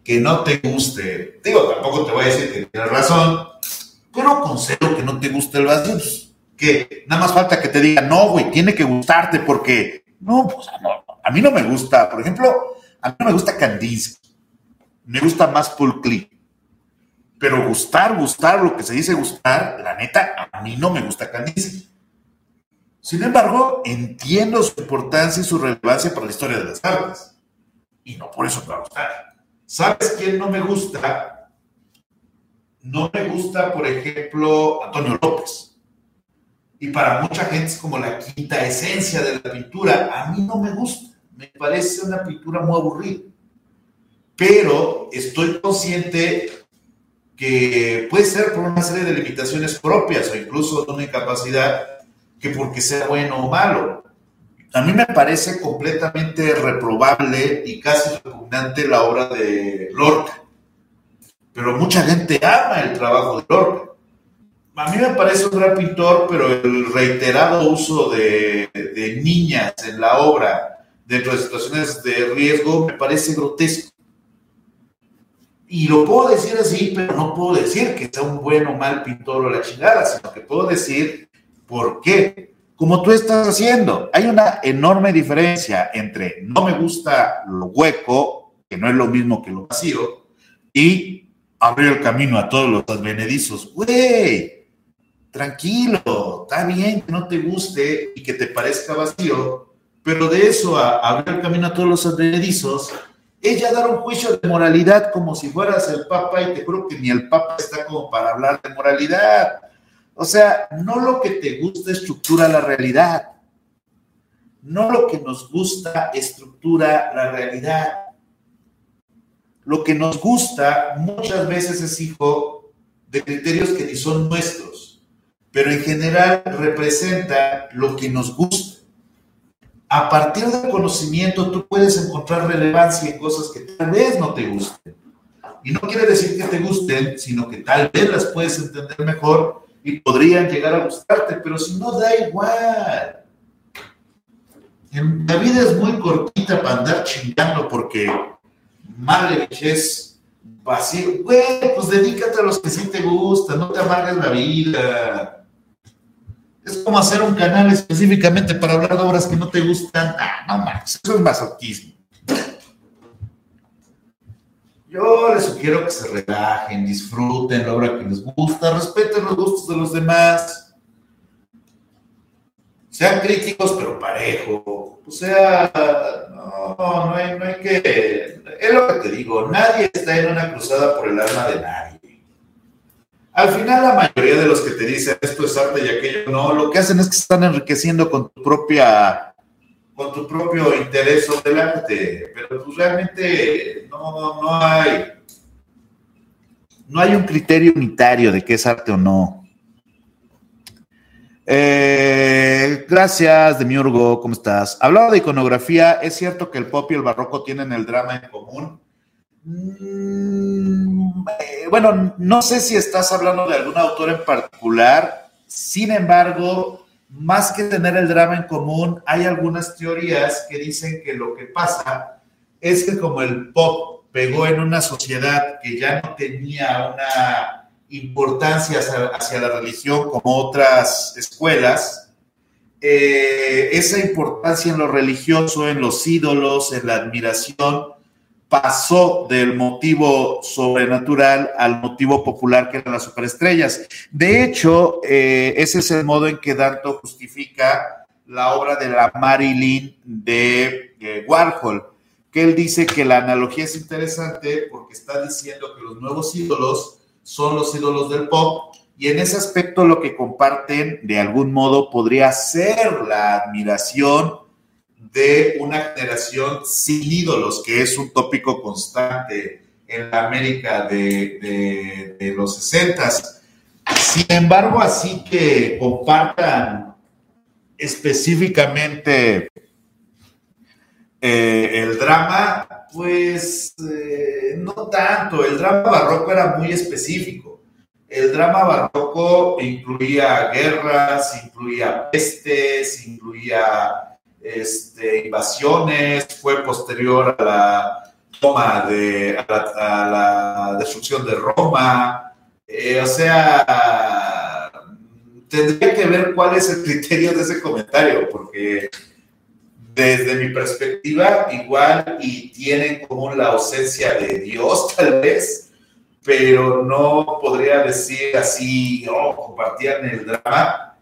que no te guste. Digo, tampoco te voy a decir que tienes razón, pero concedo que no te guste el vacío. Pues, que nada más falta que te diga, no, güey, tiene que gustarte porque, no, pues a mí no me gusta. Por ejemplo, a mí no me gusta Kandinsky. Me gusta más Paul Klee. Pero gustar, gustar, lo que se dice gustar, la neta, a mí no me gusta Kandinsky. Sin embargo, entiendo su importancia y su relevancia para la historia de las artes. Y no por eso me va a gustar. ¿Sabes quién no me gusta? no me gusta, por ejemplo, Antonio López. Y para mucha gente es como la quinta esencia de la pintura. A mí no me gusta. Me parece una pintura muy aburrida. Pero estoy consciente que puede ser por una serie de limitaciones propias o incluso de una incapacidad que porque sea bueno o malo. A mí me parece completamente reprobable y casi repugnante la obra de Lorca pero mucha gente ama el trabajo de Lorca. A mí me parece un gran pintor, pero el reiterado uso de, niñas en la obra dentro de situaciones de riesgo me parece grotesco. Y lo puedo decir así, pero no puedo decir que sea un buen o mal pintor o la chingada, sino que puedo decir por qué. Como tú estás haciendo, hay una enorme diferencia entre no me gusta lo hueco, que no es lo mismo que lo vacío, y abrir el camino a todos los advenedizos. Güey, tranquilo, está bien que no te guste y que te parezca vacío, pero de eso a abrir el camino a todos los advenedizos, ella dar un juicio de moralidad como si fueras el Papa y te creo que ni el Papa está como para hablar de moralidad. O sea, no lo que te gusta estructura la realidad. No lo que nos gusta estructura la realidad. Lo que nos gusta muchas veces es hijo de criterios que ni son nuestros, pero en general representa lo que nos gusta. A partir del conocimiento tú puedes encontrar relevancia en cosas que tal vez no te gusten. Y no quiere decir que te gusten, sino que tal vez las puedes entender mejor y podrían llegar a gustarte, pero si no, da igual. La vida es muy cortita para andar chingando porque madre es vacío. Güey, pues dedícate a los que sí te gustan, no te amargues la vida. Es como hacer un canal específicamente para hablar de obras que no te gustan. Ah, no mames, eso es masoquismo. Yo les sugiero que se relajen, disfruten la obra que les gusta, respeten los gustos de los demás. Sean críticos, pero parejo. O sea, no, no hay, no hay que es lo que te digo, nadie está en una cruzada por el alma de nadie. Al final la mayoría de los que te dicen esto es arte y aquello no, lo que hacen es que están enriqueciendo con tu propia con tu propio interés sobre el arte, pero pues realmente no, no hay no hay un criterio unitario de qué es arte o no. Eh, gracias, Demiurgo, ¿cómo estás? Hablaba de iconografía, ¿es cierto que el pop y el barroco tienen el drama en común? Mm, eh, bueno, no sé si estás hablando de algún autor en particular, sin embargo, más que tener el drama en común, hay algunas teorías que dicen que lo que pasa es que como el pop pegó en una sociedad que ya no tenía una importancia hacia, la religión como otras escuelas, eh, esa importancia en lo religioso, en los ídolos, en la admiración, pasó del motivo sobrenatural al motivo popular que eran las superestrellas. De hecho, eh, ese es el modo en que Danto justifica la obra de la Marilyn de eh, Warhol, que él dice que la analogía es interesante porque está diciendo que los nuevos ídolos son los ídolos del pop y en ese aspecto lo que comparten de algún modo podría ser la admiración de una generación sin ídolos, que es un tópico constante en la América de, los 60. Sin embargo, así que compartan específicamente eh, el drama, pues eh, no tanto, el drama barroco era muy específico. El drama barroco incluía guerras, incluía pestes, incluía este, invasiones, fue posterior a la toma de, a la, destrucción de Roma. Eh, o sea, tendría que ver cuál es el criterio de ese comentario, porque desde mi perspectiva, igual y tienen como la ausencia de Dios, tal vez, pero no podría decir así, oh, compartían el drama.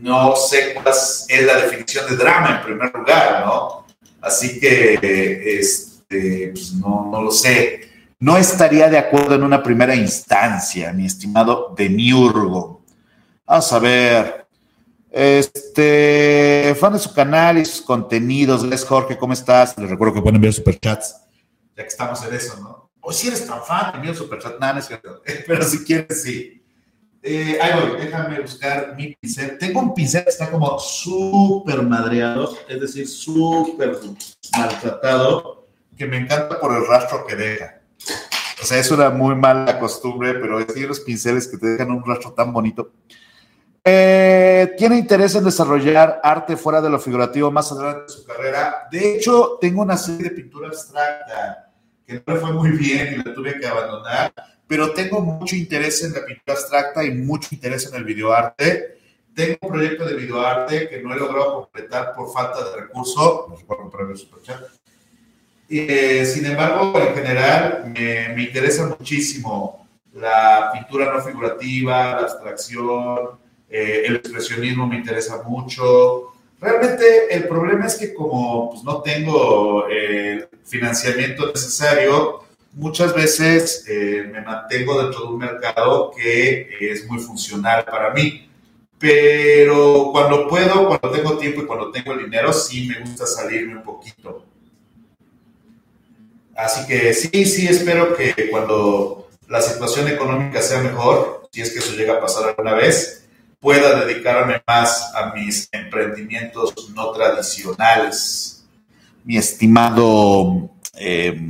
No sé cuál es la definición de drama en primer lugar, ¿no? Así que, este, pues no, no lo sé. no estaría de acuerdo en una primera instancia, mi estimado Demiurgo. Vamos a ver. Este, fan de su canal y sus contenidos. Les Jorge, ¿cómo estás? Les recuerdo que pueden enviar superchats, ya que estamos en eso, ¿no? O si eres tan fan, envía un superchat. Nada, no es cierto. Pero si quieres, sí. Eh, ahí voy, déjame buscar mi pincel. Tengo un pincel que está como súper madreado, es decir, súper maltratado, que me encanta por el rastro que deja. O sea, es una muy mala costumbre, pero es decir, los pinceles que te dejan un rastro tan bonito. Eh, tiene interés en desarrollar arte fuera de lo figurativo más adelante de su carrera. De hecho, tengo una serie de pintura abstracta que no fue muy bien y la tuve que abandonar, pero tengo mucho interés en la pintura abstracta y mucho interés en el videoarte. Tengo un proyecto de videoarte que no he logrado completar por falta de recursos. No se puede comprar el superchat. Eh, sin embargo, en general, me, me interesa muchísimo la pintura no figurativa, la abstracción, eh, el expresionismo me interesa mucho. Realmente el problema es que como pues, no tengo el financiamiento necesario, muchas veces eh, me mantengo dentro de un mercado que es muy funcional para mí. Pero cuando puedo, cuando tengo tiempo y cuando tengo el dinero, sí me gusta salirme un poquito. Así que sí, sí, espero que cuando la situación económica sea mejor, si es que eso llega a pasar alguna vez, pueda dedicarme más a mis emprendimientos no tradicionales. Mi estimado, eh,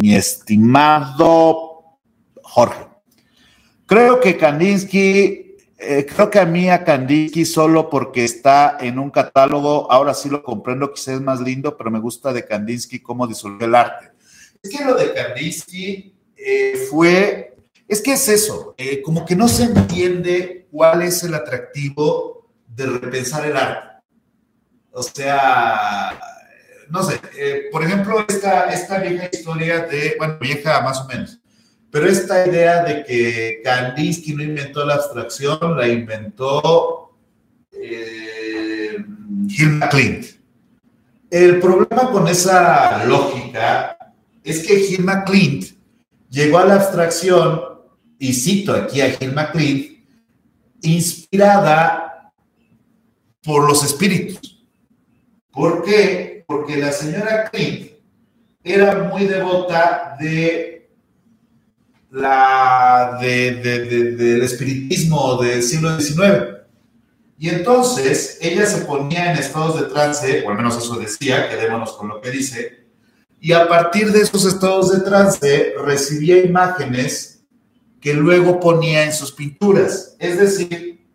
mi estimado Jorge, creo que Kandinsky, eh, creo que a mí a Kandinsky solo porque está en un catálogo, ahora sí lo comprendo, quizás es más lindo, pero me gusta de Kandinsky cómo disolvió el arte. Es que lo de Kandinsky eh, fue es que es eso, eh, como que no se entiende cuál es el atractivo de repensar el arte. O sea, no sé, eh, por ejemplo, esta, esta vieja historia de, bueno, vieja más o menos, pero esta idea de que Kandinsky no inventó la abstracción, la inventó eh, Hilma Klint. El problema con esa lógica es que Hilma Klint llegó a la abstracción y cito aquí a Gil McLean, inspirada por los espíritus. ¿Por qué? Porque la señora Clint era muy devota de la, del espiritismo del siglo XIX. Y entonces ella se ponía en estados de trance, o al menos eso decía, quedémonos con lo que dice, y a partir de esos estados de trance recibía imágenes que luego ponía en sus pinturas. Es decir,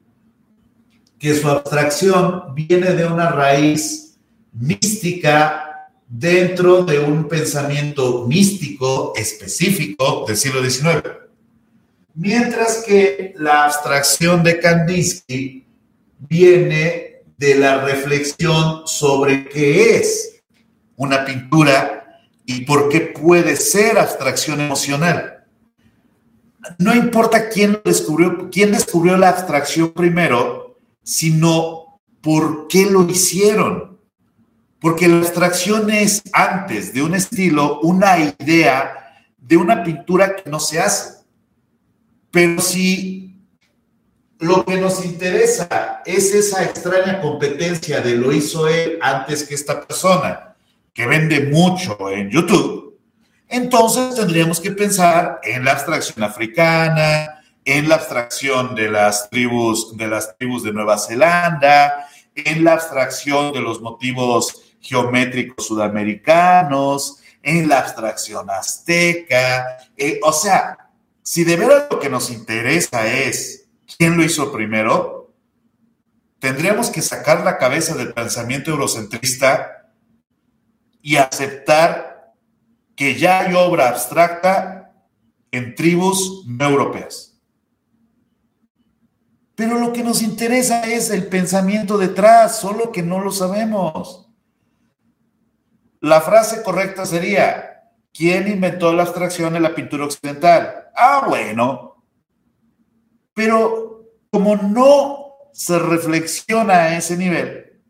que su abstracción viene de una raíz mística dentro de un pensamiento místico específico del siglo XIX. Mientras que la abstracción de Kandinsky viene de la reflexión sobre qué es una pintura y por qué puede ser abstracción emocional no importa quién descubrió, quién descubrió la abstracción primero, sino por qué lo hicieron. Porque la abstracción es antes de un estilo, una idea de una pintura que no se hace. Pero si lo que nos interesa es esa extraña competencia de lo hizo él antes que esta persona, que vende mucho en YouTube, entonces tendríamos que pensar en la abstracción africana, en la abstracción de las tribus de las tribus de Nueva Zelanda, en la abstracción de los motivos geométricos sudamericanos, en la abstracción azteca. Eh, o sea, si de verdad lo que nos interesa es quién lo hizo primero, tendríamos que sacar la cabeza del pensamiento eurocentrista y aceptar que ya hay obra abstracta en tribus no europeas. Pero lo que nos interesa es el pensamiento detrás, solo que no lo sabemos. La frase correcta sería, ¿quién inventó la abstracción en la pintura occidental? Ah, bueno. Pero como no se reflexiona a ese nivel,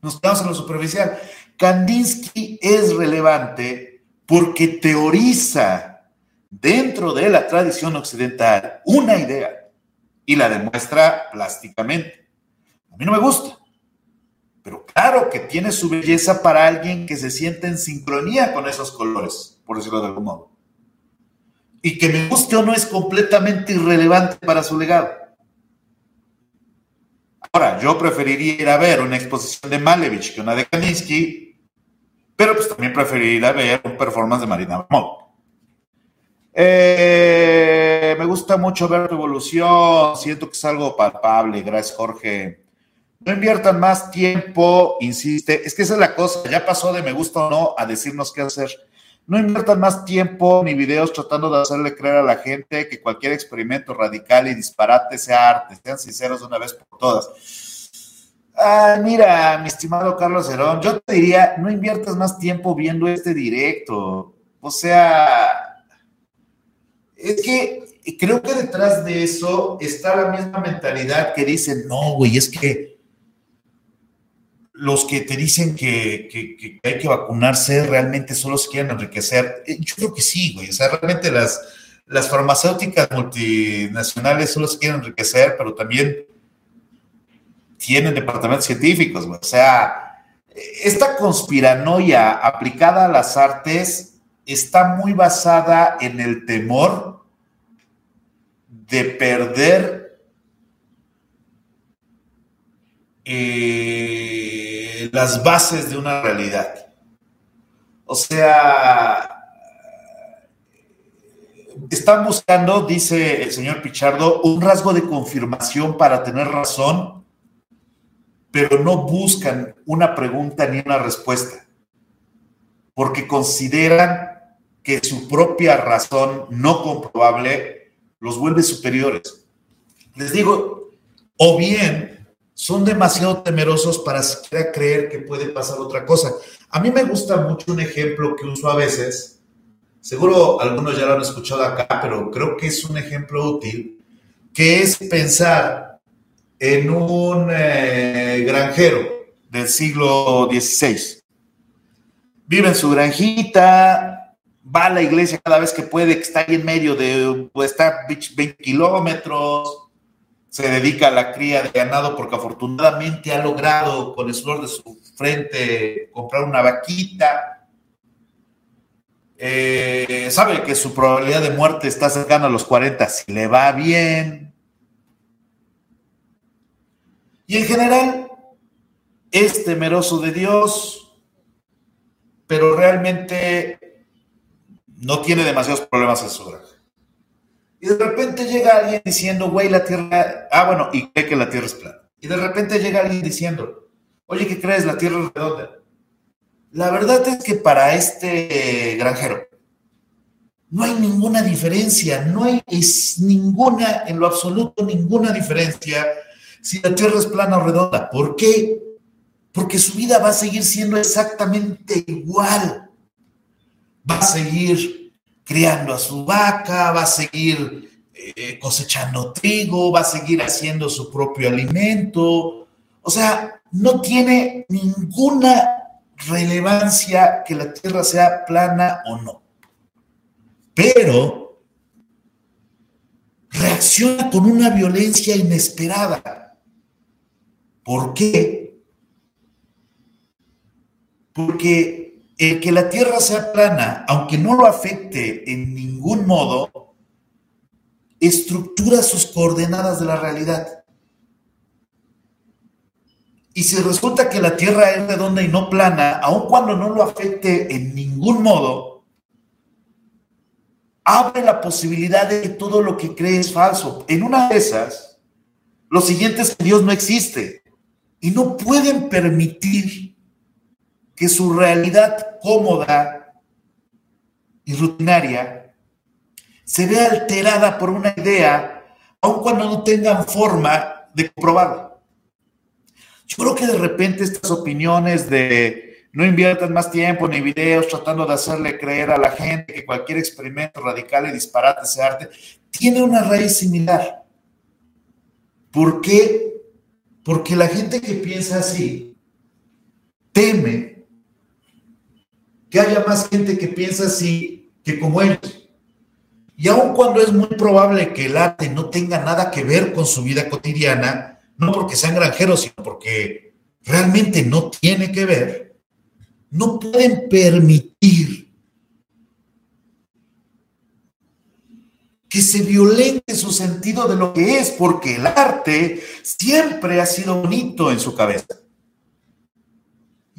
nos quedamos en lo superficial. Kandinsky es relevante porque teoriza dentro de la tradición occidental una idea y la demuestra plásticamente. A mí no me gusta, pero claro que tiene su belleza para alguien que se siente en sincronía con esos colores, por decirlo de algún modo. Y que me guste o no es completamente irrelevante para su legado. Ahora, yo preferiría ir a ver una exposición de Malevich que una de Kandinsky, pero pues también preferiría ver un performance de Marina Montt. Eh, me gusta mucho ver tu evolución, siento que es algo palpable, gracias Jorge. No inviertan más tiempo, insiste, es que esa es la cosa, ya pasó de me gusta o no a decirnos qué hacer. No inviertan más tiempo ni videos tratando de hacerle creer a la gente que cualquier experimento radical y disparate sea arte. Sean sinceros de una vez por todas. Ah, mira, mi estimado Carlos Herón, yo te diría, no inviertas más tiempo viendo este directo. O sea, es que creo que detrás de eso está la misma mentalidad que dice, no, güey, es que los que te dicen que, hay que vacunarse realmente solo se quieren enriquecer. Eh, yo creo que sí, güey. O sea, realmente las, farmacéuticas multinacionales solo se quieren enriquecer, pero también tienen departamentos científicos, güey. O sea, esta conspiranoia aplicada a las artes está muy basada en el temor de perder eh, las bases de una realidad. O sea, están buscando, dice el señor Pichardo, un rasgo de confirmación para tener razón, pero no buscan una pregunta ni una respuesta, porque consideran que su propia razón no comprobable los vuelve superiores. Les digo, o bien son demasiado temerosos para siquiera creer que puede pasar otra cosa. A mí me gusta mucho un ejemplo que uso a veces, seguro algunos ya lo han escuchado acá, pero creo que es un ejemplo útil, que es pensar en un eh, granjero del siglo XVI. Vive en su granjita, va a la iglesia cada vez que puede, que está ahí en medio de, está 20 kilómetros, se dedica a la cría de ganado porque afortunadamente ha logrado con el sudor de su frente comprar una vaquita. Eh, sabe que su probabilidad de muerte está cercana a los 40 si le va bien. Y en general es temeroso de Dios, pero realmente no tiene demasiados problemas en su granja. Y de repente llega alguien diciendo, güey, la tierra, ah, bueno, y cree que la tierra es plana. Y de repente llega alguien diciendo, oye, ¿qué crees? La tierra es redonda. La verdad es que para este granjero no hay ninguna diferencia, no hay es ninguna, en lo absoluto, ninguna diferencia si la tierra es plana o redonda. ¿Por qué? Porque su vida va a seguir siendo exactamente igual va a seguir criando a su vaca, va a seguir eh, cosechando trigo, va a seguir haciendo su propio alimento. O sea, no tiene ninguna relevancia que la tierra sea plana o no. Pero reacciona con una violencia inesperada. ¿Por qué? Porque el que la Tierra sea plana, aunque no lo afecte en ningún modo, estructura sus coordenadas de la realidad. Y si resulta que la Tierra es redonda y no plana, aun cuando no lo afecte en ningún modo, abre la posibilidad de que todo lo que cree es falso. En una de esas, lo siguiente es que Dios no existe y no pueden permitir que su realidad cómoda y rutinaria se vea alterada por una idea, aun cuando no tengan forma de comprobarla. Yo creo que de repente estas opiniones de no inviertan más tiempo ni videos tratando de hacerle creer a la gente que cualquier experimento radical y disparate sea arte, tiene una raíz similar. ¿Por qué? Porque la gente que piensa así teme que haya más gente que piensa así que como ellos. Y aun cuando es muy probable que el arte no tenga nada que ver con su vida cotidiana, no porque sean granjeros, sino porque realmente no tiene que ver, no pueden permitir que se violente su sentido de lo que es, porque el arte siempre ha sido bonito en su cabeza.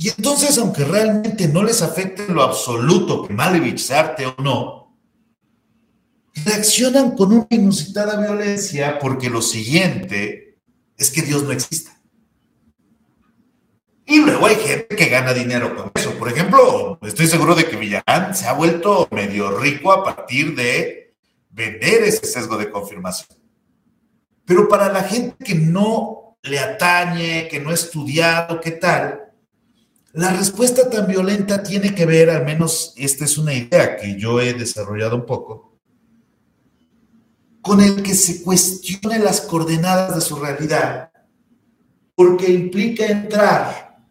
Y entonces, aunque realmente no les afecte lo absoluto que Malevich sea arte o no, reaccionan con una inusitada violencia porque lo siguiente es que Dios no exista. Y luego hay gente que gana dinero con eso. Por ejemplo, estoy seguro de que Villarán se ha vuelto medio rico a partir de vender ese sesgo de confirmación. Pero para la gente que no le atañe, que no ha estudiado, ¿qué tal? La respuesta tan violenta tiene que ver, al menos esta es una idea que yo he desarrollado un poco, con el que se cuestione las coordenadas de su realidad, porque implica entrar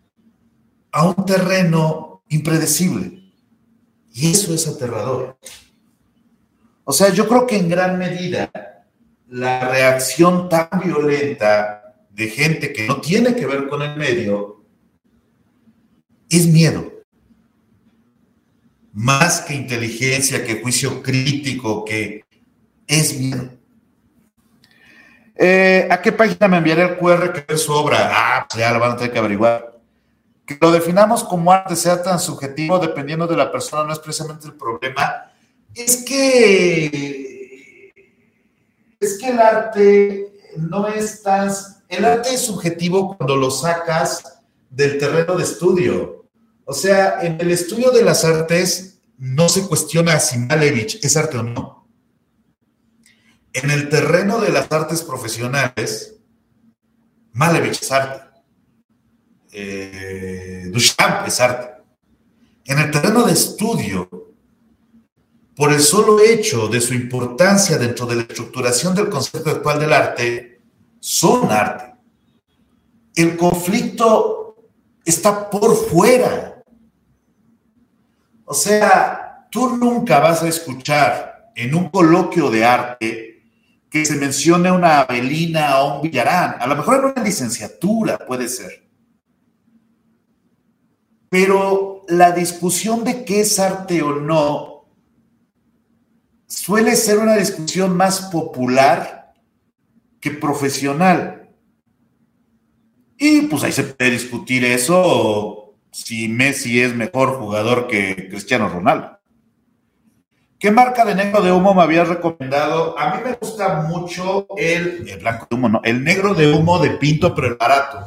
a un terreno impredecible. Y eso es aterrador. O sea, yo creo que en gran medida la reacción tan violenta de gente que no tiene que ver con el medio es miedo. Más que inteligencia, que juicio crítico, que es miedo. Eh, ¿A qué página me enviaré el QR que es su obra? Ah, pues ya lo van a tener que averiguar. Que lo definamos como arte sea tan subjetivo dependiendo de la persona no es precisamente el problema es que, es que el arte no es tan... El arte es subjetivo cuando lo sacas del terreno de estudio. O sea, en el estudio de las artes no se cuestiona si Malevich es arte o no. En el terreno de las artes profesionales, Malevich es arte. Eh, Duchamp es arte. En el terreno de estudio, por el solo hecho de su importancia dentro de la estructuración del concepto actual del arte, son arte. El conflicto está por fuera. O sea, tú nunca vas a escuchar en un coloquio de arte que se mencione una Avelina o un Villarán. A lo mejor en una licenciatura puede ser. Pero la discusión de qué es arte o no suele ser una discusión más popular que profesional. Y pues ahí se puede discutir eso, si Messi es mejor jugador que Cristiano Ronaldo. ¿Qué marca de negro de humo me habías recomendado? A mí me gusta mucho el, el blanco de humo, no, el negro de humo de Pinto, pero el barato.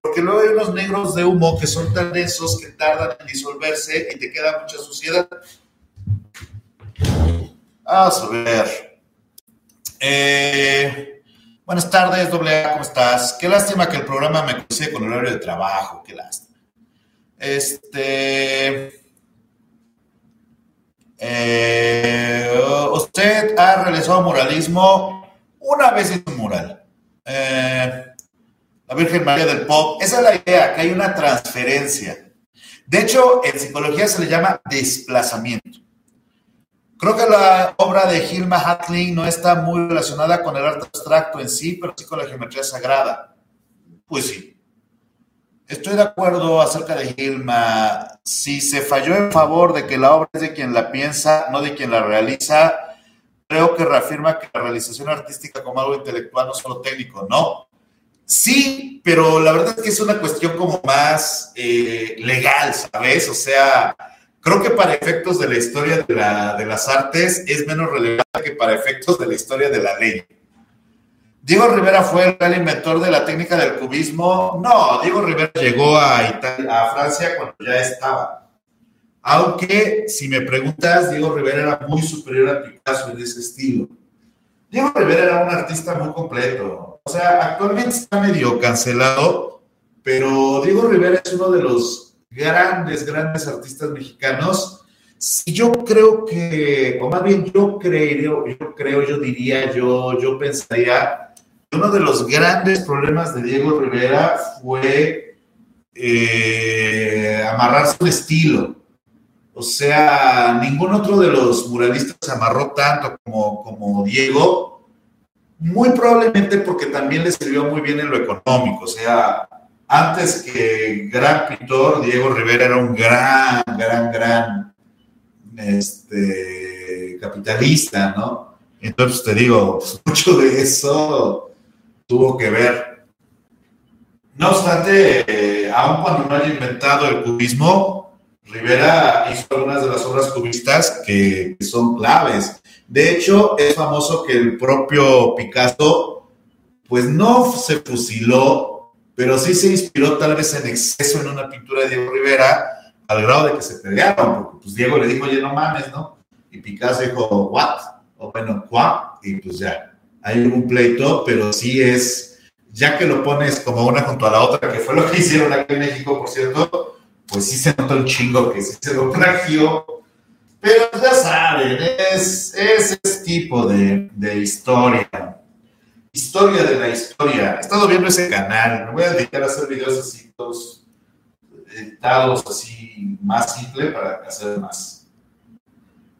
Porque luego hay unos negros de humo que son tan densos que tardan en disolverse y te queda mucha suciedad. A ver. Eh, buenas tardes, doble ¿cómo estás? Qué lástima que el programa me coincide con el horario de trabajo, qué lástima. Este. Eh, usted ha realizado muralismo una vez en un mural. Eh, la Virgen María del Pop. Esa es la idea, que hay una transferencia. De hecho, en psicología se le llama desplazamiento. Creo que la obra de Hilma Hatling no está muy relacionada con el arte abstracto en sí, pero sí con la geometría sagrada. Pues sí. Estoy de acuerdo acerca de Hilma. Si se falló en favor de que la obra es de quien la piensa, no de quien la realiza, creo que reafirma que la realización artística como algo intelectual no solo técnico, no. Sí, pero la verdad es que es una cuestión como más eh, legal, ¿sabes? O sea, creo que para efectos de la historia de, las artes es menos relevante que para efectos de la historia de la ley. Diego Rivera fue el inventor de la técnica del cubismo. No, Diego Rivera llegó a, Italia, a Francia cuando ya estaba. Aunque, si me preguntas, Diego Rivera era muy superior a Picasso en ese estilo. Diego Rivera era un artista muy completo. O sea, actualmente está medio cancelado, pero Diego Rivera es uno de los grandes, grandes artistas mexicanos. yo creo que, o más bien yo creo, yo creo, yo diría, yo, yo pensaría, uno de los grandes problemas de Diego Rivera fue eh, amarrar su estilo. O sea, ningún otro de los muralistas amarró tanto como, Diego, muy probablemente porque también le sirvió muy bien en lo económico. O sea, antes que gran pintor, Diego Rivera era un gran, gran, gran este, capitalista, ¿no? Entonces te digo, mucho de eso tuvo que ver. No obstante, eh, aun cuando no haya inventado el cubismo, Rivera hizo algunas de las obras cubistas que, son claves. De hecho, es famoso que el propio Picasso, pues no se fusiló, pero sí se inspiró tal vez en exceso en una pintura de Diego Rivera, al grado de que se pelearon, porque pues Diego le dijo, oye, no mames, ¿no? Y Picasso dijo, what? O bueno, ¿cuá? Y pues ya, hay un pleito, pero sí es, ya que lo pones como una junto a la otra, que fue lo que hicieron aquí en México, por cierto, pues sí se nota un chingo que se lo plagió. Pero ya saben, es, ese tipo de, de, historia. Historia de la historia. He estado viendo ese canal. Me voy a dedicar a hacer videos así, todos editados, así, más simple para hacer más.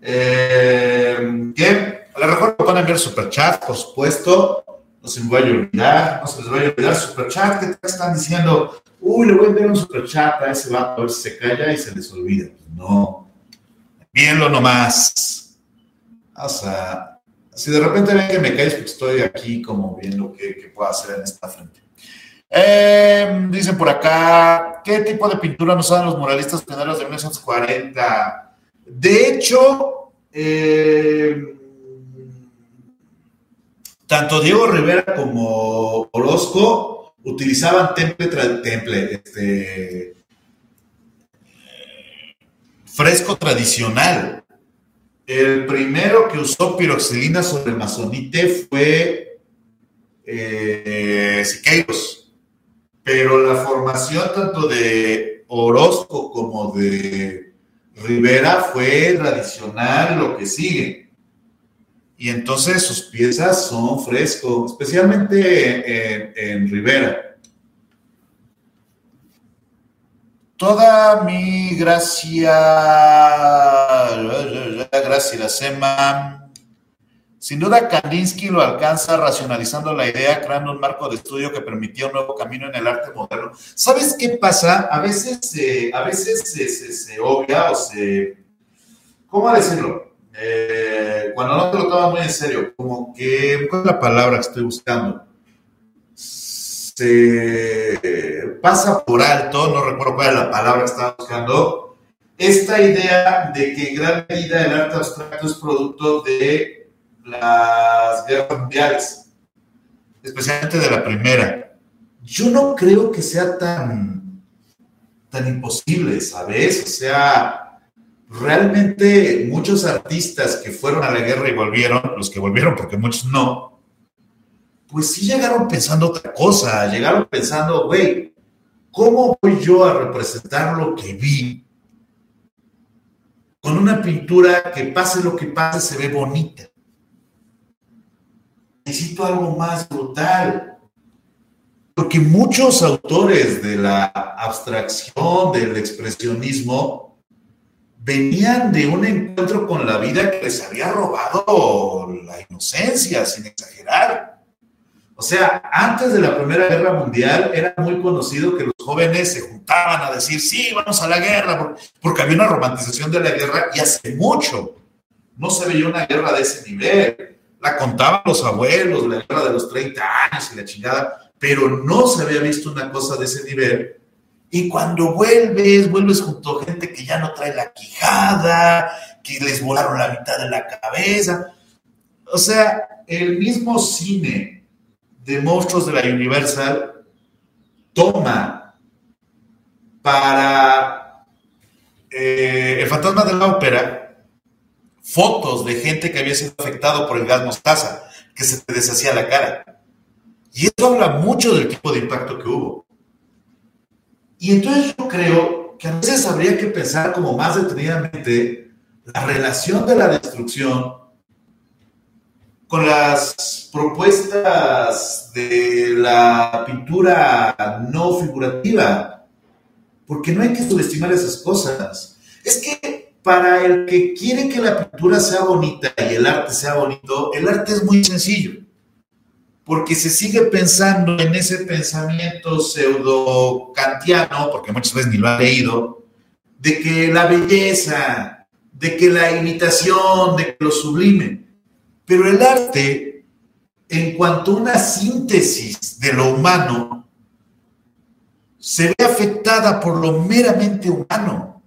Eh, ¿Qué? A lo mejor me van a enviar superchat, por supuesto. No se me vaya a olvidar, no se les vaya a olvidar superchat. ¿Qué están diciendo? uy, le voy a enviar un superchat a ese vato a ver si se calla y se les olvida. No, envíenlo nomás. O sea, si de repente ven que me caes, porque estoy aquí como viendo qué, qué puedo hacer en esta frente. Eh, dicen por acá, ¿qué tipo de pintura nos usaban los muralistas pioneros de 1940? De hecho, eh, tanto Diego Rivera como Orozco utilizaban temple, temple este, fresco tradicional. El primero que usó piroxilina sobre masonite fue eh, Siqueiros, pero la formación tanto de Orozco como de Rivera fue tradicional, lo que sigue y entonces sus piezas son frescos, especialmente en, Rivera. Toda mi gracia, gracias, Sema. Sin duda, Kandinsky lo alcanza racionalizando la idea, creando un marco de estudio que permitía un nuevo camino en el arte moderno. ¿Sabes qué pasa? A veces, a veces se obvia o se... ¿Cómo decirlo? Eh, cuando no te lo tomas muy en serio, como que, ¿cuál es la palabra que estoy buscando? Se pasa por alto, no recuerdo cuál es la palabra que estaba buscando, esta idea de que en gran medida el arte abstracto es producto de las guerras mundiales, especialmente de la primera. Yo no creo que sea tan, tan imposible, ¿sabes? O sea, realmente muchos artistas que fueron a la guerra y volvieron, los que volvieron porque muchos no, pues sí llegaron pensando otra cosa, llegaron pensando, güey, ¿cómo voy yo a representar lo que vi? Con una pintura que pase lo que pase, se ve bonita. Necesito algo más brutal. Porque muchos autores de la abstracción, del expresionismo, venían de un encuentro con la vida que les había robado la inocencia, sin exagerar. O sea, antes de la Primera Guerra Mundial era muy conocido que los jóvenes se juntaban a decir, sí, vamos a la guerra, porque había una romantización de la guerra y hace mucho no se veía una guerra de ese nivel. La contaban los abuelos, la guerra de los 30 años y la chingada, pero no se había visto una cosa de ese nivel y cuando vuelves, vuelves junto a gente que ya no trae la quijada, que les volaron la mitad de la cabeza. O sea, el mismo cine de monstruos de la Universal toma para eh, el fantasma de la ópera fotos de gente que había sido afectado por el gas mostaza, que se te deshacía la cara. Y eso habla mucho del tipo de impacto que hubo. Y entonces yo creo que a veces habría que pensar como más detenidamente la relación de la destrucción con las propuestas de la pintura no figurativa, porque no hay que subestimar esas cosas. Es que para el que quiere que la pintura sea bonita y el arte sea bonito, el arte es muy sencillo, porque se sigue pensando en ese pensamiento pseudo kantiano, porque muchas veces ni lo ha leído, de que la belleza, de que la imitación, de que lo sublime. Pero el arte, en cuanto a una síntesis de lo humano, se ve afectada por lo meramente humano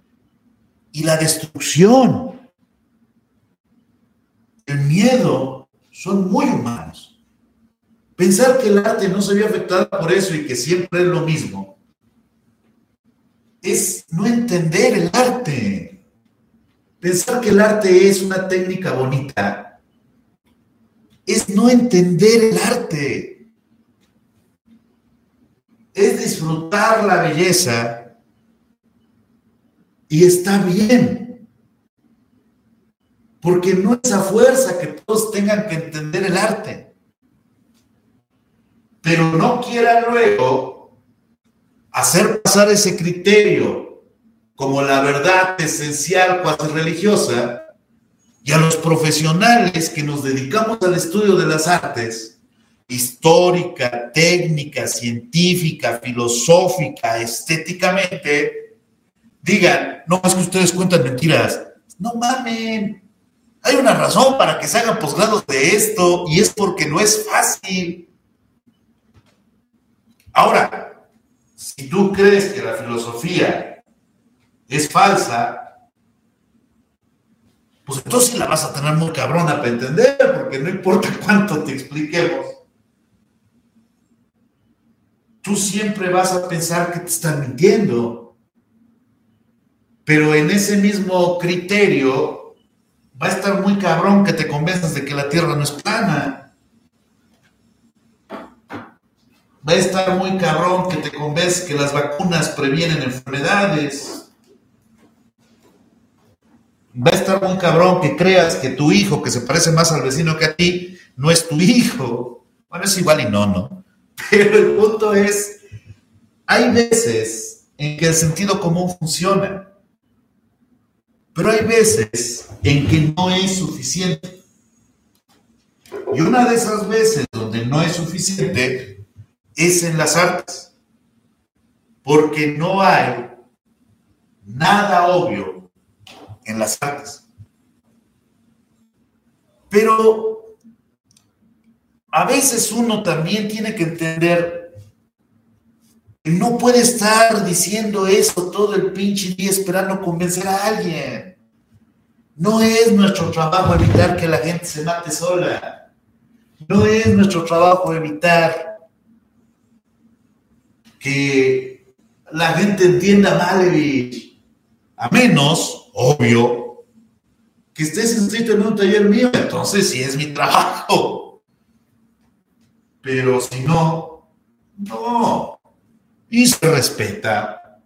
y la destrucción, el miedo, son muy humanos. Pensar que el arte no se ve afectada por eso y que siempre es lo mismo, es no entender el arte. Pensar que el arte es una técnica bonita es no entender el arte. Es disfrutar la belleza y está bien. Porque no es a fuerza que todos tengan que entender el arte. Pero no quieran luego hacer pasar ese criterio como la verdad esencial, cuasi religiosa, y a los profesionales que nos dedicamos al estudio de las artes, histórica, técnica, científica, filosófica, estéticamente, digan, no es que ustedes cuentan mentiras. No mamen. Hay una razón para que se hagan posgrados de esto y es porque no es fácil. Ahora, si tú crees que la filosofía es falsa, pues entonces la vas a tener muy cabrona para entender, porque no importa cuánto te expliquemos, tú siempre vas a pensar que te están mintiendo. Pero en ese mismo criterio va a estar muy cabrón que te convenzas de que la Tierra no es plana. Va a estar muy cabrón que te convence que las vacunas previenen enfermedades. Va a estar muy cabrón que creas que tu hijo, que se parece más al vecino que a ti, no es tu hijo. Bueno, es igual y no, ¿no? Pero el punto es, hay veces en que el sentido común funciona, pero hay veces en que no es suficiente. Y una de esas veces donde no es suficiente es en las artes, porque no hay nada obvio en las artes. Pero a veces uno también tiene que entender que no puede estar diciendo eso todo el pinche día esperando convencer a alguien. No es nuestro trabajo evitar que la gente se mate sola. No es nuestro trabajo evitar que la gente entienda Malevich, a menos, obvio, que estés inscrito en un taller mío, entonces sí es mi trabajo. Pero si no, no. Y se respeta.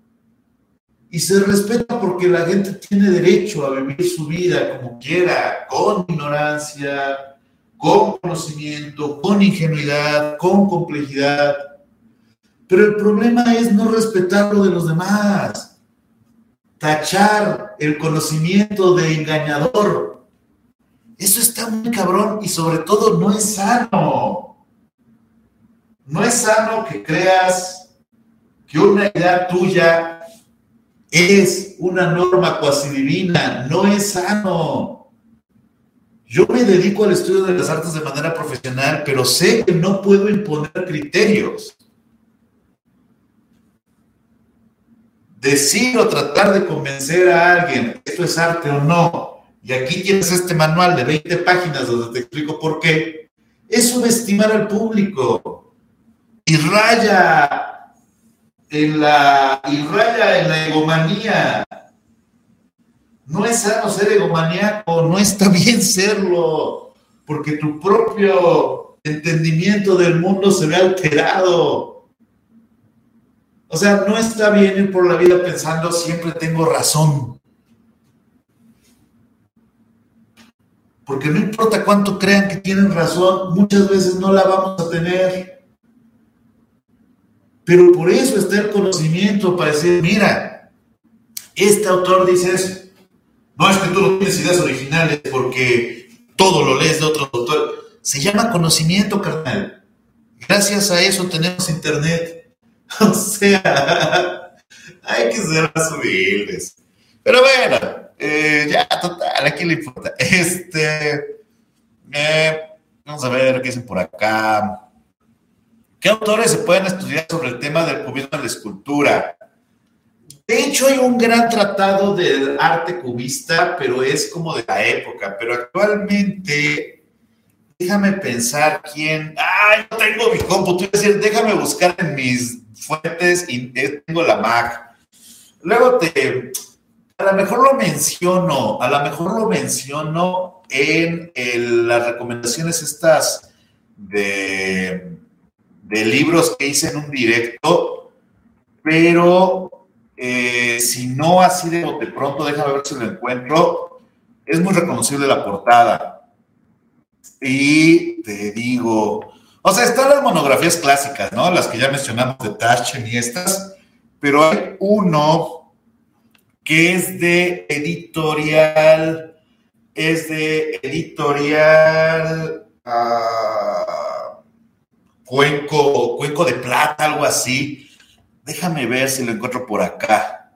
Y se respeta porque la gente tiene derecho a vivir su vida como quiera, con ignorancia, con conocimiento, con ingenuidad, con complejidad pero el problema es no respetar lo de los demás, tachar el conocimiento de engañador. Eso está muy cabrón y sobre todo no es sano. No es sano que creas que una idea tuya es una norma cuasi divina. No es sano. Yo me dedico al estudio de las artes de manera profesional, pero sé que no puedo imponer criterios. Decir o tratar de convencer a alguien esto es arte o no, y aquí tienes este manual de 20 páginas donde te explico por qué, es subestimar al público. Y raya en la, y raya en la egomanía. No es sano ser egomaníaco, no está bien serlo, porque tu propio entendimiento del mundo se ve alterado o sea, no está bien ir por la vida pensando siempre tengo razón. Porque no importa cuánto crean que tienen razón, muchas veces no la vamos a tener. Pero por eso está el conocimiento para decir, mira, este autor dice eso. No es que tú no tienes ideas originales porque todo lo lees de otro autor. Se llama conocimiento, carnal. Gracias a eso tenemos internet. O sea, hay que ser más humildes. Pero bueno, eh, ya, total, aquí le importa. Este, vamos a ver qué dicen por acá. ¿Qué autores se pueden estudiar sobre el tema del cubismo en la escultura? De hecho, hay un gran tratado del arte cubista, pero es como de la época. Pero actualmente, déjame pensar quién. ¡Ay, no tengo mi compu! Te decir, déjame buscar en mis fuentes y tengo la Mac. Luego te. A lo mejor lo menciono, a lo mejor lo menciono en las recomendaciones estas de, de libros que hice en un directo, pero eh, si no así de pronto, déjame ver si lo encuentro. Es muy reconocible la portada. Y te digo, o sea, están las monografías clásicas, ¿no? Las que ya mencionamos de Taschen y estas, pero hay uno que es de editorial, es de editorial uh, Cuenco, Cuenco de Plata, algo así Déjame ver si lo encuentro por acá.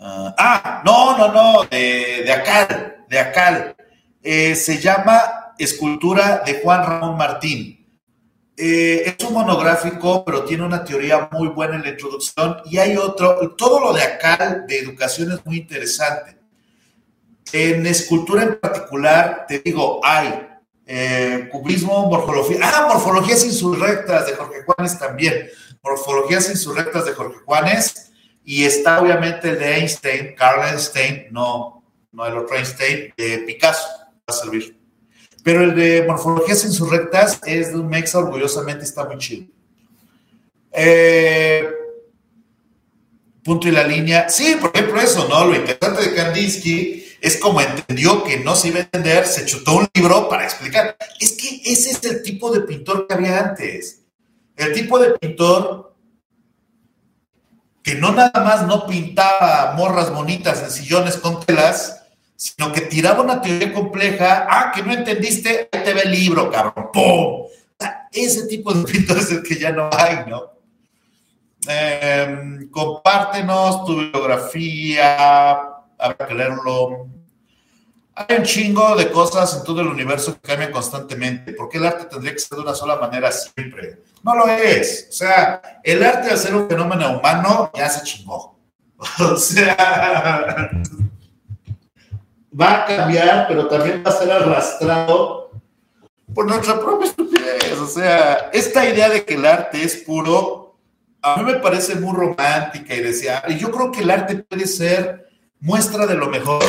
ah, ah no, no, no, de, de Acal, de Acal. Eh, se llama Escultura de Juan Ramón Martín. Eh, es un monográfico, pero tiene una teoría muy buena en la introducción y hay otro, todo lo de Acal de educación es muy interesante. En escultura en particular, te digo, hay eh, cubismo, morfología, ah, morfologías insurrectas de Jorge Juanes también. Morfologías insurrectas de Jorge Juanes y está obviamente el de Einstein, Carl Einstein, no, no el otro Einstein, de Picasso, va a servir. Pero el de Morfologías insurrectas es de un mexa, orgullosamente está muy chido. Eh, punto y la línea. Sí, por ejemplo, eso, ¿no? Lo interesante de Kandinsky es como entendió que no se iba a entender, se chutó un libro para explicar. Es que ese es el tipo de pintor que había antes. El tipo de pintor que no nada más no pintaba morras bonitas en sillones con telas, sino que tiraba una teoría compleja. Ah, que no entendiste, ahí te ve el libro, cabrón. ¡Pum! Ese tipo de pintor es el que ya no hay, ¿no? Em, compártenos tu biografía, habrá que leerlo. Hay un chingo de cosas en todo el universo que cambian constantemente. ¿Por qué el arte tendría que ser de una sola manera siempre? No lo es. O sea, el arte de hacer un fenómeno humano ya se chingó. O sea, va a cambiar, pero también va a ser arrastrado por nuestra propia estupidez. O sea, esta idea de que el arte es puro, a mí me parece muy romántica y deseable. Yo creo que el arte puede ser muestra de lo mejor,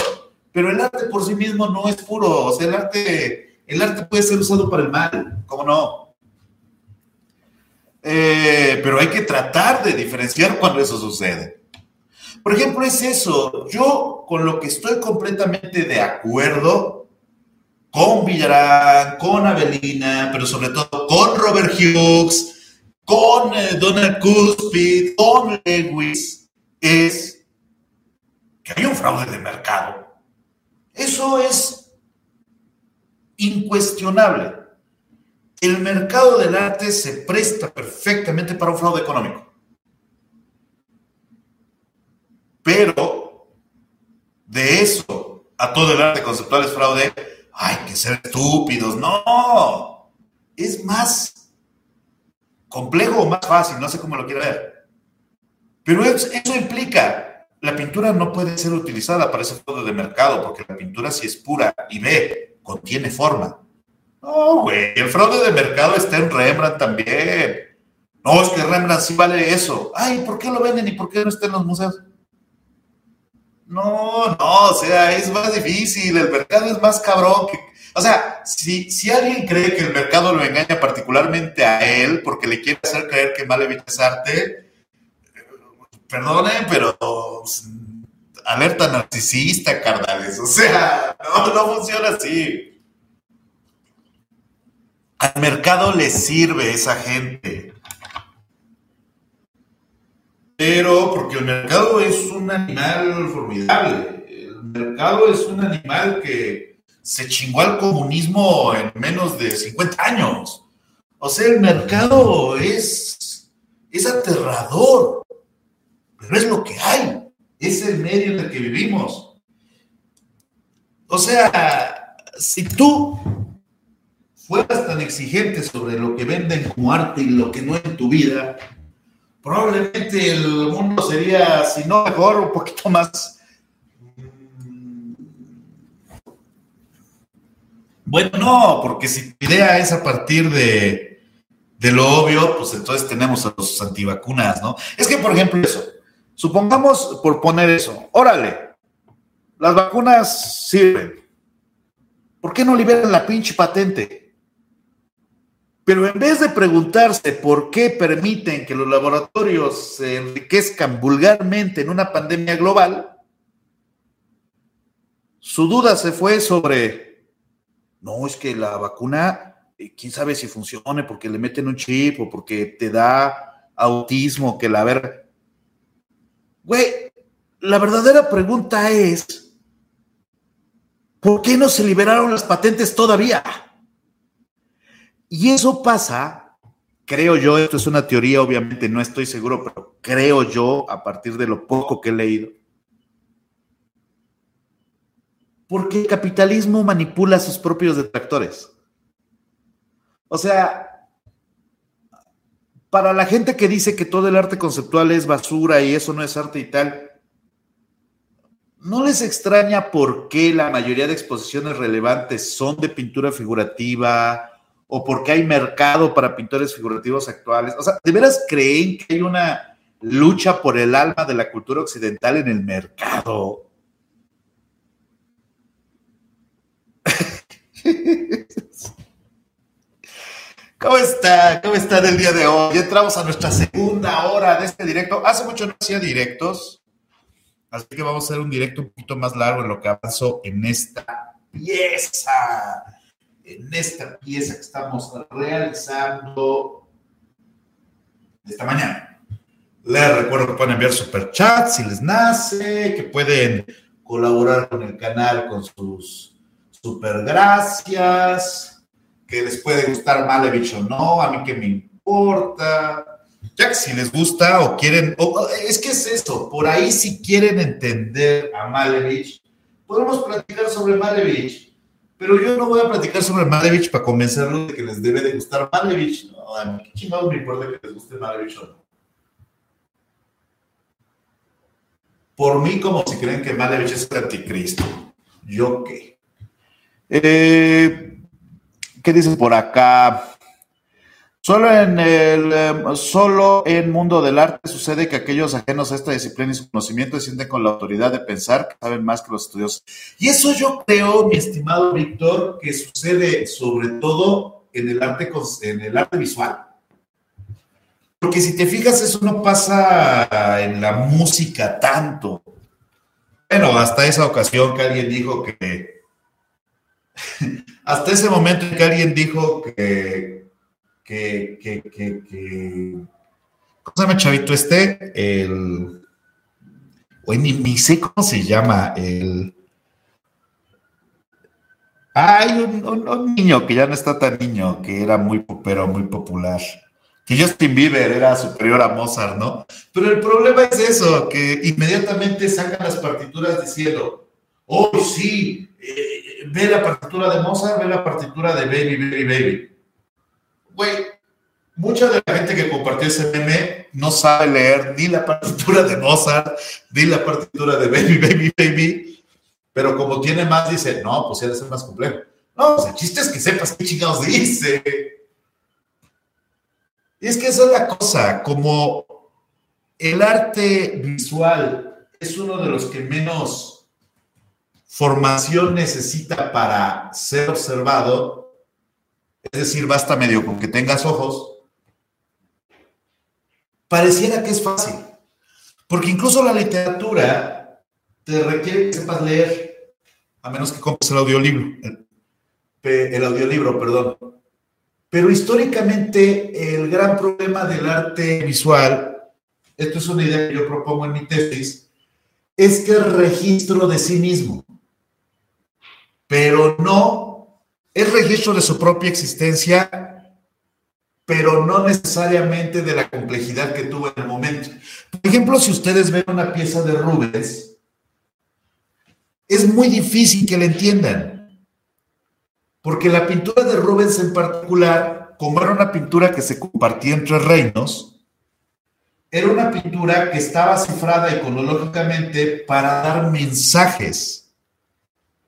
pero el arte por sí mismo no es puro. O sea, el arte, el arte puede ser usado para el mal, ¿cómo no? Eh, pero hay que tratar de diferenciar cuando eso sucede. Por ejemplo, es eso. Yo con lo que estoy completamente de acuerdo con Villarán, con Avelina, pero sobre todo con Robert Hughes, con eh, Donald Cuspid, con Lewis, es que hay un fraude de mercado. Eso es incuestionable el mercado del arte se presta perfectamente para un fraude económico. Pero de eso a todo el arte conceptual es fraude, hay que ser estúpidos. No, es más complejo o más fácil, no sé cómo lo quiera ver. Pero eso, implica, la pintura no puede ser utilizada para ese fraude de mercado, porque la pintura si es pura y ve, contiene forma no, güey, el fraude de mercado está en Rembrandt también. No, es que Rembrandt sí vale eso. Ay, ¿por qué lo venden y por qué no está en los museos? No, no, o sea, es más difícil, el mercado es más cabrón que... O sea, si, si alguien cree que el mercado lo engaña particularmente a él porque le quiere hacer creer que Malevich es arte, perdonen, pero alerta narcisista, carnales. O sea, no, no funciona así. Al mercado le sirve esa gente. Pero porque el mercado es un animal formidable. El mercado es un animal que se chingó al comunismo en menos de 50 años. O sea, el mercado es, es aterrador, pero es lo que hay, es el medio en el que vivimos. O sea, si tú fueras tan exigente sobre lo que venden como arte y lo que no en tu vida, probablemente el mundo sería, si no mejor, un poquito más... Bueno, no, porque si tu idea es a partir de, de lo obvio, pues entonces tenemos a los antivacunas, ¿no? Es que, por ejemplo, eso, supongamos por poner eso, órale, las vacunas sirven. ¿Por qué no liberan la pinche patente? Pero en vez de preguntarse por qué permiten que los laboratorios se enriquezcan vulgarmente en una pandemia global, su duda se fue sobre, no, es que la vacuna, eh, quién sabe si funcione porque le meten un chip o porque te da autismo, que la ver... Güey, la verdadera pregunta es, ¿por qué no se liberaron las patentes todavía? Y eso pasa, creo yo, esto es una teoría, obviamente no estoy seguro, pero creo yo, a partir de lo poco que he leído, porque el capitalismo manipula a sus propios detractores. O sea, para la gente que dice que todo el arte conceptual es basura y eso no es arte y tal, ¿no les extraña por qué la mayoría de exposiciones relevantes son de pintura figurativa, o porque hay mercado para pintores figurativos actuales. O sea, ¿de veras creen que hay una lucha por el alma de la cultura occidental en el mercado? ¿Cómo está? ¿Cómo está el día de hoy? Entramos a nuestra segunda hora de este directo. Hace mucho no hacía directos, así que vamos a hacer un directo un poquito más largo en lo que avanzó en esta pieza en esta pieza que estamos realizando esta mañana. Les recuerdo que pueden enviar super chat si les nace, que pueden colaborar con el canal con sus super gracias, que les puede gustar Malevich o no, a mí que me importa. Ya que si les gusta o quieren, es que es eso, por ahí si quieren entender a Malevich, podemos platicar sobre Malevich pero yo no voy a platicar sobre Malevich para convencerlos de que les debe de gustar Malevich. No, a mí qué chingados me importa que les guste Malevich o no. Por mí, como si creen que Malevich es el anticristo. ¿Yo qué? Eh, ¿Qué dices por acá? Solo en el em, solo en mundo del arte sucede que aquellos ajenos a esta disciplina y su conocimiento se sienten con la autoridad de pensar que saben más que los estudiosos. Y eso yo creo, mi estimado Víctor, que sucede sobre todo en el arte en el arte visual. Porque si te fijas, eso no pasa en la música tanto. Bueno, hasta esa ocasión que alguien dijo que hasta ese momento en que alguien dijo que que, que, que, que ¿cómo se llama chavito este? El, hoy ni, sé cómo se llama, el... Hay un, niño que ya no está tan niño, que era muy pero muy popular. Que Justin Bieber era superior a Mozart, ¿no? Pero el problema es eso, que inmediatamente sacan las partituras diciendo, oh, sí, eh, ve la partitura de Mozart, ve la partitura de Baby, Baby, Baby güey, mucha de la gente que compartió ese meme no sabe leer ni la partitura de Mozart, ni la partitura de Baby, Baby, Baby, pero como tiene más, dice, no, pues debe ser más complejo. No, pues el chiste es que sepas qué chingados dice. Y es que esa es la cosa, como el arte visual es uno de los que menos formación necesita para ser observado, decir, basta medio con que tengas ojos, pareciera que es fácil, porque incluso la literatura te requiere que sepas leer, a menos que compres el audiolibro, el, el audiolibro, perdón. Pero históricamente el gran problema del arte visual, esto es una idea que yo propongo en mi tesis, es que es registro de sí mismo, pero no, es registro de su propia existencia, pero no necesariamente de la complejidad que tuvo en el momento. Por ejemplo, si ustedes ven una pieza de Rubens, es muy difícil que la entiendan, porque la pintura de Rubens en particular, como era una pintura que se compartía entre reinos, era una pintura que estaba cifrada iconológicamente para dar mensajes.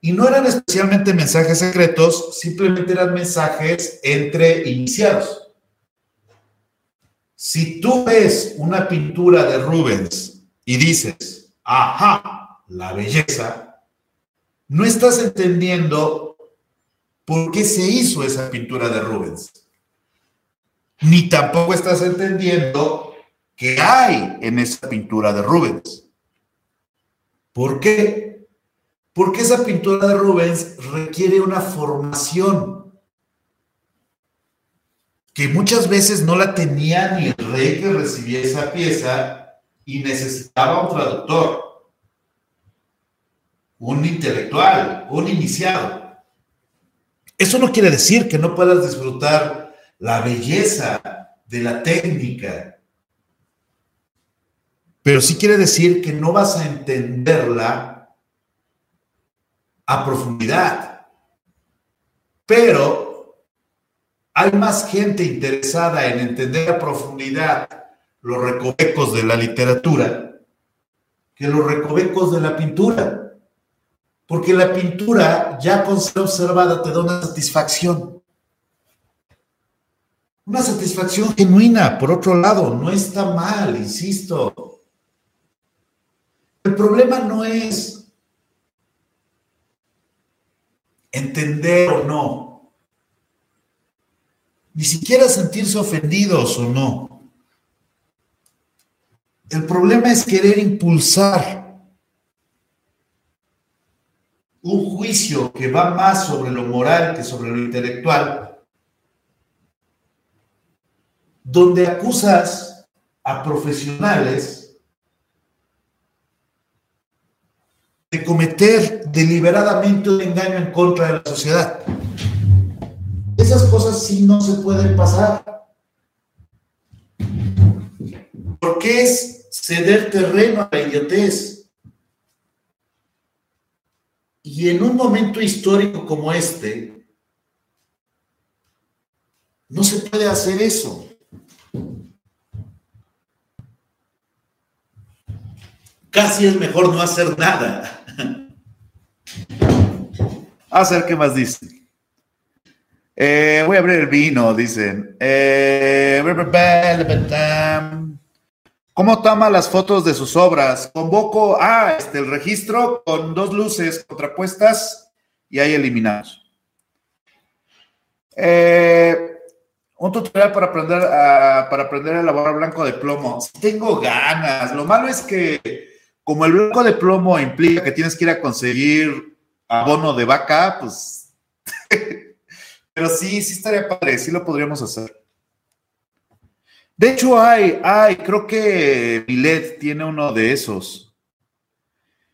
Y no eran especialmente mensajes secretos, simplemente eran mensajes entre iniciados. Si tú ves una pintura de Rubens y dices, ajá, la belleza, no estás entendiendo por qué se hizo esa pintura de Rubens. Ni tampoco estás entendiendo que hay en esa pintura de Rubens. ¿Por qué? Porque esa pintura de Rubens requiere una formación que muchas veces no la tenía ni el rey que recibía esa pieza y necesitaba un traductor, un intelectual, un iniciado. Eso no quiere decir que no puedas disfrutar la belleza de la técnica, pero sí quiere decir que no vas a entenderla a profundidad. Pero hay más gente interesada en entender a profundidad los recovecos de la literatura que los recovecos de la pintura. Porque la pintura, ya con ser observada, te da una satisfacción. Una satisfacción genuina, por otro lado, no está mal, insisto. El problema no es entender o no, ni siquiera sentirse ofendidos o no. El problema es querer impulsar un juicio que va más sobre lo moral que sobre lo intelectual, donde acusas a profesionales de cometer deliberadamente un engaño en contra de la sociedad. Esas cosas sí no se pueden pasar. Porque es ceder terreno a la idiotez. Y en un momento histórico como este, no se puede hacer eso. Casi es mejor no hacer nada. A ver qué más dice. Eh, voy a abrir el vino, dicen. Eh, ¿Cómo toma las fotos de sus obras? Convoco a este, el registro con dos luces contrapuestas y ahí eliminados. Eh, un tutorial para aprender a, para aprender a elaborar blanco de plomo. Tengo ganas. Lo malo es que como el blanco de plomo implica que tienes que ir a conseguir abono de vaca, pues. Pero sí, sí estaría padre, sí lo podríamos hacer. De hecho, hay, hay, creo que Milet tiene uno de esos.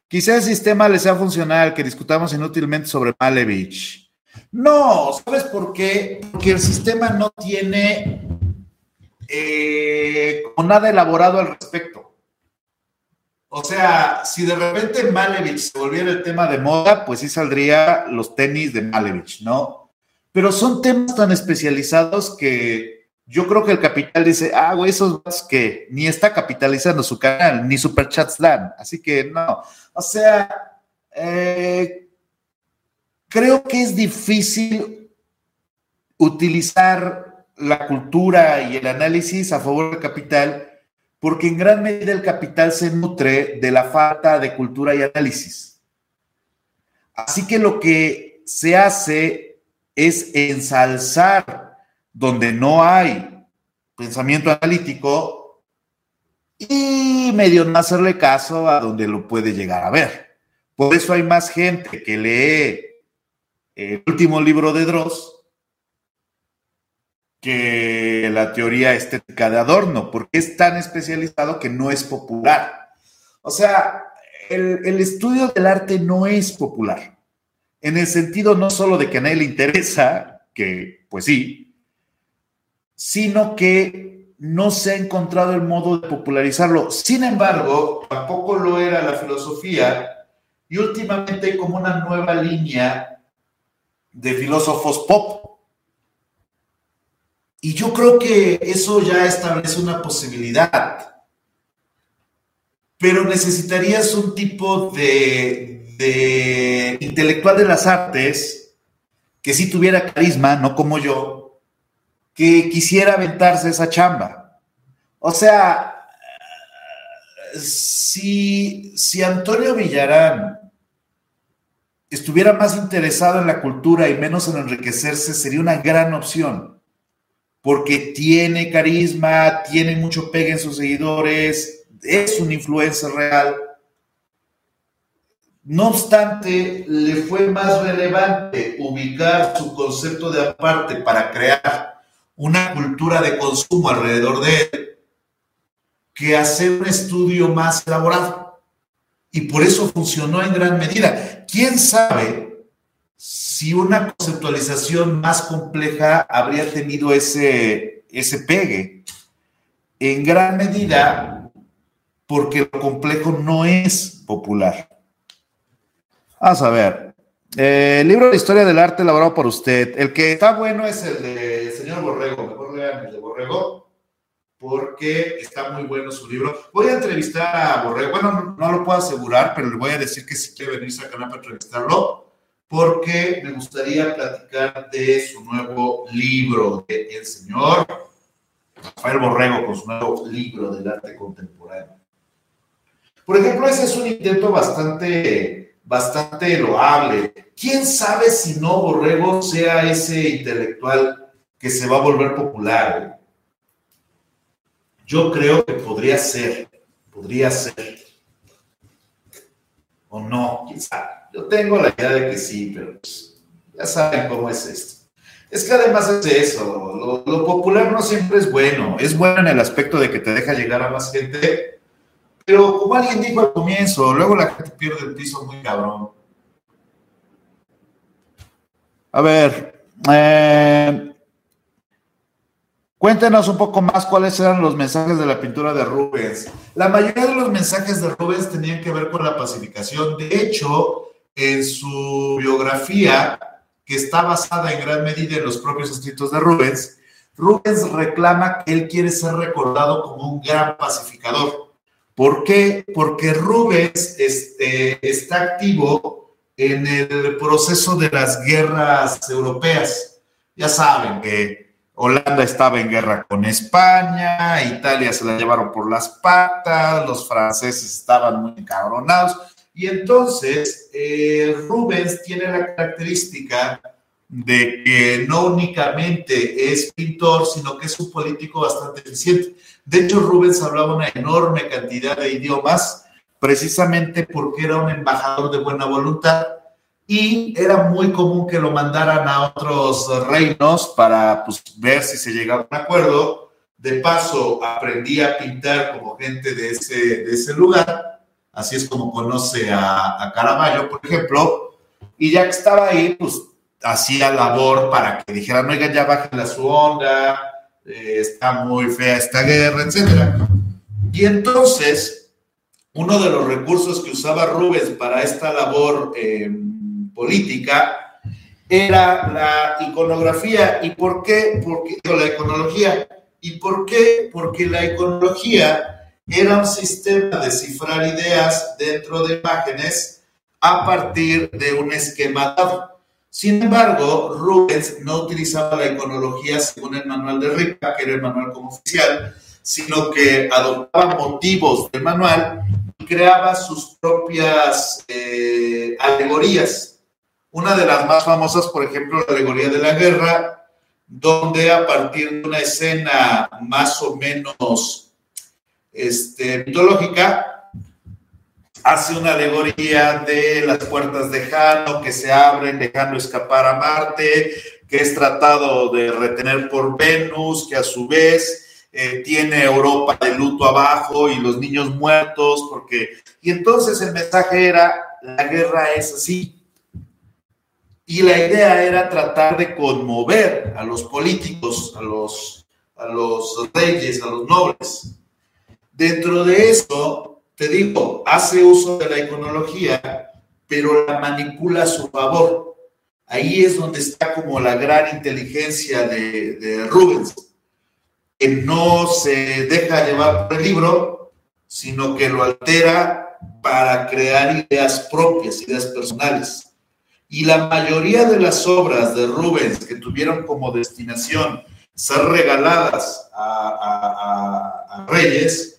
Quizá el sistema le sea funcional, que discutamos inútilmente sobre Malevich. No, ¿sabes por qué? Porque el sistema no tiene eh, nada elaborado al respecto. O sea, si de repente Malevich se volviera el tema de moda, pues sí saldría los tenis de Malevich, ¿no? Pero son temas tan especializados que yo creo que el capital dice, ah, güey, esos que ni está capitalizando su canal, ni superchats dan. Así que no. O sea, eh, creo que es difícil utilizar la cultura y el análisis a favor del capital porque en gran medida el capital se nutre de la falta de cultura y análisis. Así que lo que se hace es ensalzar donde no hay pensamiento analítico y medio no hacerle caso a donde lo puede llegar a ver. Por eso hay más gente que lee el último libro de Dross que la teoría estética de Adorno, porque es tan especializado que no es popular. O sea, el, el, estudio del arte no es popular, en el sentido no solo de que a nadie le interesa, que pues sí, sino que no se ha encontrado el modo de popularizarlo. Sin embargo, tampoco lo era la filosofía y últimamente como una nueva línea de filósofos pop. Y yo creo que eso ya establece una posibilidad. Pero necesitarías un tipo de, intelectual de las artes que sí tuviera carisma, no como yo, que quisiera aventarse esa chamba. O sea, si, si Antonio Villarán estuviera más interesado en la cultura y menos en enriquecerse, sería una gran opción, porque tiene carisma, tiene mucho pegue en sus seguidores, es un influencer real. No obstante, le fue más relevante ubicar su concepto de aparte para crear una cultura de consumo alrededor de él que hacer un estudio más elaborado. Y por eso funcionó en gran medida. ¿Quién sabe si una conceptualización más compleja habría tenido ese, ese pegue? En gran medida porque lo complejo no es popular. Vamos a ver. Eh, libro de historia del arte elaborado por usted. El que está bueno es el de señor Borrego. Mejor lean el de Borrego porque está muy bueno su libro. Voy a entrevistar a Borrego, bueno, no, lo puedo asegurar, pero le voy a decir que si quiere venirse a canal para entrevistarlo, porque me gustaría platicar de su nuevo libro, de El Señor Rafael Borrego, con su nuevo libro del arte contemporáneo. Por ejemplo, ese es un intento bastante, bastante loable. ¿Quién sabe si no Borrego sea ese intelectual que se va a volver popular? Yo creo que podría ser, podría ser. O no, quizá. Yo tengo la idea de que sí, pero pues, ya saben cómo es esto. Es que además es eso, lo, popular no siempre es bueno. Es bueno en el aspecto de que te deja llegar a más gente, pero como alguien dijo al comienzo, luego la gente pierde el piso muy cabrón. A ver, eh, Cuéntenos un poco más cuáles eran los mensajes de la pintura de Rubens. La mayoría de los mensajes de Rubens tenían que ver con la pacificación. De hecho, en su biografía, que está basada en gran medida en los propios escritos de Rubens, Rubens reclama que él quiere ser recordado como un gran pacificador. ¿Por qué? Porque Rubens este, está activo en el proceso de las guerras europeas. Ya saben que Holanda estaba en guerra con España, Italia se la llevaron por las patas, los franceses estaban muy encabronados. Y entonces eh, Rubens tiene la característica de que no únicamente es pintor, sino que es un político bastante eficiente. De hecho, Rubens hablaba una enorme cantidad de idiomas, precisamente porque era un embajador de buena voluntad y era muy común que lo mandaran a otros reinos para pues, ver si se llegaba a un acuerdo. De paso, aprendí a pintar como gente de ese, de ese lugar, así es como conoce a, a por ejemplo, y ya que estaba ahí, pues hacía labor para que dijeran, oigan, ya bájenle a su onda, eh, está muy fea esta guerra, etc. Y entonces, uno de los recursos que usaba Rubens para esta labor eh, política era la iconografía. ¿Y por qué? Porque la iconología. ¿Y por qué? Porque la iconología era un sistema de cifrar ideas dentro de imágenes a partir de un esquema dado. Sin embargo, Rubens no utilizaba la iconología según el manual de Rica, que era el manual como oficial, sino que adoptaba motivos del manual y creaba sus propias eh, alegorías. Una de las más famosas, por ejemplo, la alegoría de la guerra, donde a partir de una escena más o menos este, mitológica, hace una alegoría de las puertas de Jano que se abren, dejando escapar a Marte, que es tratado de retener por Venus, que a su vez eh, tiene Europa de luto abajo y los niños muertos, porque... Y entonces el mensaje era, la guerra es así. Y la idea era tratar de conmover a los políticos, a los, a los reyes, a los nobles. Dentro de eso, te digo, hace uso de la iconología, pero la manipula a su favor. Ahí es donde está como la gran inteligencia de, Rubens que no se deja llevar por el libro, sino que lo altera para crear ideas propias, ideas personales. Y la mayoría de las obras de Rubens que tuvieron como destinación ser regaladas a, reyes,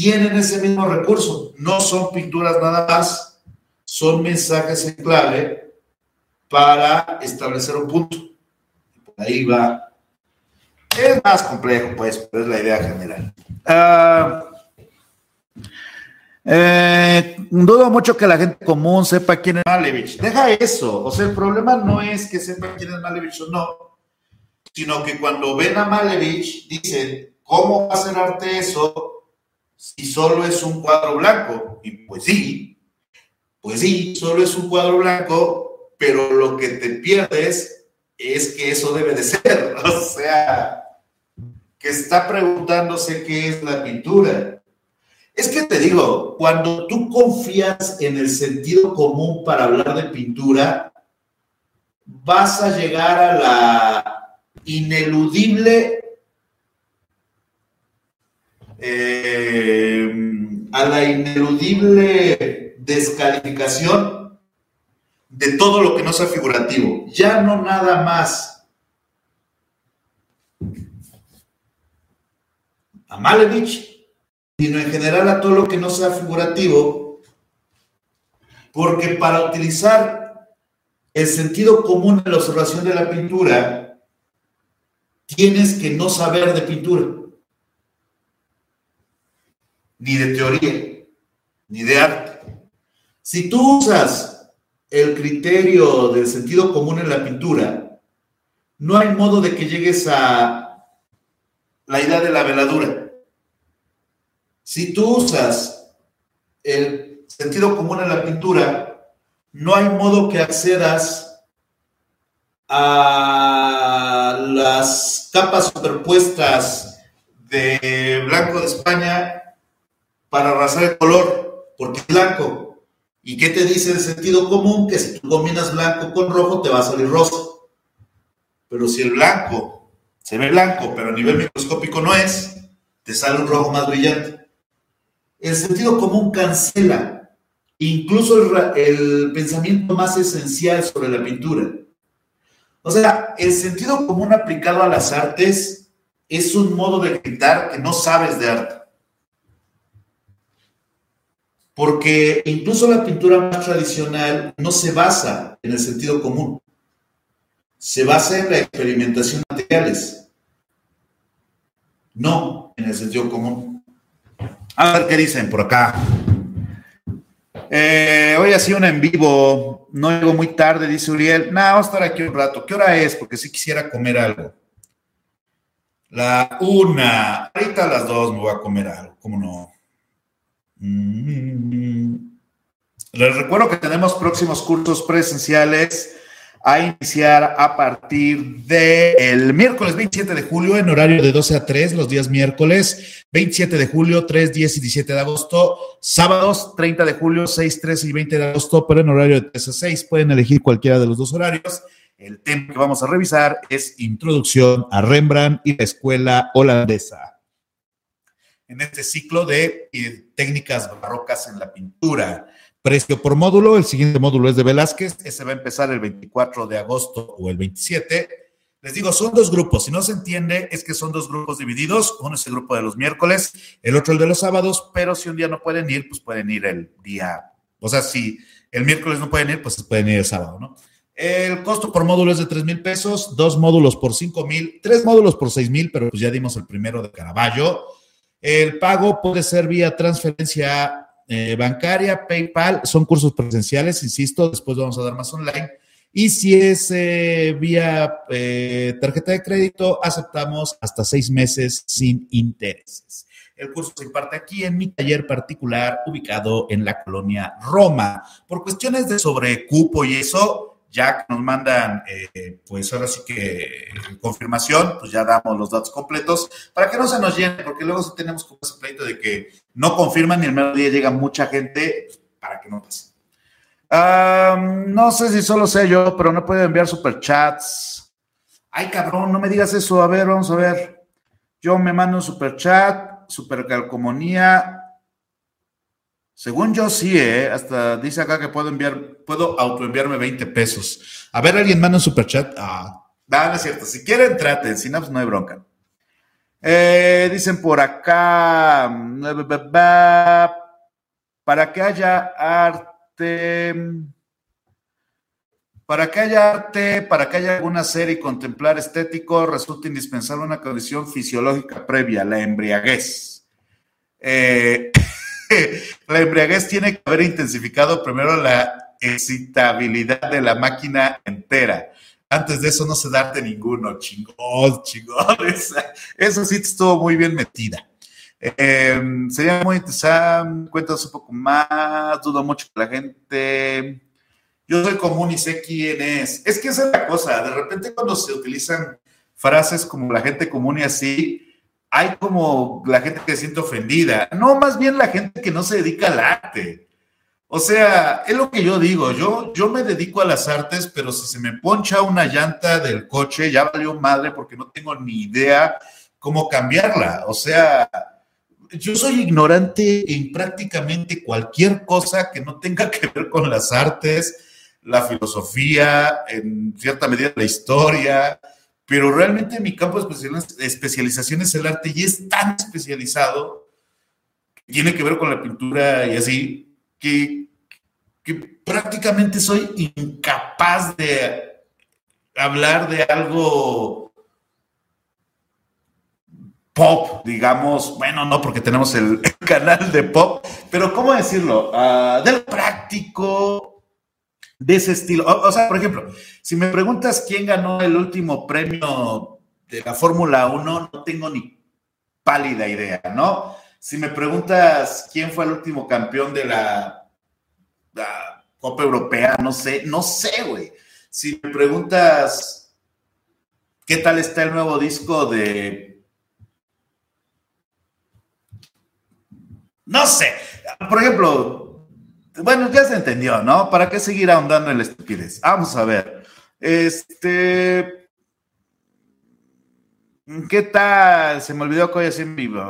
tienen ese mismo recurso. No son pinturas nada más, son mensajes en clave para establecer un punto. ahí va es más complejo, pues, pero es la idea general. Ah, eh, dudo mucho que la gente común sepa quién es Malevich. Deja eso. O sea, el problema no es que sepa quién es Malevich o no, sino que cuando ven a Malevich dicen, ¿cómo va a ser arte eso si solo es un cuadro blanco? Y pues sí, pues sí, solo es un cuadro blanco, pero lo que te pierdes es que eso debe de ser. O sea, que está preguntándose qué es la pintura. Es que te digo, cuando tú confías en el sentido común para hablar de pintura, vas a llegar a la ineludible, eh, a la ineludible descalificación de todo lo que no sea figurativo. Ya no nada más a Malevich, sino en general a todo lo que no sea figurativo, porque para utilizar el sentido común en la observación de la pintura, tienes que no saber de pintura, ni de teoría, ni de arte. Si tú usas el criterio del sentido común en la pintura, no hay modo de que llegues a la idea de la veladura. Si tú usas el sentido común en la pintura, no hay modo que accedas a las capas superpuestas de blanco de España para arrasar el color, porque es blanco. ¿Y qué te dice el sentido común? Que si tú combinas blanco con rojo te va a salir rojo. Pero si el blanco se ve blanco, pero a nivel microscópico no es, te sale un rojo más brillante. El sentido común cancela incluso el, pensamiento más esencial sobre la pintura. O sea, el sentido común aplicado a las artes es un modo de gritar que no sabes de arte. Porque incluso la pintura más tradicional no se basa en el sentido común. Se basa en la experimentación de materiales no en el sentido común. A ver qué dicen por acá. Eh, hoy ha sido un en vivo, no llego muy tarde, dice Uriel. No, vamos a estar aquí un rato. ¿Qué hora es? Porque sí quisiera comer algo. La una. Ahorita a las dos me voy a comer algo, ¿cómo no? Les recuerdo que tenemos próximos cursos presenciales a iniciar a partir del miércoles 27 de julio en horario de 12 a 3, los días miércoles, 27 de julio, 3, 10 y 17 de agosto, sábados 30 de julio, 6, 13 y 20 de agosto, pero en horario de 3 a 6. Pueden elegir cualquiera de los dos horarios. El tema que vamos a revisar es Introducción a Rembrandt y la Escuela Holandesa. En este ciclo de eh, técnicas barrocas en la pintura. Precio por módulo, el siguiente módulo es de Velázquez, ese va a empezar el 24 de agosto o el 27. Les digo, son dos grupos, si no se entiende es que son dos grupos divididos, uno es el grupo de los miércoles, el otro el de los sábados, pero si un día no pueden ir, pues pueden ir el día, o sea, si el miércoles no pueden ir, pues pueden ir el sábado, ¿no? El costo por módulo es de 3 mil pesos, dos módulos por 5 mil, tres módulos por 6 mil, pero pues ya dimos el primero de Caravaggio. El pago puede ser vía transferencia eh, bancaria, PayPal, son cursos presenciales, insisto, después vamos a dar más online. Y si es eh, vía eh, tarjeta de crédito, aceptamos hasta seis meses sin intereses. El curso se imparte aquí en mi taller particular ubicado en la colonia Roma. Por cuestiones de sobrecupo y eso, ya nos mandan, eh, pues ahora sí que confirmación, pues ya damos los datos completos para que no se nos llene, porque luego si tenemos como ese pleito de que no confirman y el mismo día llega mucha gente, para que no pase no sé si solo sé yo, pero no puedo enviar superchats. Ay, cabrón, no me digas eso. A ver, vamos a ver. Yo me mando un superchat, supercalcomonía. Según yo sí, ¿eh? Hasta dice acá que puedo enviar, puedo autoenviarme 20 pesos. A ver, alguien manda un superchat. Ah, no, es cierto. Si quieren, traten. Si no, pues no hay bronca. Eh, dicen por acá, mm, para que haya arte para que haya arte, para que haya alguna serie y contemplar estético, resulta indispensable una condición fisiológica previa, la embriaguez. Eh, la embriaguez tiene que haber intensificado primero la excitabilidad de la máquina entera. Antes de eso no se darte ninguno, chingón, chingón. Eso sí estuvo muy bien metida. Em, sería muy interesante, cuéntanos un poco más, dudo mucho que la gente... Yo soy común y sé quién es. Es que esa es la cosa, de repente cuando se utilizan frases como la gente común y así, hay como la gente que se siente ofendida. No, más bien la gente que no se dedica al arte. O sea, es lo que yo digo, yo, yo me dedico a las artes, pero si se me poncha una llanta del coche, ya valió madre porque no tengo ni idea cómo cambiarla. O sea, yo soy ignorante en prácticamente cualquier cosa que no tenga que ver con las artes, la filosofía, en cierta medida la historia, pero realmente mi campo de especialización es el arte y es tan especializado, que tiene que ver con la pintura y así, que, prácticamente soy incapaz de hablar de algo pop, digamos, bueno, no porque tenemos el, canal de pop, pero ¿cómo decirlo? Uh, del práctico, de ese estilo. O, sea, por ejemplo, si me preguntas quién ganó el último premio de la Fórmula 1, no tengo ni pálida idea, ¿no? Si me preguntas quién fue el último campeón de la, la Copa Europea, no sé, no sé, güey. Si me preguntas qué tal está el nuevo disco de No sé. Por ejemplo, bueno, ya se entendió, ¿no? ¿Para qué seguir ahondando en la estupidez? Vamos a ver. Este. ¿Qué tal? Se me olvidó que hoy es en vivo.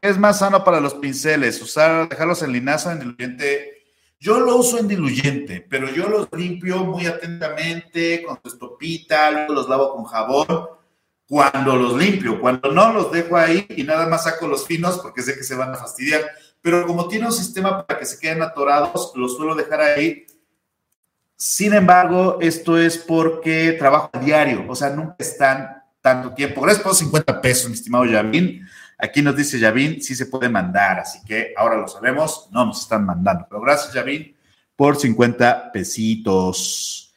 ¿Qué es más sano para los pinceles? ¿Usar, dejarlos en linaza en diluyente? Yo lo uso en diluyente, pero yo los limpio muy atentamente con su estopita, luego los lavo con jabón cuando los limpio. Cuando no, los dejo ahí y nada más saco los finos porque sé que se van a fastidiar pero como tiene un sistema para que se queden atorados, los suelo dejar ahí. Sin embargo, esto es porque trabajo a diario, o sea, nunca están tanto tiempo. Gracias por 50 pesos, mi estimado Yavín. Aquí nos dice Yavín, sí se puede mandar, así que ahora lo sabemos, no nos están mandando. Pero gracias, Yavín, por 50 pesitos.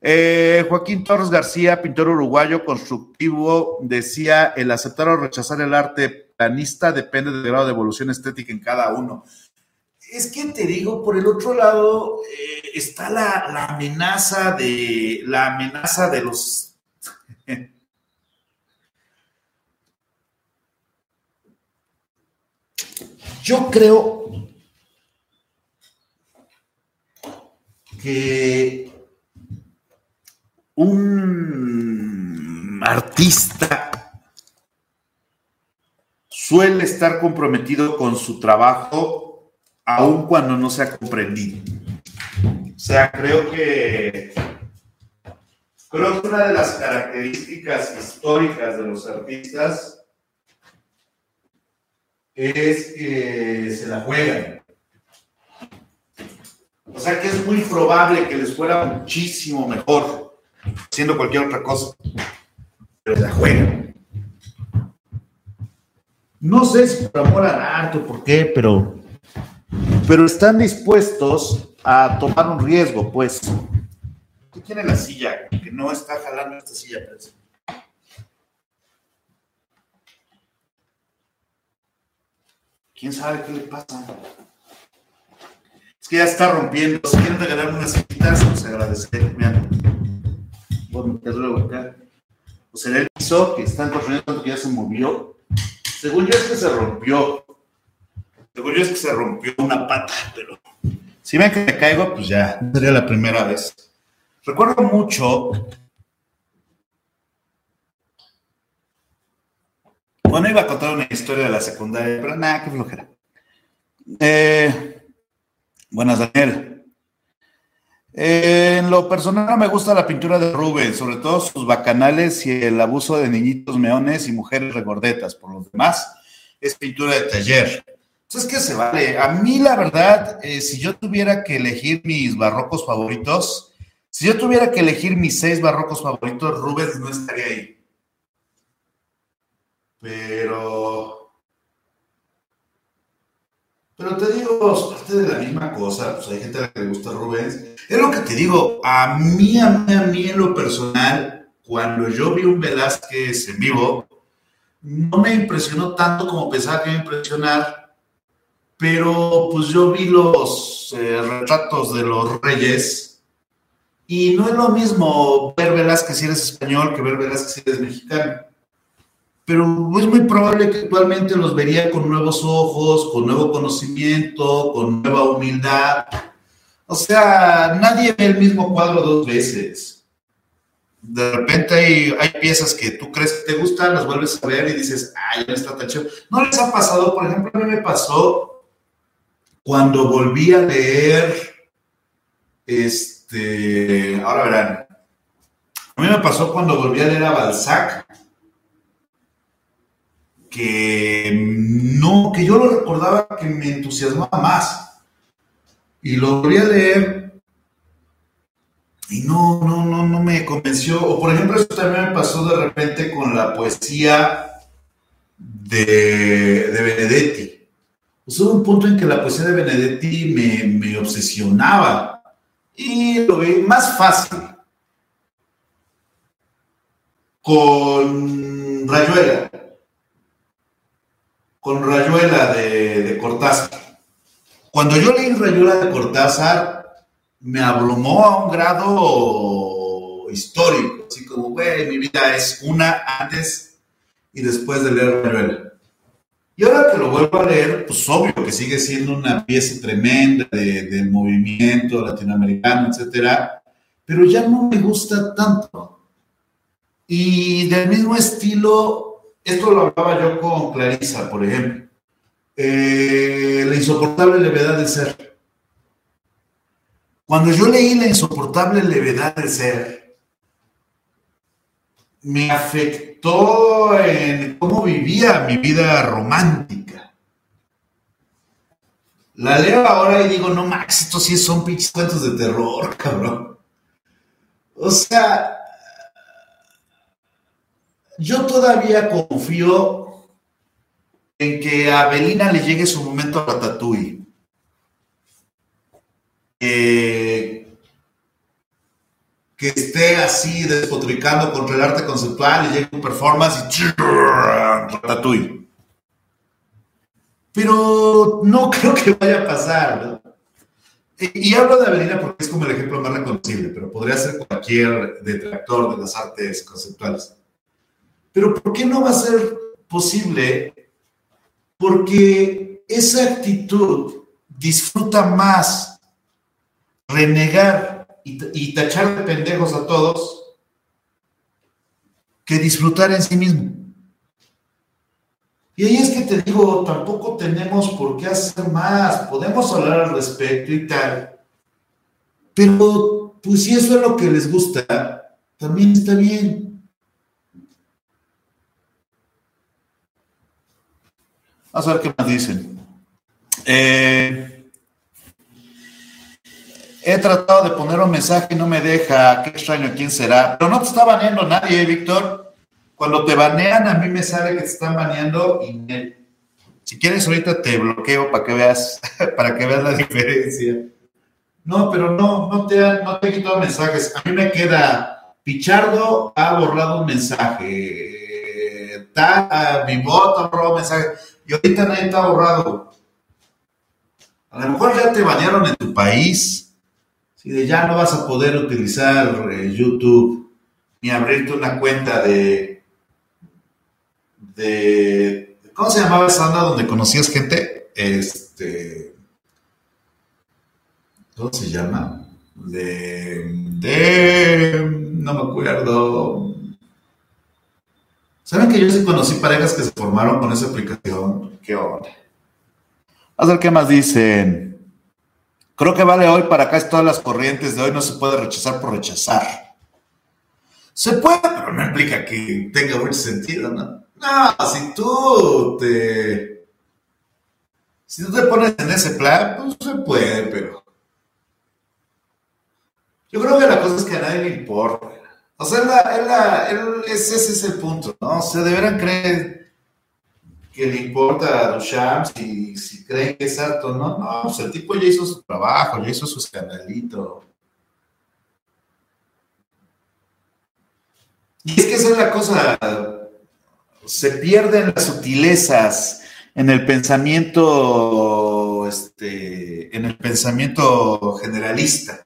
Eh, Joaquín Torres García, pintor uruguayo constructivo, decía, el aceptar o rechazar el arte planista depende del grado de evolución estética en cada uno. Es que te digo, por el otro lado eh, está la, amenaza de la amenaza de los Yo creo que un artista suele estar comprometido con su trabajo aun cuando no se ha comprendido. O sea, creo que creo que una de las características históricas de los artistas es que se la juegan. O sea que es muy probable que les fuera muchísimo mejor haciendo cualquier otra cosa, pero se la juegan. No sé si por amor al arte o por qué, pero, pero están dispuestos a tomar un riesgo, pues. ¿Qué tiene la silla? Que no está jalando esta silla, parece. ¿Quién sabe qué le pasa? Es que ya está rompiendo. Si quieren regalar unas sillitas, pues agradecer. Vean. Voy a meterlo acá. O será el piso que están construyendo que ya se movió. Según yo es que se rompió. Según yo es que se rompió una pata, pero si ven que me caigo, pues ya, sería la primera vez. Recuerdo mucho. Bueno, iba a contar una historia de la secundaria, pero nada, qué flojera. Eh, buenas, Daniel. Eh, en lo personal me gusta la pintura de Rubens, sobre todo sus bacanales y el abuso de niñitos meones y mujeres regordetas. Por lo demás, es pintura de taller. Entonces, ¿qué se vale? A mí, la verdad, eh, si yo tuviera que elegir mis barrocos favoritos, si yo tuviera que elegir mis seis barrocos favoritos, Rubens no estaría ahí. Pero. Pero te digo, es parte de la misma cosa. Pues hay gente a la que le gusta Rubens. Es lo que te digo. A mí, a mí, a mí, en lo personal, cuando yo vi un Velázquez en vivo, no me impresionó tanto como pensaba que iba a impresionar. Pero pues yo vi los eh, retratos de los reyes y no es lo mismo ver Velázquez si eres español que ver Velázquez si eres mexicano. Pero es muy probable que actualmente los vería con nuevos ojos, con nuevo conocimiento, con nueva humildad. O sea, nadie ve el mismo cuadro dos veces. De repente hay, piezas que tú crees que te gustan, las vuelves a ver y dices, ay, no está tan chido. ¿No les ha pasado? Por ejemplo, a mí me pasó cuando volví a leer este, ahora verán. A mí me pasó cuando volví a leer a Balzac, que no, que yo lo recordaba que me entusiasmaba más. Y lo volví a leer y no, no, no, no me convenció. O por ejemplo, eso también me pasó de repente con la poesía de, de Benedetti. Pues hubo un punto en que la poesía de Benedetti me, me obsesionaba y lo vi más fácil con Rayuela, con Rayuela de, de Cortázar. Cuando yo leí Rayuela de Cortázar, me abrumó a un grado histórico, así como, güey, mi vida es una antes y después de leer Rayuela. Y ahora que lo vuelvo a leer, pues obvio que sigue siendo una pieza tremenda del movimiento latinoamericano, etcétera, pero ya no me gusta tanto. Y del mismo estilo, esto lo hablaba yo con Clarisa, por ejemplo, eh, la insoportable levedad del ser. Cuando yo leí la insoportable levedad del ser, me afectó en cómo vivía mi vida romántica. La leo ahora y digo, no, Max, estos sí son pinches cuentos de terror, cabrón. O sea, yo todavía confío en que a Belina le llegue su momento a Ratatouille. Eh, que esté así despotricando contra el arte conceptual y llegue un performance y ratatouille. Pero no creo que vaya a pasar. Y, hablo de Avelina porque es como el ejemplo más reconocible, pero podría ser cualquier detractor de las artes conceptuales. Pero ¿por qué no va a ser posible? Porque esa actitud disfruta más renegar y, tachar de pendejos a todos que disfrutar en sí mismo. Y ahí es que te digo, tampoco tenemos por qué hacer más, podemos hablar al respecto y tal, pero pues si eso es lo que les gusta, también está bien. Vamos a ver qué más dicen. Eh, He tratado de poner un mensaje y no me deja. Qué extraño, ¿quién será? Pero no te está baneando nadie, ¿eh, Víctor. Cuando te banean, a mí me sale que te están baneando si quieres ahorita te bloqueo para que veas, para que veas la diferencia. No, pero no, no te, no te he quitado mensajes. A mí me queda, Pichardo ha borrado un mensaje. Está, mi voto ha borrado un mensaje. Y ahorita nadie está borrado. A lo mejor ya te bañaron en tu país. Si de ya no vas a poder utilizar eh, YouTube ni abrirte una cuenta de, de. ¿Cómo se llamaba esa onda donde conocías gente? Este. ¿Cómo se llama? De. de no me acuerdo. ¿Saben que yo sí conocí parejas que se formaron con esa aplicación? ¿Qué onda? A ver qué más dicen. Creo que vale hoy para acá es todas las corrientes de hoy, no se puede rechazar por rechazar. Se puede, pero no implica que tenga mucho sentido, ¿no? No, si tú te. Si tú te pones en ese plan, pues se puede, pero. Yo creo que la cosa es que a nadie le importa. O sea, ese es el punto, ¿no? O sea, deberán creer que le importa a Duchamp si, si creen que es alto, ¿no? No, pues el tipo ya hizo su trabajo, ya hizo su escandalito. Y es que esa es la cosa, se pierden las sutilezas en el pensamiento, este, en el pensamiento generalista.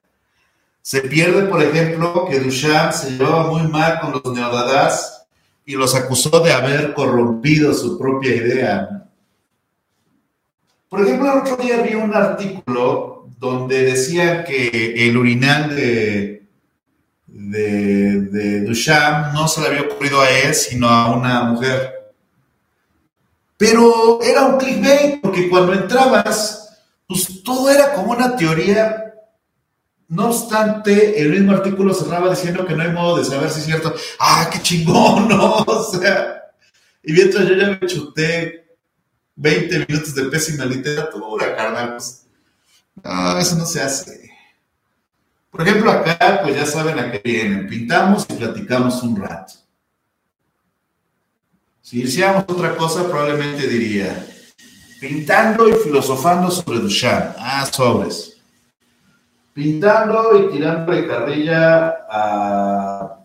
Se pierde, por ejemplo, que Duchamp se llevaba muy mal con los neodadás y los acusó de haber corrompido su propia idea. Por ejemplo, el otro día vi un artículo donde decía que el urinal de, de, de Duchamp no se le había ocurrido a él, sino a una mujer. Pero era un clickbait, porque cuando entrabas, pues todo era como una teoría no obstante, el mismo artículo cerraba diciendo que no hay modo de saber si es cierto. ¡Ah, qué chingón! ¿no? O sea, y mientras yo ya me chuté 20 minutos de pésima literatura, carnal, pues, no, eso no se hace. Por ejemplo, acá, pues ya saben a qué vienen. Pintamos y platicamos un rato. Si hiciéramos otra cosa, probablemente diría, pintando y filosofando sobre Duchamp. Ah, sobres pintando y tirando de carrilla a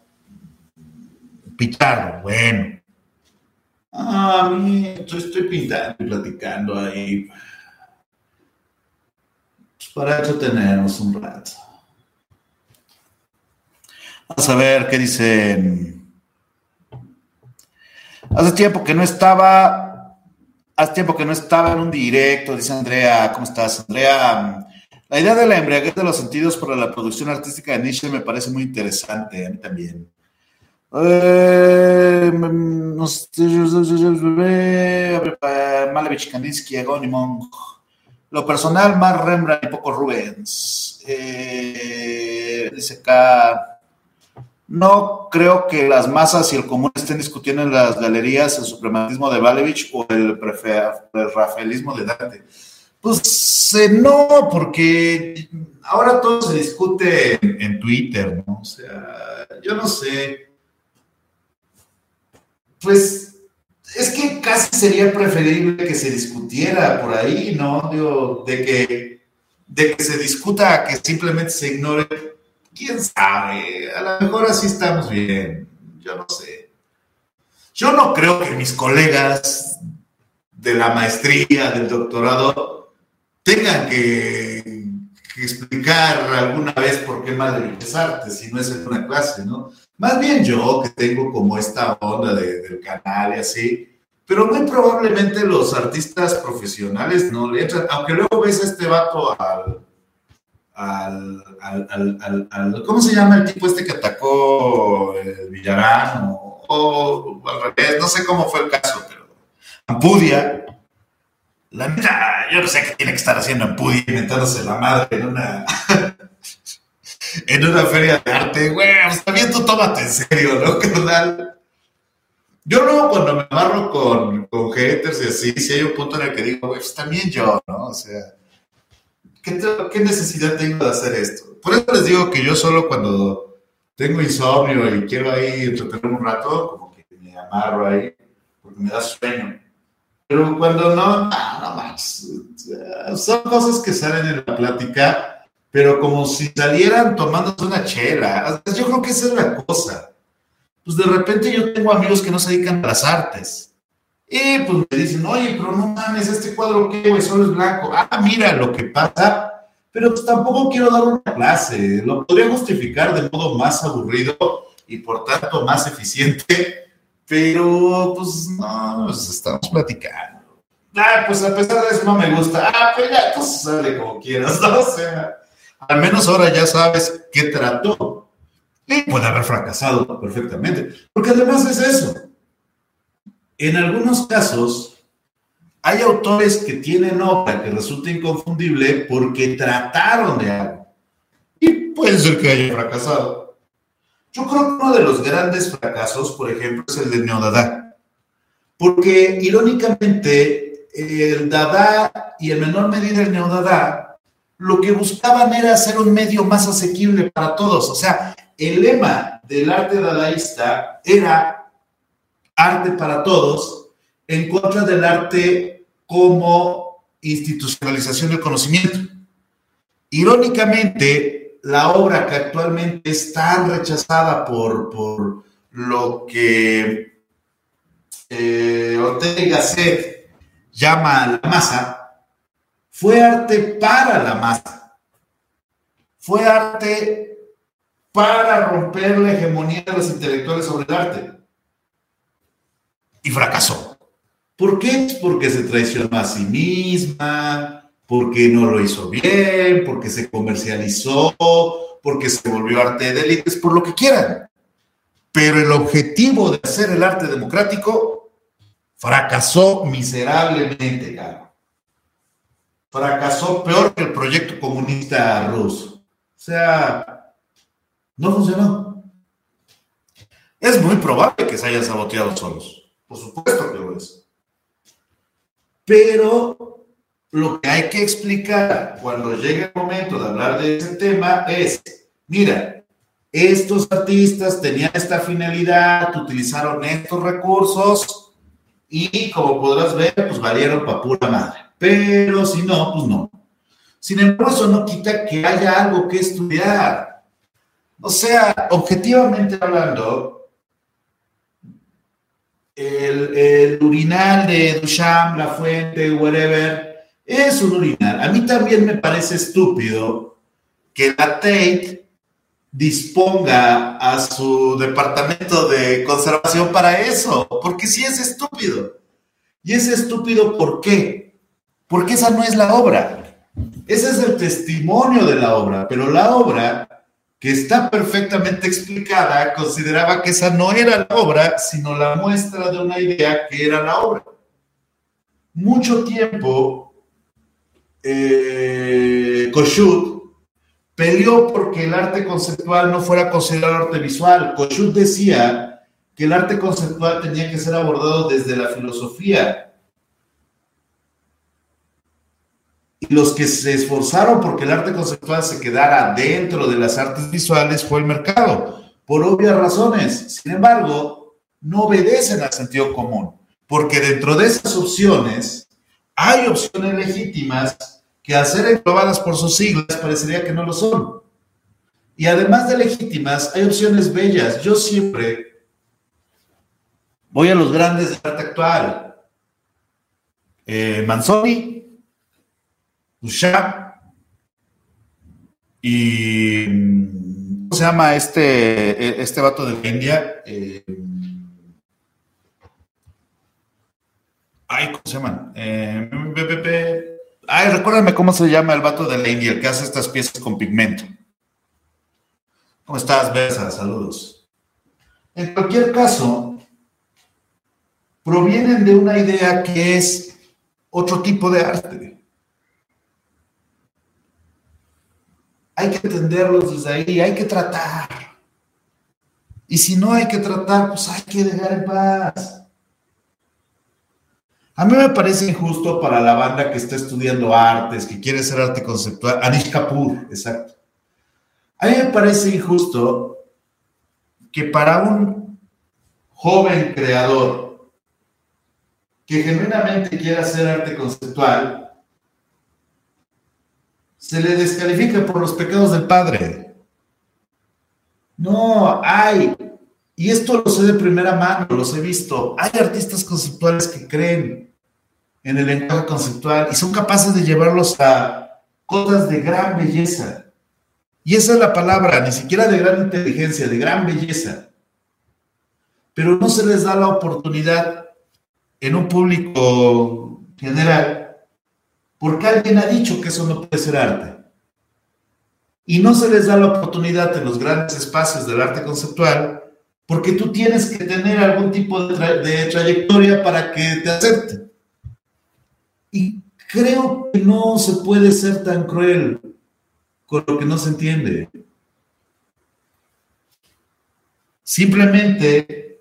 Pichardo, bueno. Ah, a mí, yo estoy pintando y platicando ahí. Pues para eso tenemos un rato. Vamos a ver qué dicen. Hace tiempo que no estaba, hace tiempo que no estaba en un directo, dice Andrea. ¿Cómo estás, Andrea? La idea de la embriaguez de los sentidos para la producción artística de Nietzsche me parece muy interesante, a mí también. Malevich, Kandinsky, Monk. Lo personal, más Rembrandt y poco Rubens. Eh, dice acá. No creo que las masas y el común estén discutiendo en las galerías el suprematismo de Malevich o el, el rafaelismo de Dante. Pues eh, no, porque ahora todo se discute en, Twitter, ¿no? O sea, yo no sé. Pues es que casi sería preferible que se discutiera por ahí, ¿no? Digo, de que, de que se discuta que simplemente se ignore. ¿Quién sabe? A lo mejor así estamos bien. Yo no sé. Yo no creo que mis colegas de la maestría, del doctorado, tengan que, explicar alguna vez por qué Madre es arte, si no es en una clase, ¿no? Más bien yo, que tengo como esta onda del canal y así, pero muy probablemente los artistas profesionales no le entran, aunque luego ves a este vato al, al, al, al, ¿cómo se llama el tipo este que atacó el Villarán? O, o, al revés, no sé cómo fue el caso, pero Ampudia, la neta, yo no sé qué tiene que estar haciendo en Pudi, inventándose la madre en una. en una feria de arte, güey, pues también tú tómate en serio, ¿no, carnal? Yo luego cuando me amarro con, con haters y así, si hay un punto en el que digo, güey, pues también yo, ¿no? O sea, ¿qué, ¿qué necesidad tengo de hacer esto? Por eso les digo que yo solo cuando tengo insomnio y quiero ahí entretener un rato, como que me amarro ahí, porque me da sueño. Pero cuando no, no más. Son cosas que salen en la plática pero como si salieran tomándose una chela. Yo creo que esa es la cosa. Pues de repente yo tengo amigos que no se dedican a las artes. Y pues me dicen, oye, pero no mames, este cuadro qué, güey, solo es blanco. Ah, mira lo que pasa. Pero pues tampoco quiero dar una clase. Lo podría justificar de modo más aburrido y por tanto más eficiente. Pero pues no, pues estamos platicando. Ah, pues a pesar de eso no me gusta. Ah, pues ya, entonces sale como quieras, ¿no? O sea, al menos ahora ya sabes qué trató. Y puede haber fracasado perfectamente. Porque además es eso. En algunos casos, hay autores que tienen obra que resulta inconfundible porque trataron de algo. Y puede ser que haya fracasado. Yo creo que uno de los grandes fracasos, por ejemplo, es el de Neodada. Porque irónicamente, el Dada y en menor medida el Neodada lo que buscaban era hacer un medio más asequible para todos. O sea, el lema del arte dadaísta era arte para todos en contra del arte como institucionalización del conocimiento. Irónicamente, la obra que actualmente es tan rechazada por, por lo que eh, Ortega Gasset llama la masa, fue arte para la masa. Fue arte para romper la hegemonía de los intelectuales sobre el arte. Y fracasó. ¿Por qué? Porque se traicionó a sí misma, porque no lo hizo bien, porque se comercializó, porque se volvió arte de élites, por lo que quieran. Pero el objetivo de hacer el arte democrático fracasó miserablemente, claro fracasó peor que el proyecto comunista ruso. O sea, no funcionó. Es muy probable que se hayan saboteado solos. Por supuesto que lo es. Pero lo que hay que explicar cuando llegue el momento de hablar de ese tema es, mira, estos artistas tenían esta finalidad, utilizaron estos recursos y como podrás ver, pues valieron para pura madre. Pero si no, pues no. Sin embargo, eso no quita que haya algo que estudiar. O sea, objetivamente hablando, el, urinal de Duchamp, la fuente, whatever, es un. A mí también me parece estúpido que la Tate disponga a su departamento de conservación para eso, porque sí es estúpido. Y es estúpido ¿por qué? porque esa no es la obra. Ese es el testimonio de la obra, pero la obra, que está perfectamente explicada, consideraba que esa no era la obra, sino la muestra de una idea que era la obra. Mucho tiempo, eh, Kossuth peleó porque el arte conceptual no fuera considerado arte visual. Kossuth decía que el arte conceptual tenía que ser abordado desde la filosofía, Y los que se esforzaron porque el arte conceptual se quedara dentro de las artes visuales fue el mercado, por obvias razones. Sin embargo, no obedecen al sentido común, porque dentro de esas opciones hay opciones legítimas que al ser englobadas por sus siglas parecería que no lo son. Y además de legítimas, hay opciones bellas. Yo siempre voy a los grandes del arte actual. Eh, Manzoni, Duchamp y ¿cómo se llama este, este vato de India? Eh, ay, ¿cómo se llaman? Eh, ay, recuérdame cómo se llama el vato de la India, el que hace estas piezas con pigmento. ¿Cómo estás, Besa? Saludos. En cualquier caso, provienen de una idea que es otro tipo de arte. hay que entenderlos desde ahí, hay que tratar. Y si no hay que tratar, pues hay que dejar en paz. A mí me parece injusto para la banda que está estudiando artes, que quiere ser arte conceptual, Anish Kapoor, exacto. A mí me parece injusto que para un joven creador que genuinamente quiera hacer arte conceptual, se le descalifica por los pecados del Padre. No, hay, y esto lo sé de primera mano, los he visto, hay artistas conceptuales que creen en el lenguaje conceptual y son capaces de llevarlos a cosas de gran belleza. Y esa es la palabra, ni siquiera de gran inteligencia, de gran belleza. Pero no se les da la oportunidad en un público general, porque alguien ha dicho que eso no puede ser arte. Y no se les da la oportunidad en los grandes espacios del arte conceptual, porque tú tienes que tener algún tipo de, trayectoria para que te acepten. Y creo que no se puede ser tan cruel con lo que no se entiende. Simplemente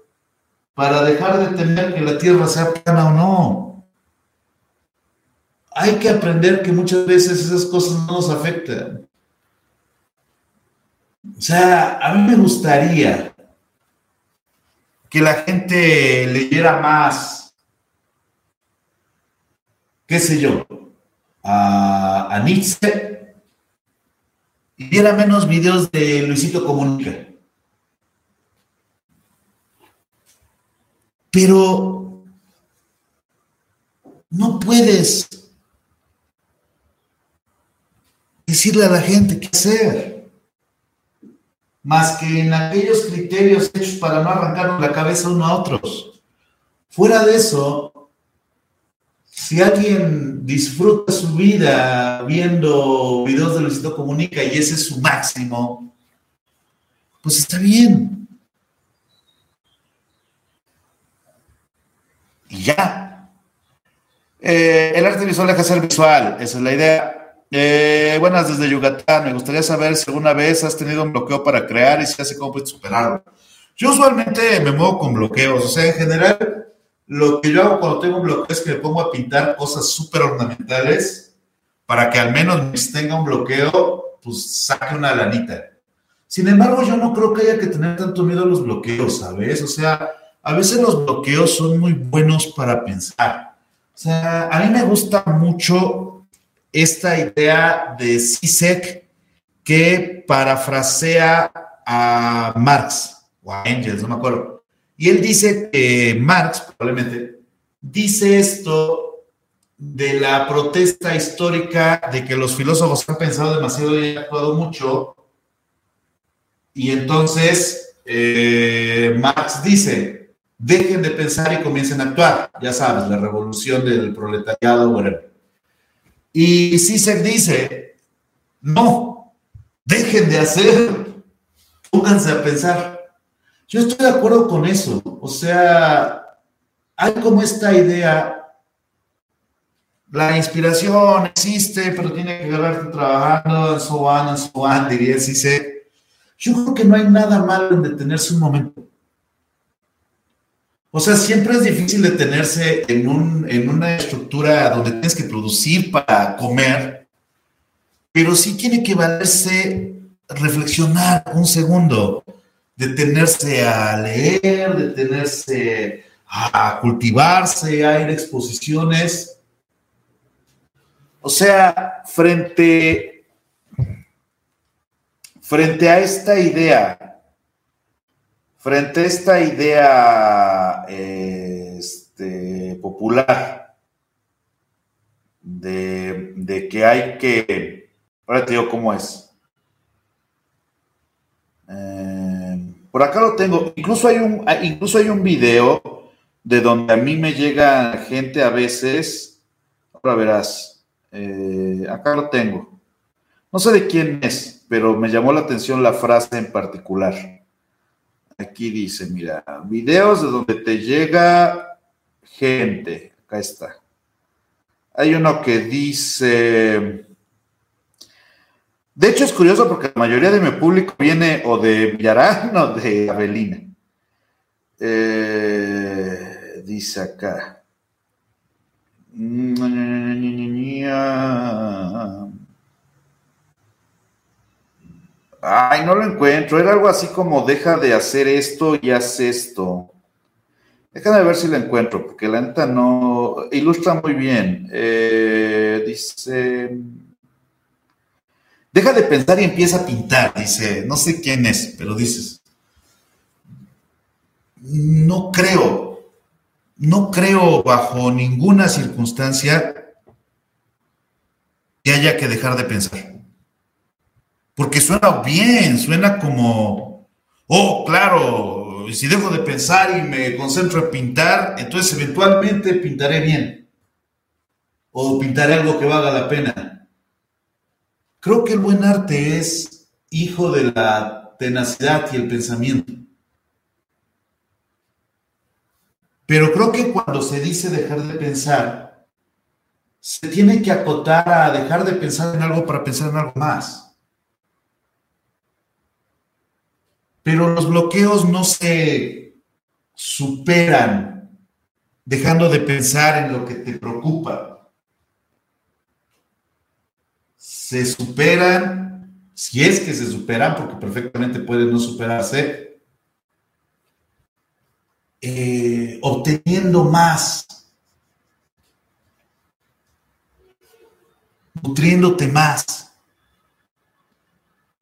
para dejar de temer que la tierra sea plana o no. Hay que aprender que muchas veces esas cosas no nos afectan. O sea, a mí me gustaría que la gente leyera más, qué sé yo, a, a Nietzsche y viera menos videos de Luisito Comunica. Pero no puedes decirle a la gente qué hacer, más que en aquellos criterios hechos para no arrancar la cabeza uno a otros. Fuera de eso, si alguien disfruta su vida viendo videos de Luisito Comunica y ese es su máximo, pues está bien. y ya. Eh, el arte visual deja de ser visual, esa es la idea. Eh, buenas desde Yucatán, me gustaría saber si alguna vez has tenido un bloqueo para crear y si hace cómo puedes superarlo. Yo usualmente me muevo con bloqueos, o sea, en general, lo que yo hago cuando tengo un bloqueo es que me pongo a pintar cosas súper ornamentales para que al menos tenga un bloqueo, pues saque una lanita. Sin embargo, yo no creo que haya que tener tanto miedo a los bloqueos, ¿sabes? O sea, a veces los bloqueos son muy buenos para pensar. O sea, a mí me gusta mucho esta idea de Zizek que parafrasea a Marx o a Engels, no me acuerdo. Y él dice que Marx, probablemente, dice esto de la protesta histórica de que los filósofos han pensado demasiado y han actuado mucho. Y entonces eh, Marx dice, dejen de pensar y comiencen a actuar. Ya sabes, la revolución del proletariado, whatever. Y se dice, no, dejen de hacer, pónganse a pensar. Yo estoy de acuerdo con eso. O sea, hay como esta idea, la inspiración existe, pero tiene que quedarte trabajando, so on, so on, diría Cise. Yo creo que no hay nada malo en detenerse un momento o sea, siempre es difícil detenerse en, un, en una estructura donde tienes que producir para comer, pero sí tiene que valerse reflexionar un segundo, detenerse a leer, detenerse a cultivarse, a ir a exposiciones. O sea, frente, frente a esta idea frente a esta idea este, popular de, que hay que, ahora te digo cómo es. Eh, por acá lo tengo, incluso hay un, incluso hay un video de donde a mí me llega gente a veces, ahora verás, eh, acá lo tengo. No sé de quién es, pero me llamó la atención la frase en particular. Aquí dice, mira, videos de donde te llega gente. Acá está. Hay uno que dice... De hecho es curioso porque la mayoría de mi público viene o de Villarán o de Avelina. Eh, dice acá. Ay, no lo encuentro. Era algo así como deja de hacer esto y haz esto. Déjame ver si lo encuentro, porque la neta no ilustra muy bien. Eh, dice. Deja de pensar y empieza a pintar, dice, no sé quién es, pero dices, no creo, no creo bajo ninguna circunstancia que haya que dejar de pensar. Porque suena bien, suena como, oh, claro, si dejo de pensar y me concentro en pintar, entonces eventualmente pintaré bien. O pintaré algo que valga la pena. Creo que el buen arte es hijo de la tenacidad y el pensamiento. Pero creo que cuando se dice dejar de pensar, se tiene que acotar a dejar de pensar en algo para pensar en algo más. Pero los bloqueos no se superan dejando de pensar en lo que te preocupa. se superan, si es que se superan, porque perfectamente pueden no superarse, eh, obteniendo más, nutriéndote más,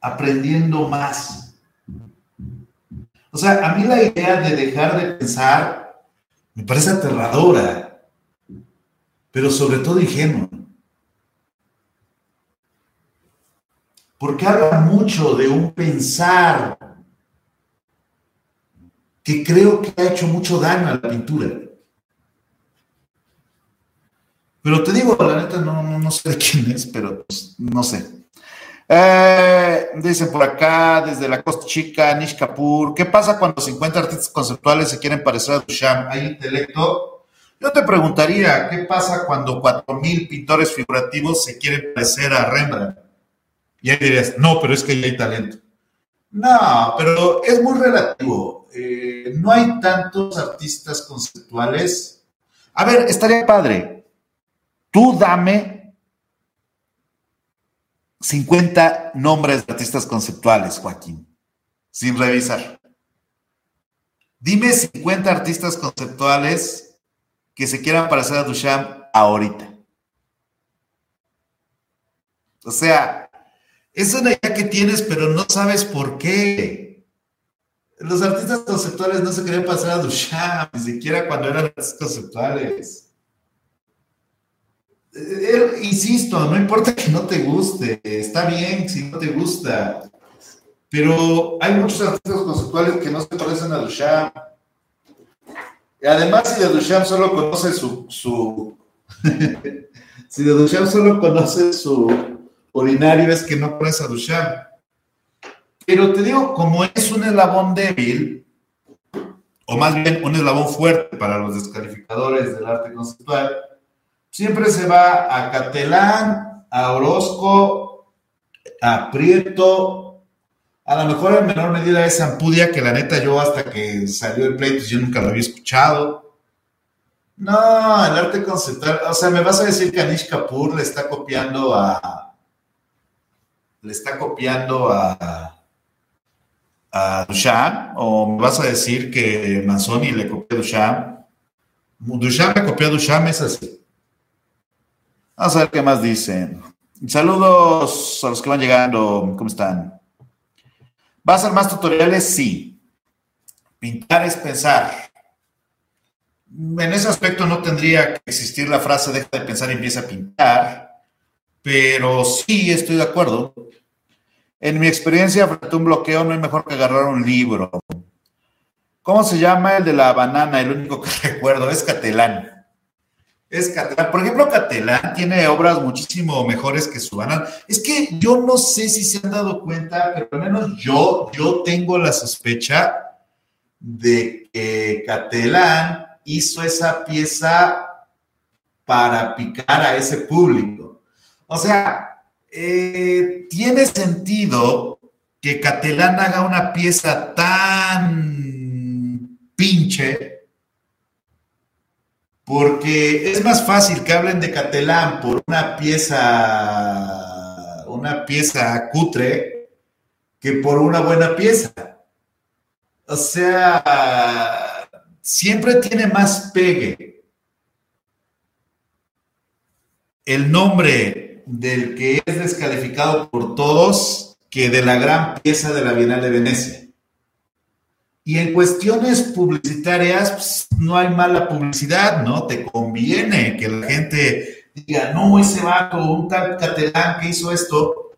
aprendiendo más. O sea, a mí la idea de dejar de pensar me parece aterradora, pero sobre todo ingenua. porque habla mucho de un pensar que creo que ha hecho mucho daño a la pintura. Pero te digo, la neta, no, sé de quién es, pero pues, no sé. Eh, por acá, desde la Costa Chica, Nish Kapoor, ¿qué pasa cuando 50 artistas conceptuales se quieren parecer a Duchamp? ¿Hay intelecto? Yo te preguntaría, ¿qué pasa cuando 4.000 pintores figurativos se quieren parecer a Rembrandt? Y ahí dirías, no, pero es que hay talento. No, pero es muy relativo. Eh, no hay tantos artistas conceptuales. A ver, estaría padre. Tú dame 50 nombres de artistas conceptuales, Joaquín, sin revisar. Dime 50 artistas conceptuales que se quieran parecer a Duchamp ahorita. O sea, es una idea que tienes, pero no sabes por qué. Los artistas conceptuales no se querían pasar a Duchamp, ni siquiera cuando eran artistas conceptuales. Eh, insisto, no importa que no te guste, está bien si no te gusta, pero hay muchos artistas conceptuales que no se parecen a Duchamp. Además, si de Duchamp solo conoce su, su si de Duchamp solo conoce su, ordinario es que no puedes a Duchamp. Pero te digo, como es un eslabón débil, o más bien un eslabón fuerte para los descalificadores del arte conceptual, siempre se va a Catelán, a Orozco, a Prieto, a lo mejor en menor medida es Ampudia, que la neta yo hasta que salió el pleito yo nunca lo había escuchado. No, el arte conceptual, o sea, me vas a decir que Anish Kapoor le está copiando a, le está copiando a, a Duchamp? ¿O me vas a decir que Manzoni le copió a Duchamp? Duchamp le copió a Duchamp, es así. Vamos a ver qué más dicen. Saludos a los que van llegando. ¿Cómo están? ¿Va a ser más tutoriales? Sí. Pintar es pensar. En ese aspecto no tendría que existir la frase deja de pensar y empieza a pintar pero sí estoy de acuerdo. En mi experiencia, frente a un bloqueo, no hay mejor que agarrar un libro. ¿Cómo se llama el de la banana? El único que recuerdo es Catelán. Es. Por ejemplo, Catelán tiene obras muchísimo mejores que su banana. Es que yo no sé si se han dado cuenta, pero al menos yo, yo tengo la sospecha de que Catelán hizo esa pieza para picar a ese público. O sea, eh, tiene sentido que Catelán haga una pieza tan pinche, porque es más fácil que hablen de Catelán por una pieza, una pieza cutre, que por una buena pieza. O sea, siempre tiene más pegue el nombre del que es descalificado por todos que de la gran pieza de la Bienal de Venecia. Y en cuestiones publicitarias, pues, no hay mala publicidad, ¿no? Te conviene que la gente diga, no, ese vato, un tal Catalán que hizo esto,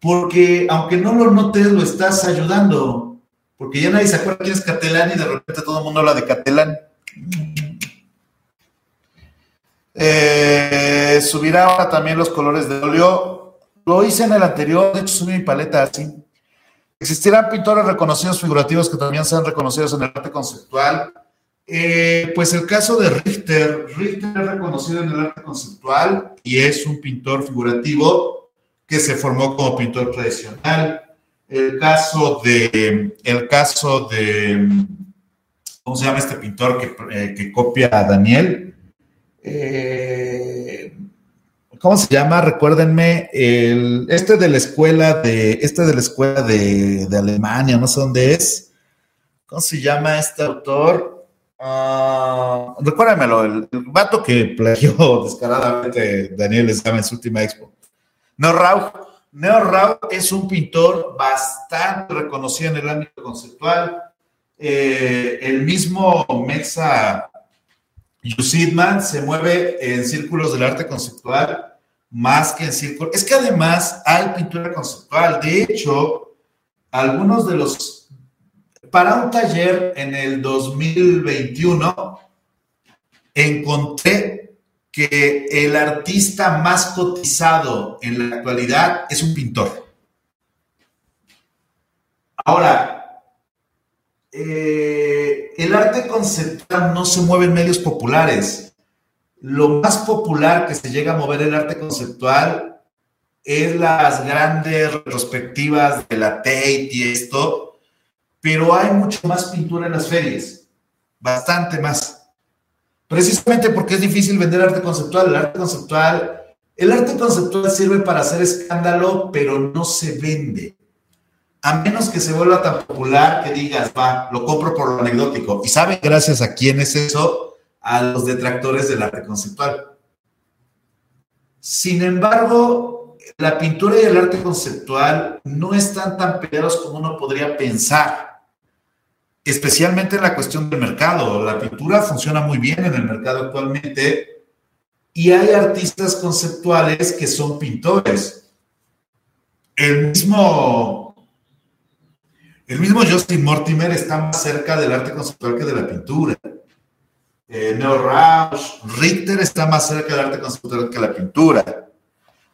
porque aunque no lo notes, lo estás ayudando, porque ya nadie se acuerda quién es Catalán y de repente todo el mundo habla de Catalán. Eh, subirá ahora también los colores de óleo. Lo hice en el anterior, de hecho subí mi paleta así. ¿Existirán pintores reconocidos figurativos que también sean reconocidos en el arte conceptual? Eh, pues el caso de Richter. Richter es reconocido en el arte conceptual y es un pintor figurativo que se formó como pintor tradicional. El caso de, el caso de, ¿cómo se llama este pintor que, eh, que copia a Daniel? Eh, ¿Cómo se llama? Recuérdenme, el, este de la escuela de, este de la escuela de, Alemania, no sé dónde es. ¿Cómo se llama este autor? Uh, recuérdamelo, el, vato que plagió descaradamente Daniel Escama en su última expo. Neo Rauch. Neo Rauch es un pintor bastante reconocido en el ámbito conceptual. Eh, el mismo Mexa Yusidman se mueve en círculos del arte conceptual más que en círculos. Es que además hay pintura conceptual. De hecho, algunos de los... Para un taller en el 2021, encontré que el artista más cotizado en la actualidad es un pintor. Ahora, eh, el arte conceptual no se mueve en medios populares. Lo más popular que se llega a mover el arte conceptual es las grandes retrospectivas de la Tate y esto, pero hay mucho más pintura en las ferias, bastante más. Precisamente porque es difícil vender arte conceptual. El arte conceptual, el arte conceptual sirve para hacer escándalo, pero no se vende a menos que se vuelva tan popular que digas, va, lo compro por lo anecdótico. ¿Y saben gracias a quién es eso? A los detractores del arte conceptual. Sin embargo, la pintura y el arte conceptual no están tan peleados como uno podría pensar, especialmente en la cuestión del mercado. La pintura funciona muy bien en el mercado actualmente y hay artistas conceptuales que son pintores. El mismo el mismo Justin Mortimer está más cerca del arte conceptual que de la pintura. Eh, Neo Rausch, Richter está más cerca del arte conceptual que la pintura.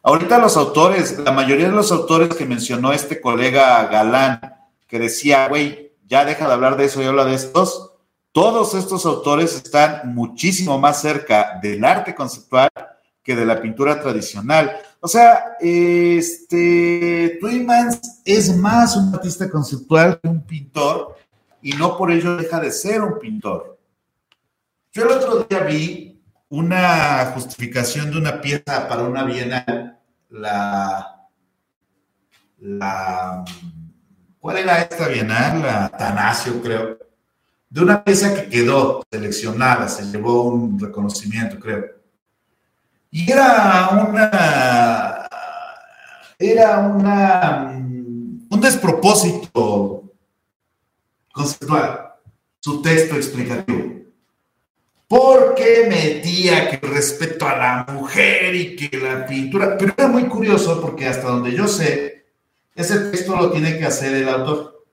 Ahorita los autores, la mayoría de los autores que mencionó este colega Galán, que decía, güey, ya deja de hablar de eso y habla de estos, todos estos autores están muchísimo más cerca del arte conceptual que de la pintura tradicional. O sea, este, Twinmans es más un artista conceptual que un pintor y no por ello deja de ser un pintor. Yo el otro día vi una justificación de una pieza para una bienal, la, la, ¿cuál era esta bienal? La Tanasio, creo, de una pieza que quedó seleccionada, se llevó un reconocimiento, creo y era una. Era una. Un despropósito conceptual, su texto explicativo. Porque metía que respeto a la mujer y que la pintura. Pero era muy curioso porque hasta donde yo sé, ese texto lo tiene que hacer el autor.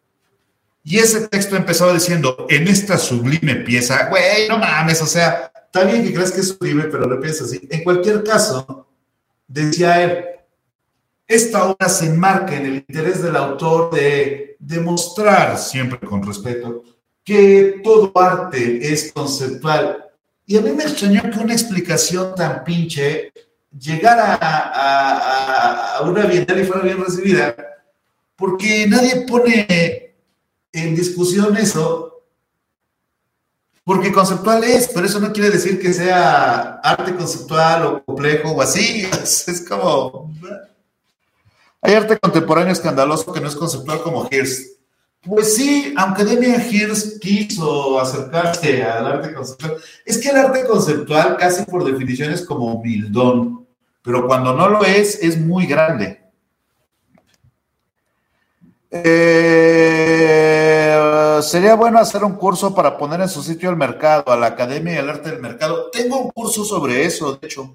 Y ese texto empezaba diciendo, en esta sublime pieza, güey, no mames, o sea, Está bien que creas que es sublime, pero lo piensas así. En cualquier caso, decía él, esta obra se enmarca en el interés del autor de demostrar, siempre con respeto, que todo arte es conceptual. Y a mí me extrañó que una explicación tan pinche llegara a, una bienal y fuera bien recibida, porque nadie pone en discusión eso porque conceptual es, pero eso no quiere decir que sea arte conceptual o complejo o así. Es, como. Hay arte contemporáneo escandaloso que no es conceptual como Hirst. Pues sí, aunque Demian Hirst quiso acercarse al arte conceptual, es que el arte conceptual casi por definición es como humildón. pero cuando no lo es, es muy grande. Eh, sería bueno hacer un curso para poner en su sitio el mercado, a la Academia y el Arte del Mercado. Tengo un curso sobre eso, de hecho.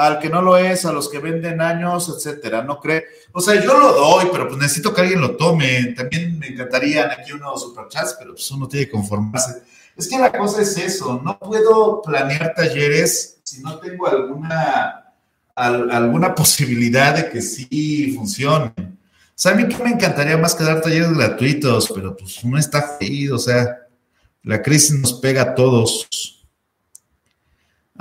Al que no lo es, a los que venden años, etcétera, ¿no cree? O sea, yo lo doy, pero pues necesito que alguien lo tome. También me encantarían aquí unos superchats, pero pues uno tiene que conformarse. Es que la cosa es eso, no puedo planear talleres si no tengo alguna, alguna posibilidad de que sí funcionen. O sea, a mí que me encantaría más que dar talleres gratuitos, pero pues no está feo, o sea, la crisis nos pega a todos.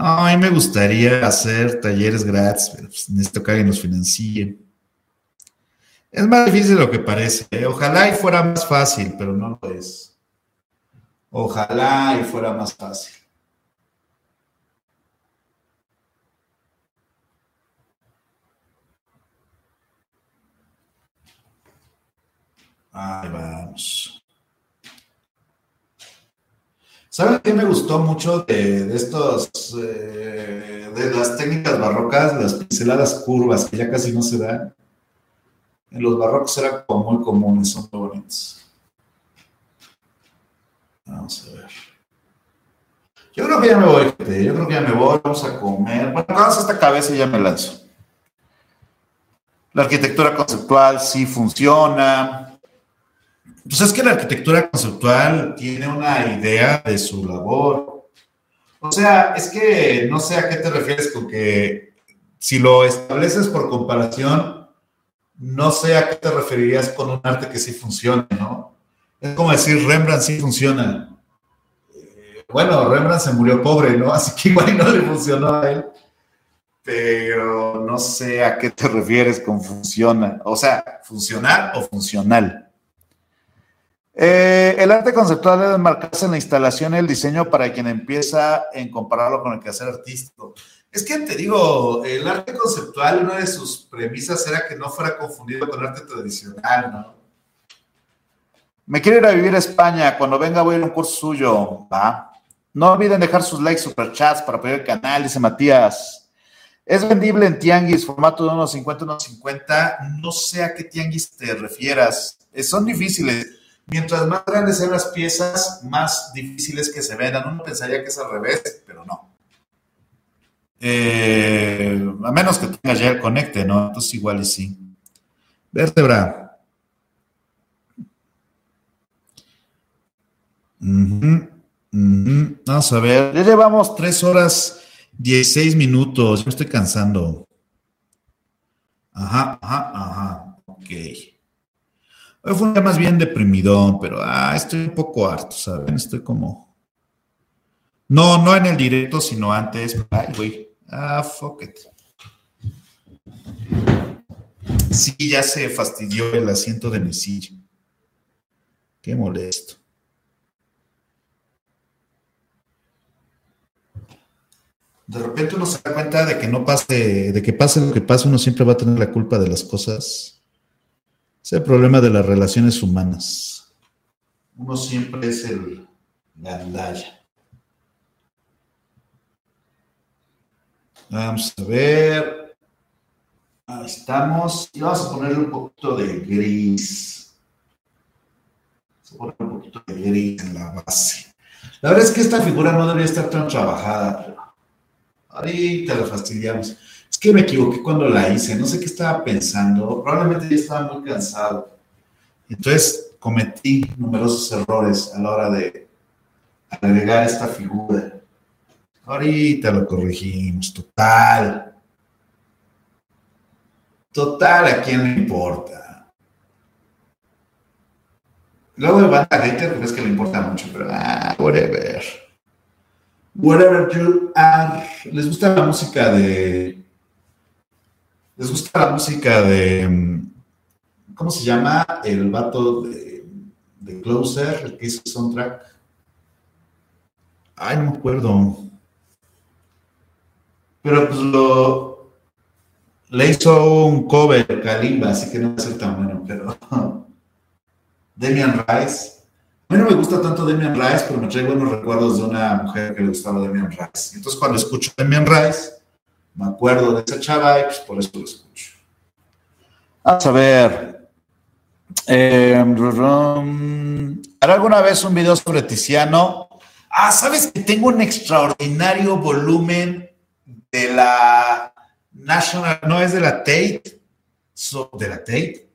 A mí me gustaría hacer talleres gratis, pero pues necesito que alguien nos financie. Es más difícil de lo que parece. ¿eh? Ojalá y fuera más fácil, pero no lo es. Ojalá y fuera más fácil. Ahí vamos. ¿Saben qué me gustó mucho de, estos, eh, de las técnicas barrocas, las pinceladas curvas que ya casi no se dan? En los barrocos eran como muy comunes, son muy bonitos. Vamos a ver. Yo creo que ya me voy, Yo creo que ya me voy. Vamos a comer. Bueno, vamos esta cabeza y ya me lanzo. La arquitectura conceptual sí funciona. Pues es que la arquitectura conceptual tiene una idea de su labor. O sea, es que no sé a qué te refieres con que si lo estableces por comparación, no sé a qué te referirías con un arte que sí funcione, ¿no? Es como decir, Rembrandt sí funciona. Eh, bueno, Rembrandt se murió pobre, ¿no? Así que igual no le funcionó a él. Pero no sé a qué te refieres con funciona. O sea, funcionar o funcional. Eh, el arte conceptual debe marcarse en la instalación y el diseño para quien empieza en compararlo con el quehacer artístico. Es que te digo, el arte conceptual, una de sus premisas era que no fuera confundido con arte tradicional, ¿no? Me quiero ir a vivir a España. Cuando venga voy a ir a un curso suyo. ¿va? No olviden dejar sus likes, superchats para apoyar el canal, dice Matías. Es vendible en tianguis, formato de unos 50, unos 50. No sé a qué tianguis te refieras. Eh, son difíciles Mientras más grandes sean las piezas, más difíciles que se vendan. Uno pensaría que es al revés, pero no. Eh, a menos que tenga ya el conecte, ¿no? Entonces igual y sí. Vértebra. Vamos a ver. Ya llevamos tres horas 16 minutos. Yo estoy cansando. Ajá, ajá, ajá. Ok. Fue un día más bien deprimidón, pero ah, estoy un poco harto, ¿saben? Estoy como. No, no en el directo, sino antes. Ay, güey. Ah, fuck it. Sí, ya se fastidió el asiento de mi silla. Qué molesto. De repente uno se da cuenta de que no pase, de que pase lo que pase, uno siempre va a tener la culpa de las cosas es el problema de las relaciones humanas. Uno siempre es el gandalla. Vamos a ver. Ahí estamos. Y vamos a ponerle un poquito de gris. Vamos a poner un poquito de gris en la base. La verdad es que esta figura no debería estar tan trabajada, ahorita la fastidiamos que me equivoqué cuando la hice, no sé qué estaba pensando, probablemente ya estaba muy cansado. Entonces cometí numerosos errores a la hora de agregar esta figura. Ahorita lo corregimos, total. Total, ¿a quién le importa? Luego de banda hater, pues es que le importa mucho, pero ah, whatever. Whatever you are. ¿Les gusta la música de ¿Les gusta la música de. Mm, ¿Cómo se llama? El vato de, Closer, el que hizo el soundtrack. Ay, no me acuerdo. Pero pues lo. Le hizo un cover Kalimba, así que no a ser tan bueno, pero. Demian Rice. A mí no me gusta tanto Demian Rice, pero me trae buenos recuerdos de una mujer que le gustaba Demian Rice. Entonces, cuando escucho Demian Rice me acuerdo de esa chava y pues por eso lo escucho. Vamos a ver. Eh, ¿Hará alguna vez un video sobre Tiziano? Ah, ¿sabes que tengo un extraordinario volumen de la National, no es de la Tate? ¿De la Tate?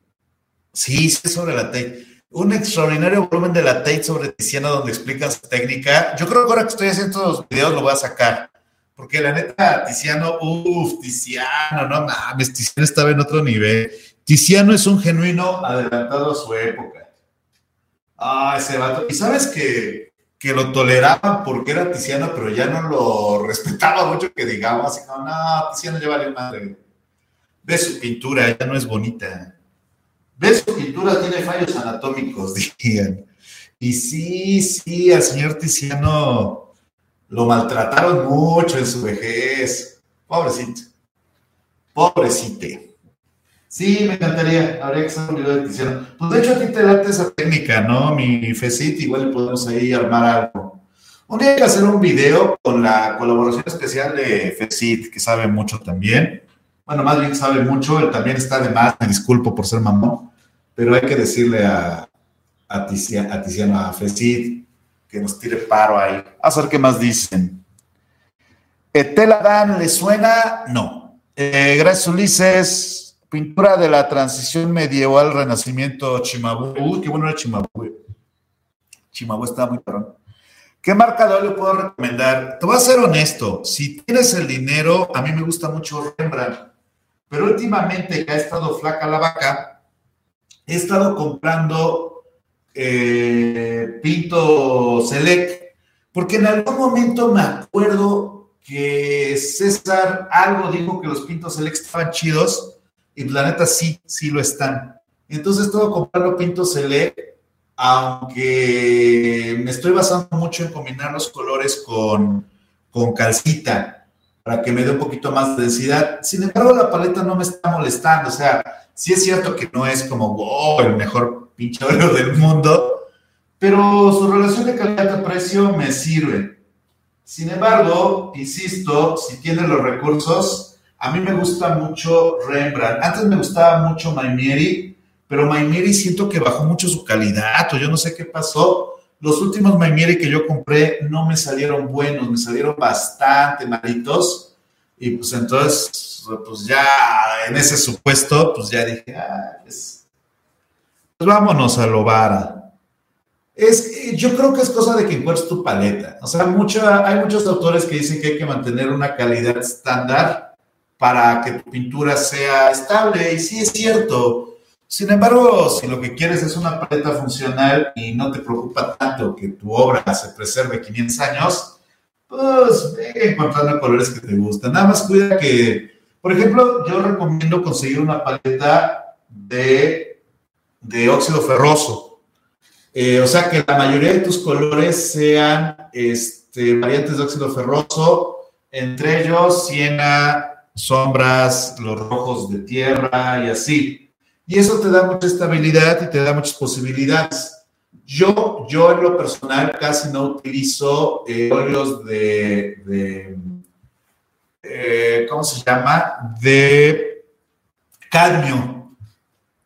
Sí, sí, sobre la Tate. Un extraordinario volumen de la Tate sobre Tiziano donde explican su técnica. Yo creo que ahora que estoy haciendo los videos lo voy a sacar. Porque la neta, Tiziano, uff, Tiziano, no mames, Tiziano estaba en otro nivel. Tiziano es un genuino adelantado a su época. Ah, ese vato. Y sabes que, que lo toleraban porque era Tiziano, pero ya no lo respetaba mucho que digamos, así como, no, Tiziano ya vale madre. Ve su pintura, ya no es bonita. Ve su pintura, tiene fallos anatómicos, dirían. Y sí, sí, al señor Tiziano lo maltrataron mucho en su vejez. Pobrecito. Pobrecite. Sí, me encantaría. Habría que hacer un video de Tiziano. Pues de hecho, a ti te late esa técnica, ¿no? Mi FECIT, igual podemos ahí armar algo. Un día hay que hacer un video con la colaboración especial de FECIT, que sabe mucho también. Bueno, más bien sabe mucho, él también está de más, me disculpo por ser mamón, pero hay que decirle a, a, Tiziano, a, Tiziano, a FECIT, que nos tire paro ahí. A ver qué más dicen. ¿Tela ¿le suena? No. Eh, gracias, Ulises. Pintura de la transición medieval, renacimiento, Chimabú. Uy, qué bueno era Chimabú. Chimabú está muy parón. ¿Qué marca de óleo puedo recomendar? Te voy a ser honesto. Si tienes el dinero, a mí me gusta mucho Rembrandt. Pero últimamente que ha estado flaca la vaca, he estado comprando eh, Pinto Select, porque en algún momento me acuerdo que César algo dijo que los Pintos Select estaban chidos, y la neta sí, sí lo están. Entonces estoy comprando Pinto Select, aunque me estoy basando mucho en combinar los colores con, con calcita para que me dé un poquito más de densidad. Sin embargo, la paleta no me está molestando. O sea, sí es cierto que no es como, wow, el mejor pinche oro del mundo, pero su relación de calidad-precio me sirve. Sin embargo, insisto, si tiene los recursos, a mí me gusta mucho Rembrandt. Antes me gustaba mucho Maimieri, pero Maimieri siento que bajó mucho su calidad, o yo no sé qué pasó. Los últimos Maimieri que yo compré no me salieron buenos, me salieron bastante malitos. Y pues entonces, pues ya en ese supuesto, pues ya dije, ah, pues pues vámonos a lo vara. Es, yo creo que es cosa de que encuentres tu paleta. O sea, mucha, hay muchos autores que dicen que hay que mantener una calidad estándar para que tu pintura sea estable, y sí es cierto. Sin embargo, si lo que quieres es una paleta funcional y no te preocupa tanto que tu obra se preserve 500 años, pues ve encontrando colores que te gustan. Nada más cuida que, por ejemplo, yo recomiendo conseguir una paleta de de óxido ferroso. Eh, o sea que la mayoría de tus colores sean este, variantes de óxido ferroso, entre ellos siena, sombras, los rojos de tierra y así. Y eso te da mucha estabilidad y te da muchas posibilidades. Yo, yo en lo personal casi no utilizo eh, óleos de, eh, ¿cómo se llama? De cadmio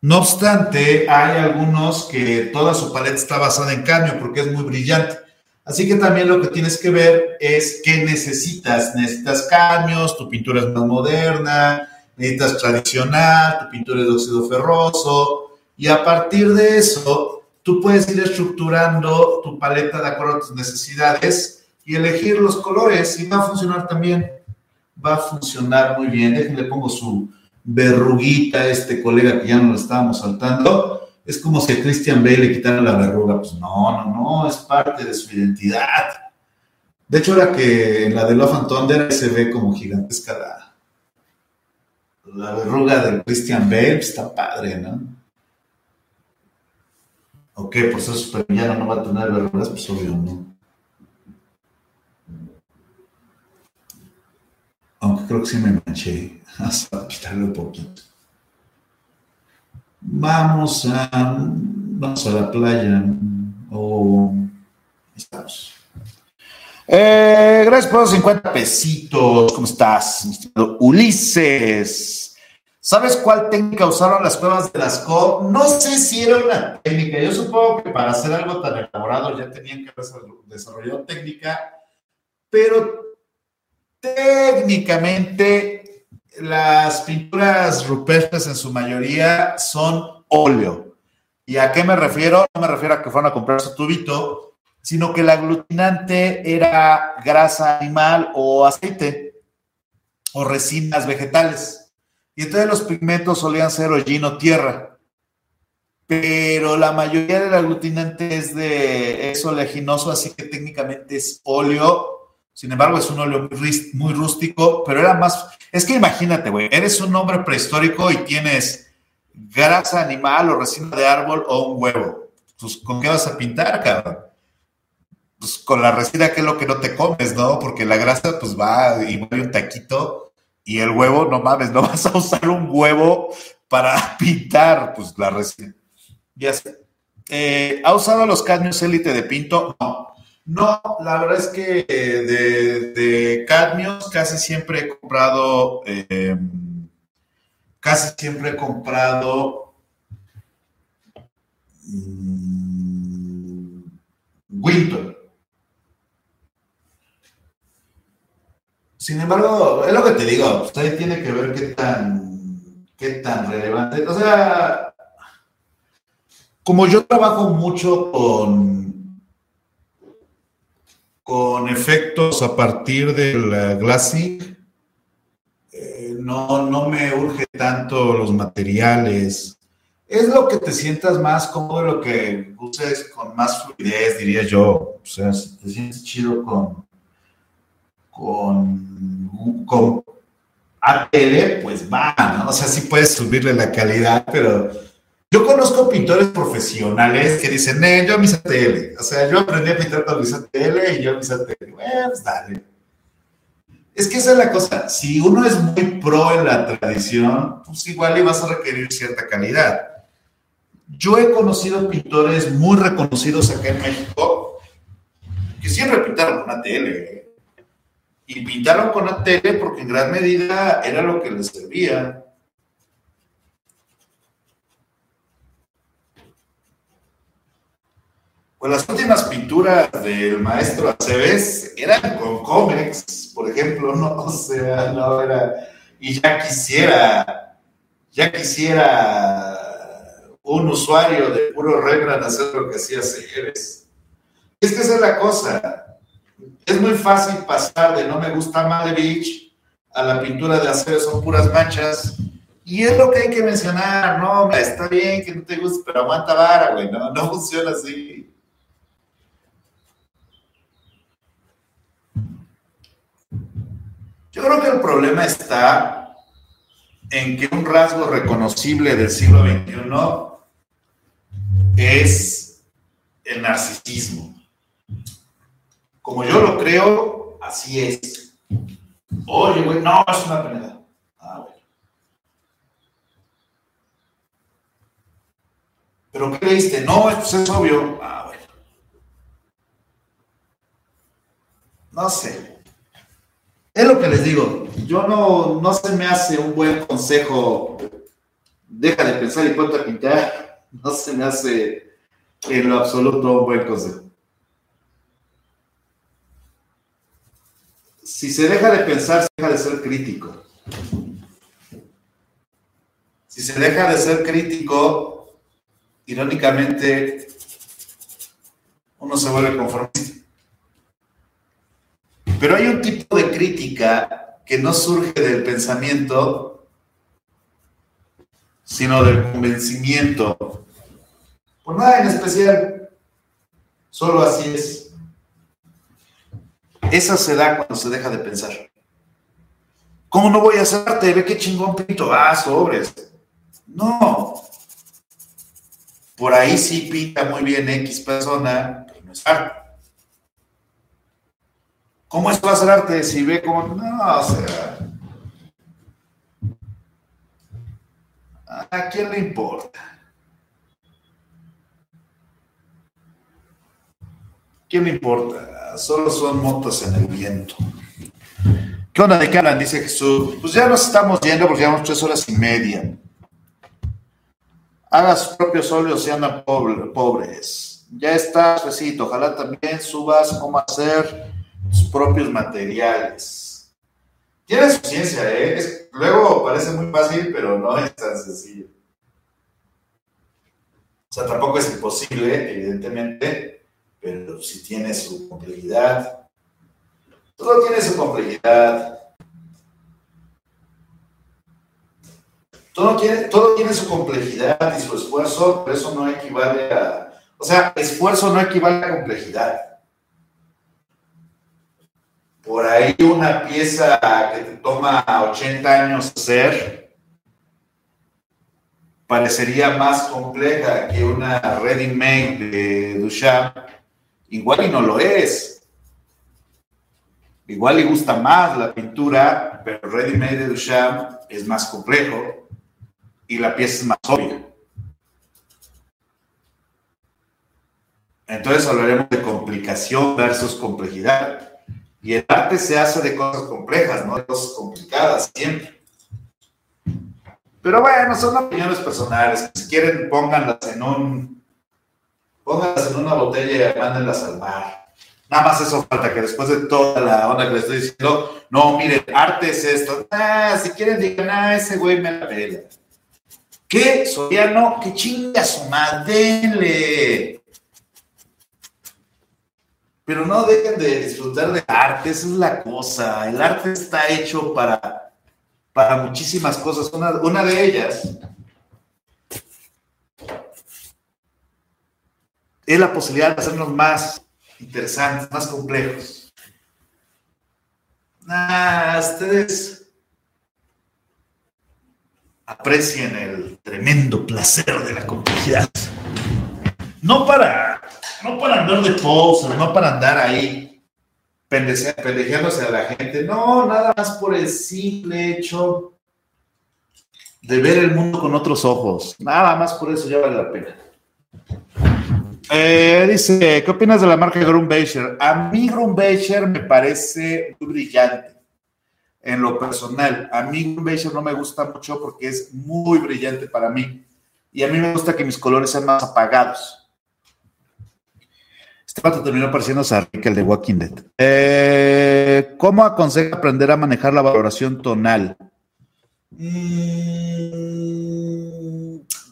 no obstante, hay algunos que toda su paleta está basada en cadmio porque es muy brillante. Así que también lo que tienes que ver es qué necesitas. Necesitas cadmios, tu pintura es más moderna, necesitas tradicional, tu pintura es de óxido ferroso. Y a partir de eso, tú puedes ir estructurando tu paleta de acuerdo a tus necesidades y elegir los colores y va a funcionar también. Va a funcionar muy bien. Déjenle pongo su, verruguita este colega que ya no lo estábamos saltando, es como si a Christian Bale le quitaran la verruga. Pues no, no, no, es parte de su identidad. De hecho, ahora que en la de Love and Thunder se ve como gigantesca la, verruga del Christian Bale, pues está padre, ¿no? Ok, por ser supervillano no va a tener verrugas, pues obvio, ¿no? Aunque creo que sí me manché. Hasta quitarle un poquito. Vamos a, vamos a la playa o estamos. Eh, gracias por los 50 pesitos. ¿Cómo estás, Ulises? ¿Sabes cuál técnica usaron las cuevas de las CO? No sé si era una técnica. Yo supongo que para hacer algo tan elaborado ya tenían que desarrollar técnica, pero técnicamente las pinturas rupestres en su mayoría son óleo. ¿Y a qué me refiero? No me refiero a que fueron a comprar su tubito, sino que el aglutinante era grasa animal o aceite o resinas vegetales. Y entonces los pigmentos solían ser hollín o tierra. Pero la mayoría del aglutinante es de es oleaginoso, así que técnicamente es óleo. Sin embargo, es un óleo muy rústico, pero era más. Es que imagínate, güey, eres un hombre prehistórico y tienes grasa animal o resina de árbol o un huevo. Pues, ¿con qué vas a pintar, cabrón? pues con la resina, que es lo que no te comes, ¿no? Porque la grasa, pues va y va un taquito y el huevo, no mames, no vas a usar un huevo para pintar, pues la resina. Ya sé. Eh, ¿Ha usado los cadmios élite de Pinto? No. No, la verdad es que de, de cadmios casi siempre he comprado, em, casi siempre he comprado mm, Winton. Sin embargo, es lo que te digo, usted tiene que ver qué tan, qué tan relevante. O sea, como yo trabajo mucho con, con efectos a partir del glassing, eh, no, no me urge tanto los materiales. Es lo que te sientas más cómodo, lo que uses con más fluidez, diría yo. O sea, te sientes chido con, con, con ATL, pues va, ¿no? O sea, sí puedes subirle la calidad, pero yo conozco pintores profesionales que dicen, eh, yo mis ATL. O sea, yo aprendí a pintar con mis ATL y yo mis ATL. Pues dale. Es que esa es la cosa. Si uno es muy pro en la tradición, pues igual le vas a requerir cierta calidad. Yo he conocido pintores muy reconocidos acá en México que siempre pintaron con ATL. ¿eh? y pintaron con la tele porque en gran medida era lo que les servía. Pues las últimas pinturas del maestro Aceves eran con cómics, por ejemplo, no, o sea, no era, y ya quisiera, ya quisiera un usuario de puro Rembrandt hacer lo que hacía Aceves. Es que esa es la cosa, es muy fácil pasar de no me gusta Malevich a la pintura de acero, son puras manchas. Y es lo que hay que mencionar, no, está bien que no te guste, pero aguanta vara, güey, no, no funciona así. Creo que el problema está en que un rasgo reconocible del siglo XXI es el narcisismo. Como yo lo creo, así es. Oye, güey, no, es una penalidad. Ah, bueno. ¿Pero qué leíste? No, pues es obvio. Ah, bueno. No sé. Es lo que les digo. Yo no, no se me hace un buen consejo. Deja de pensar y ponte a pintar. No se me hace en lo absoluto un buen consejo. si se deja de pensar, se deja de ser crítico. Si se deja de ser crítico, irónicamente, uno se vuelve conformista. Pero hay un tipo de crítica que no surge del pensamiento, sino del convencimiento. Por nada en especial, solo así es. Esa se da cuando se deja de pensar. ¿Cómo no voy a hacerte? Ve qué chingón pinto. Ah, sobres. No. Por ahí sí pinta muy bien X persona, pero no es arte. ¿Cómo es va a ser arte si ve cómo.? No, o sea. ¿A quién le importa? ¿Quién le importa? Solo son motos en el viento. ¿Qué onda de hablan? Dice Jesús. Pues ya nos estamos yendo porque llevamos tres horas y media. Haga sus propios óleos y andan pobres. Ya está, Recito. Ojalá también subas cómo hacer sus propios materiales. Tiene su ciencia, ¿eh? luego parece muy fácil, pero no es tan sencillo. O sea, tampoco es imposible, evidentemente, pero si tiene su complejidad. Todo tiene su complejidad. Todo tiene, todo tiene su complejidad y su esfuerzo, pero eso no equivale a... O sea, esfuerzo no equivale a complejidad. Por ahí una pieza que te toma 80 años hacer, parecería más compleja que una ready-made de Duchamp, igual y no lo es. Igual le gusta más la pintura, pero ready-made de Duchamp es más complejo y la pieza es más obvia. Entonces hablaremos de complicación versus complejidad. Y el arte se hace de cosas complejas, no de cosas complicadas siempre. Pero bueno, son opiniones personales. Si quieren, pónganlas en un. Pónganlas en una botella y mándenlas al mar. Nada más eso falta, que después de toda la onda que les estoy diciendo, no, miren, arte es esto. Ah, si quieren, digan, ah, ese güey me la pela. ¿Qué? Soriano, que chinga su madre, Pero no dejen de disfrutar de arte, esa es la cosa. El arte está hecho para para muchísimas cosas. Una, de ellas es la posibilidad de hacernos más interesantes, más complejos. Ah, ustedes aprecien el tremendo placer de la complejidad. No para, no para andar de poser, no para andar ahí pendejeándose a la gente. No, nada más por el simple hecho de ver el mundo con otros ojos. Nada más por eso ya vale la pena. Eh, dice, ¿qué opinas de la marca Grumbacher? A mí Grumbacher me parece muy brillante en lo personal. A mí Grumbacher no me gusta mucho porque es muy brillante para mí. Y a mí me gusta que mis colores sean más apagados. Este terminó pareciéndose a el de Walking Dead. Eh, ¿Cómo aconseja aprender a manejar la valoración tonal? Mm,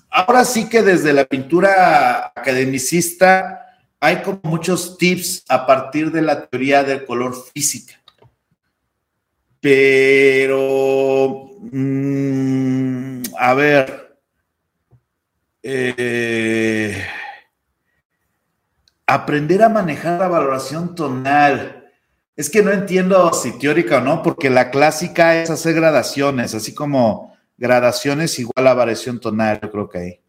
ahora sí que desde la pintura academicista hay como muchos tips a partir de la teoría del color física. Pero, mm, a ver, eh, aprender a manejar la valoración tonal. Es que no entiendo si teórica o no, porque la clásica es hacer gradaciones, así como gradaciones igual a variación tonal, yo creo que hay.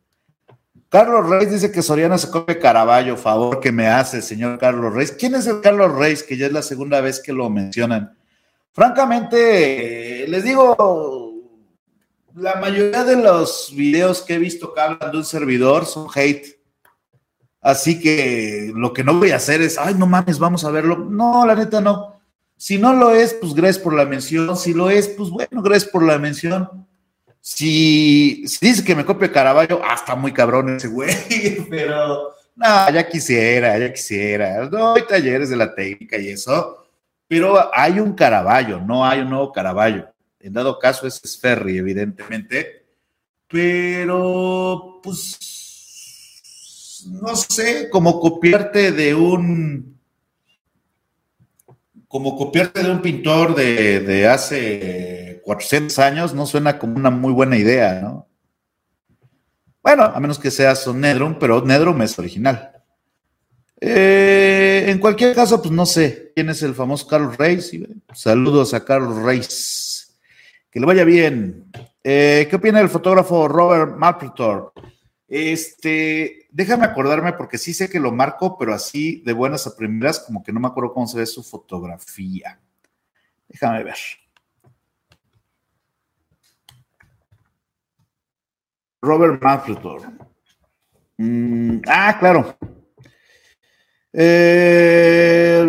Carlos Reis dice que Soriano se come Caraballo, favor que me hace, señor Carlos Reis. ¿Quién es el Carlos Reis? Que ya es la segunda vez que lo mencionan. Francamente, les digo, la mayoría de los videos que he visto que hablan de un servidor son hate. Así que lo que no voy a hacer es, ay, no mames, vamos a verlo. No, la neta no. Si no lo es, pues gracias por la mención. Si lo es, pues bueno, gracias por la mención. Si, dice que me copia Caraballo, ah, está muy cabrón ese güey, pero no, ya quisiera, ya quisiera. No hay talleres de la técnica y eso, pero hay un Caraballo, no hay un nuevo Caraballo. En dado caso, ese es Ferry, evidentemente. Pero, pues no sé, como copiarte de un, como copiarte de un pintor de, hace 400 años, no suena como una muy buena idea, ¿no? Bueno, a menos que seas un Nedrum, pero Nedrum es original. Eh, en cualquier caso, pues no sé quién es el famoso Carlos Reis. Saludos a Carlos Reis. Que le vaya bien. Eh, ¿Qué opina el fotógrafo Robert Malpretor? Este, déjame acordarme porque sí sé que lo marco, pero así de buenas a primeras, como que no me acuerdo cómo se ve su fotografía. Déjame ver. Robert Manfredor. Mm, ah, claro. Eh,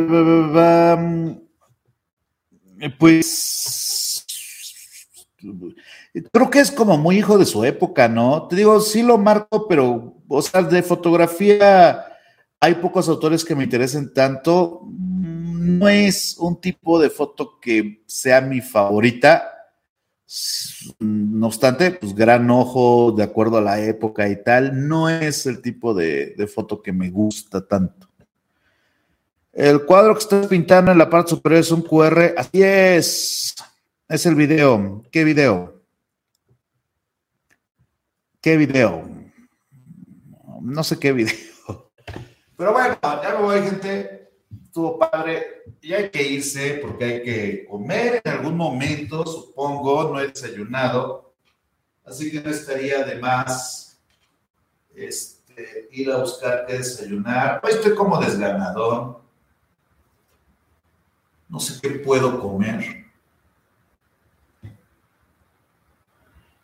pues creo que es como muy hijo de su época, ¿no? Te digo, sí lo marco, pero, o sea, de fotografía hay pocos autores que me interesen tanto. No es un tipo de foto que sea mi favorita. No obstante, pues gran ojo, de acuerdo a la época y tal, no es el tipo de, foto que me gusta tanto. El cuadro que estás pintando en la parte superior es un QR. Así es. Es el video. ¿Qué video? ¿Qué video? No sé qué video. Pero bueno, ya me voy, gente. Estuvo padre. Y hay que irse porque hay que comer en algún momento, supongo. No he desayunado. Así que no estaría de más este, ir a buscar qué desayunar. Hoy estoy como desganador no sé qué puedo comer.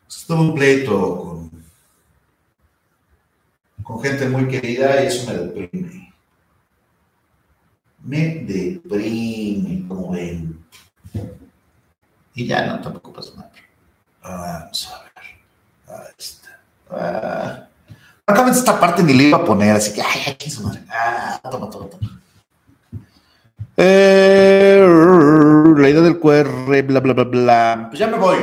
Estuve un pleito con, con gente muy querida y eso me deprime. Me deprime, como ven. Y ya no, tampoco pasa nada. Vamos a ver. Ahí está. Ah. esta parte ni le iba a poner, así que, ay, aquí su madre. Ah, toma, toma, toma. Eh, la idea del QR, bla, bla, bla, bla. Pues ya me voy.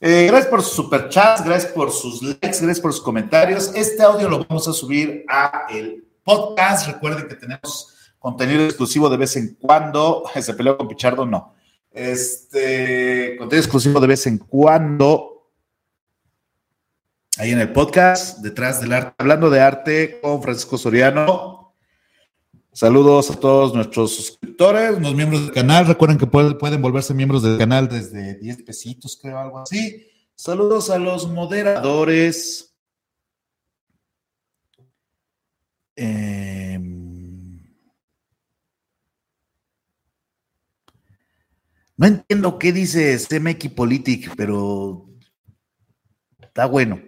Eh, gracias por sus superchats, gracias por sus likes, gracias por sus comentarios. Este audio lo vamos a subir a el podcast. Recuerden que tenemos contenido exclusivo de vez en cuando. Se peleó con Pichardo, no. Este contenido exclusivo de vez en cuando. Ahí en el podcast, detrás del arte, hablando de arte con Francisco Soriano. Saludos a todos nuestros suscriptores, los miembros del canal. Recuerden que pueden, volverse miembros del canal desde 10 pesitos, creo, algo así. Saludos a los moderadores. Em, no entiendo qué dice CMX Politic, pero está bueno.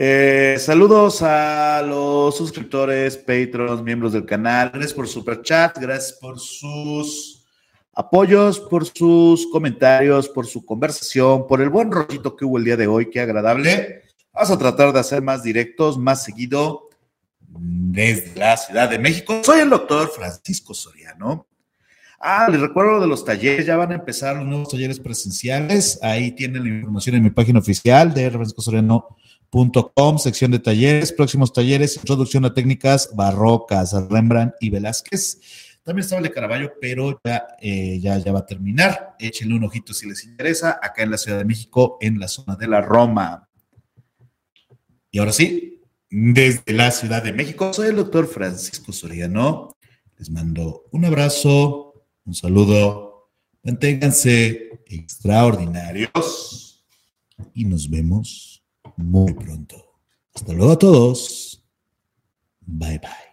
Eh, saludos a los suscriptores, patrons, miembros del canal. Gracias por super chat, gracias por sus apoyos, por sus comentarios, por su conversación, por el buen rollito que hubo el día de hoy. Qué agradable. Vamos a tratar de hacer más directos, más seguido desde la Ciudad de México. Soy el doctor Francisco Soriano. Ah, les recuerdo de los talleres, ya van a empezar los nuevos talleres presenciales. Ahí tienen la información en mi página oficial de Francisco Soriano Com, sección de talleres, próximos talleres, introducción a técnicas barrocas, Rembrandt y Velázquez. También estaba el de Caravaggio, pero ya, eh, ya, ya va a terminar. Échenle un ojito si les interesa, acá en la Ciudad de México, en la zona de la Roma. Y ahora sí, desde la Ciudad de México, soy el doctor Francisco Soriano. Les mando un abrazo, un saludo, manténganse extraordinarios y nos vemos muy pronto. Hasta luego a todos. Bye bye.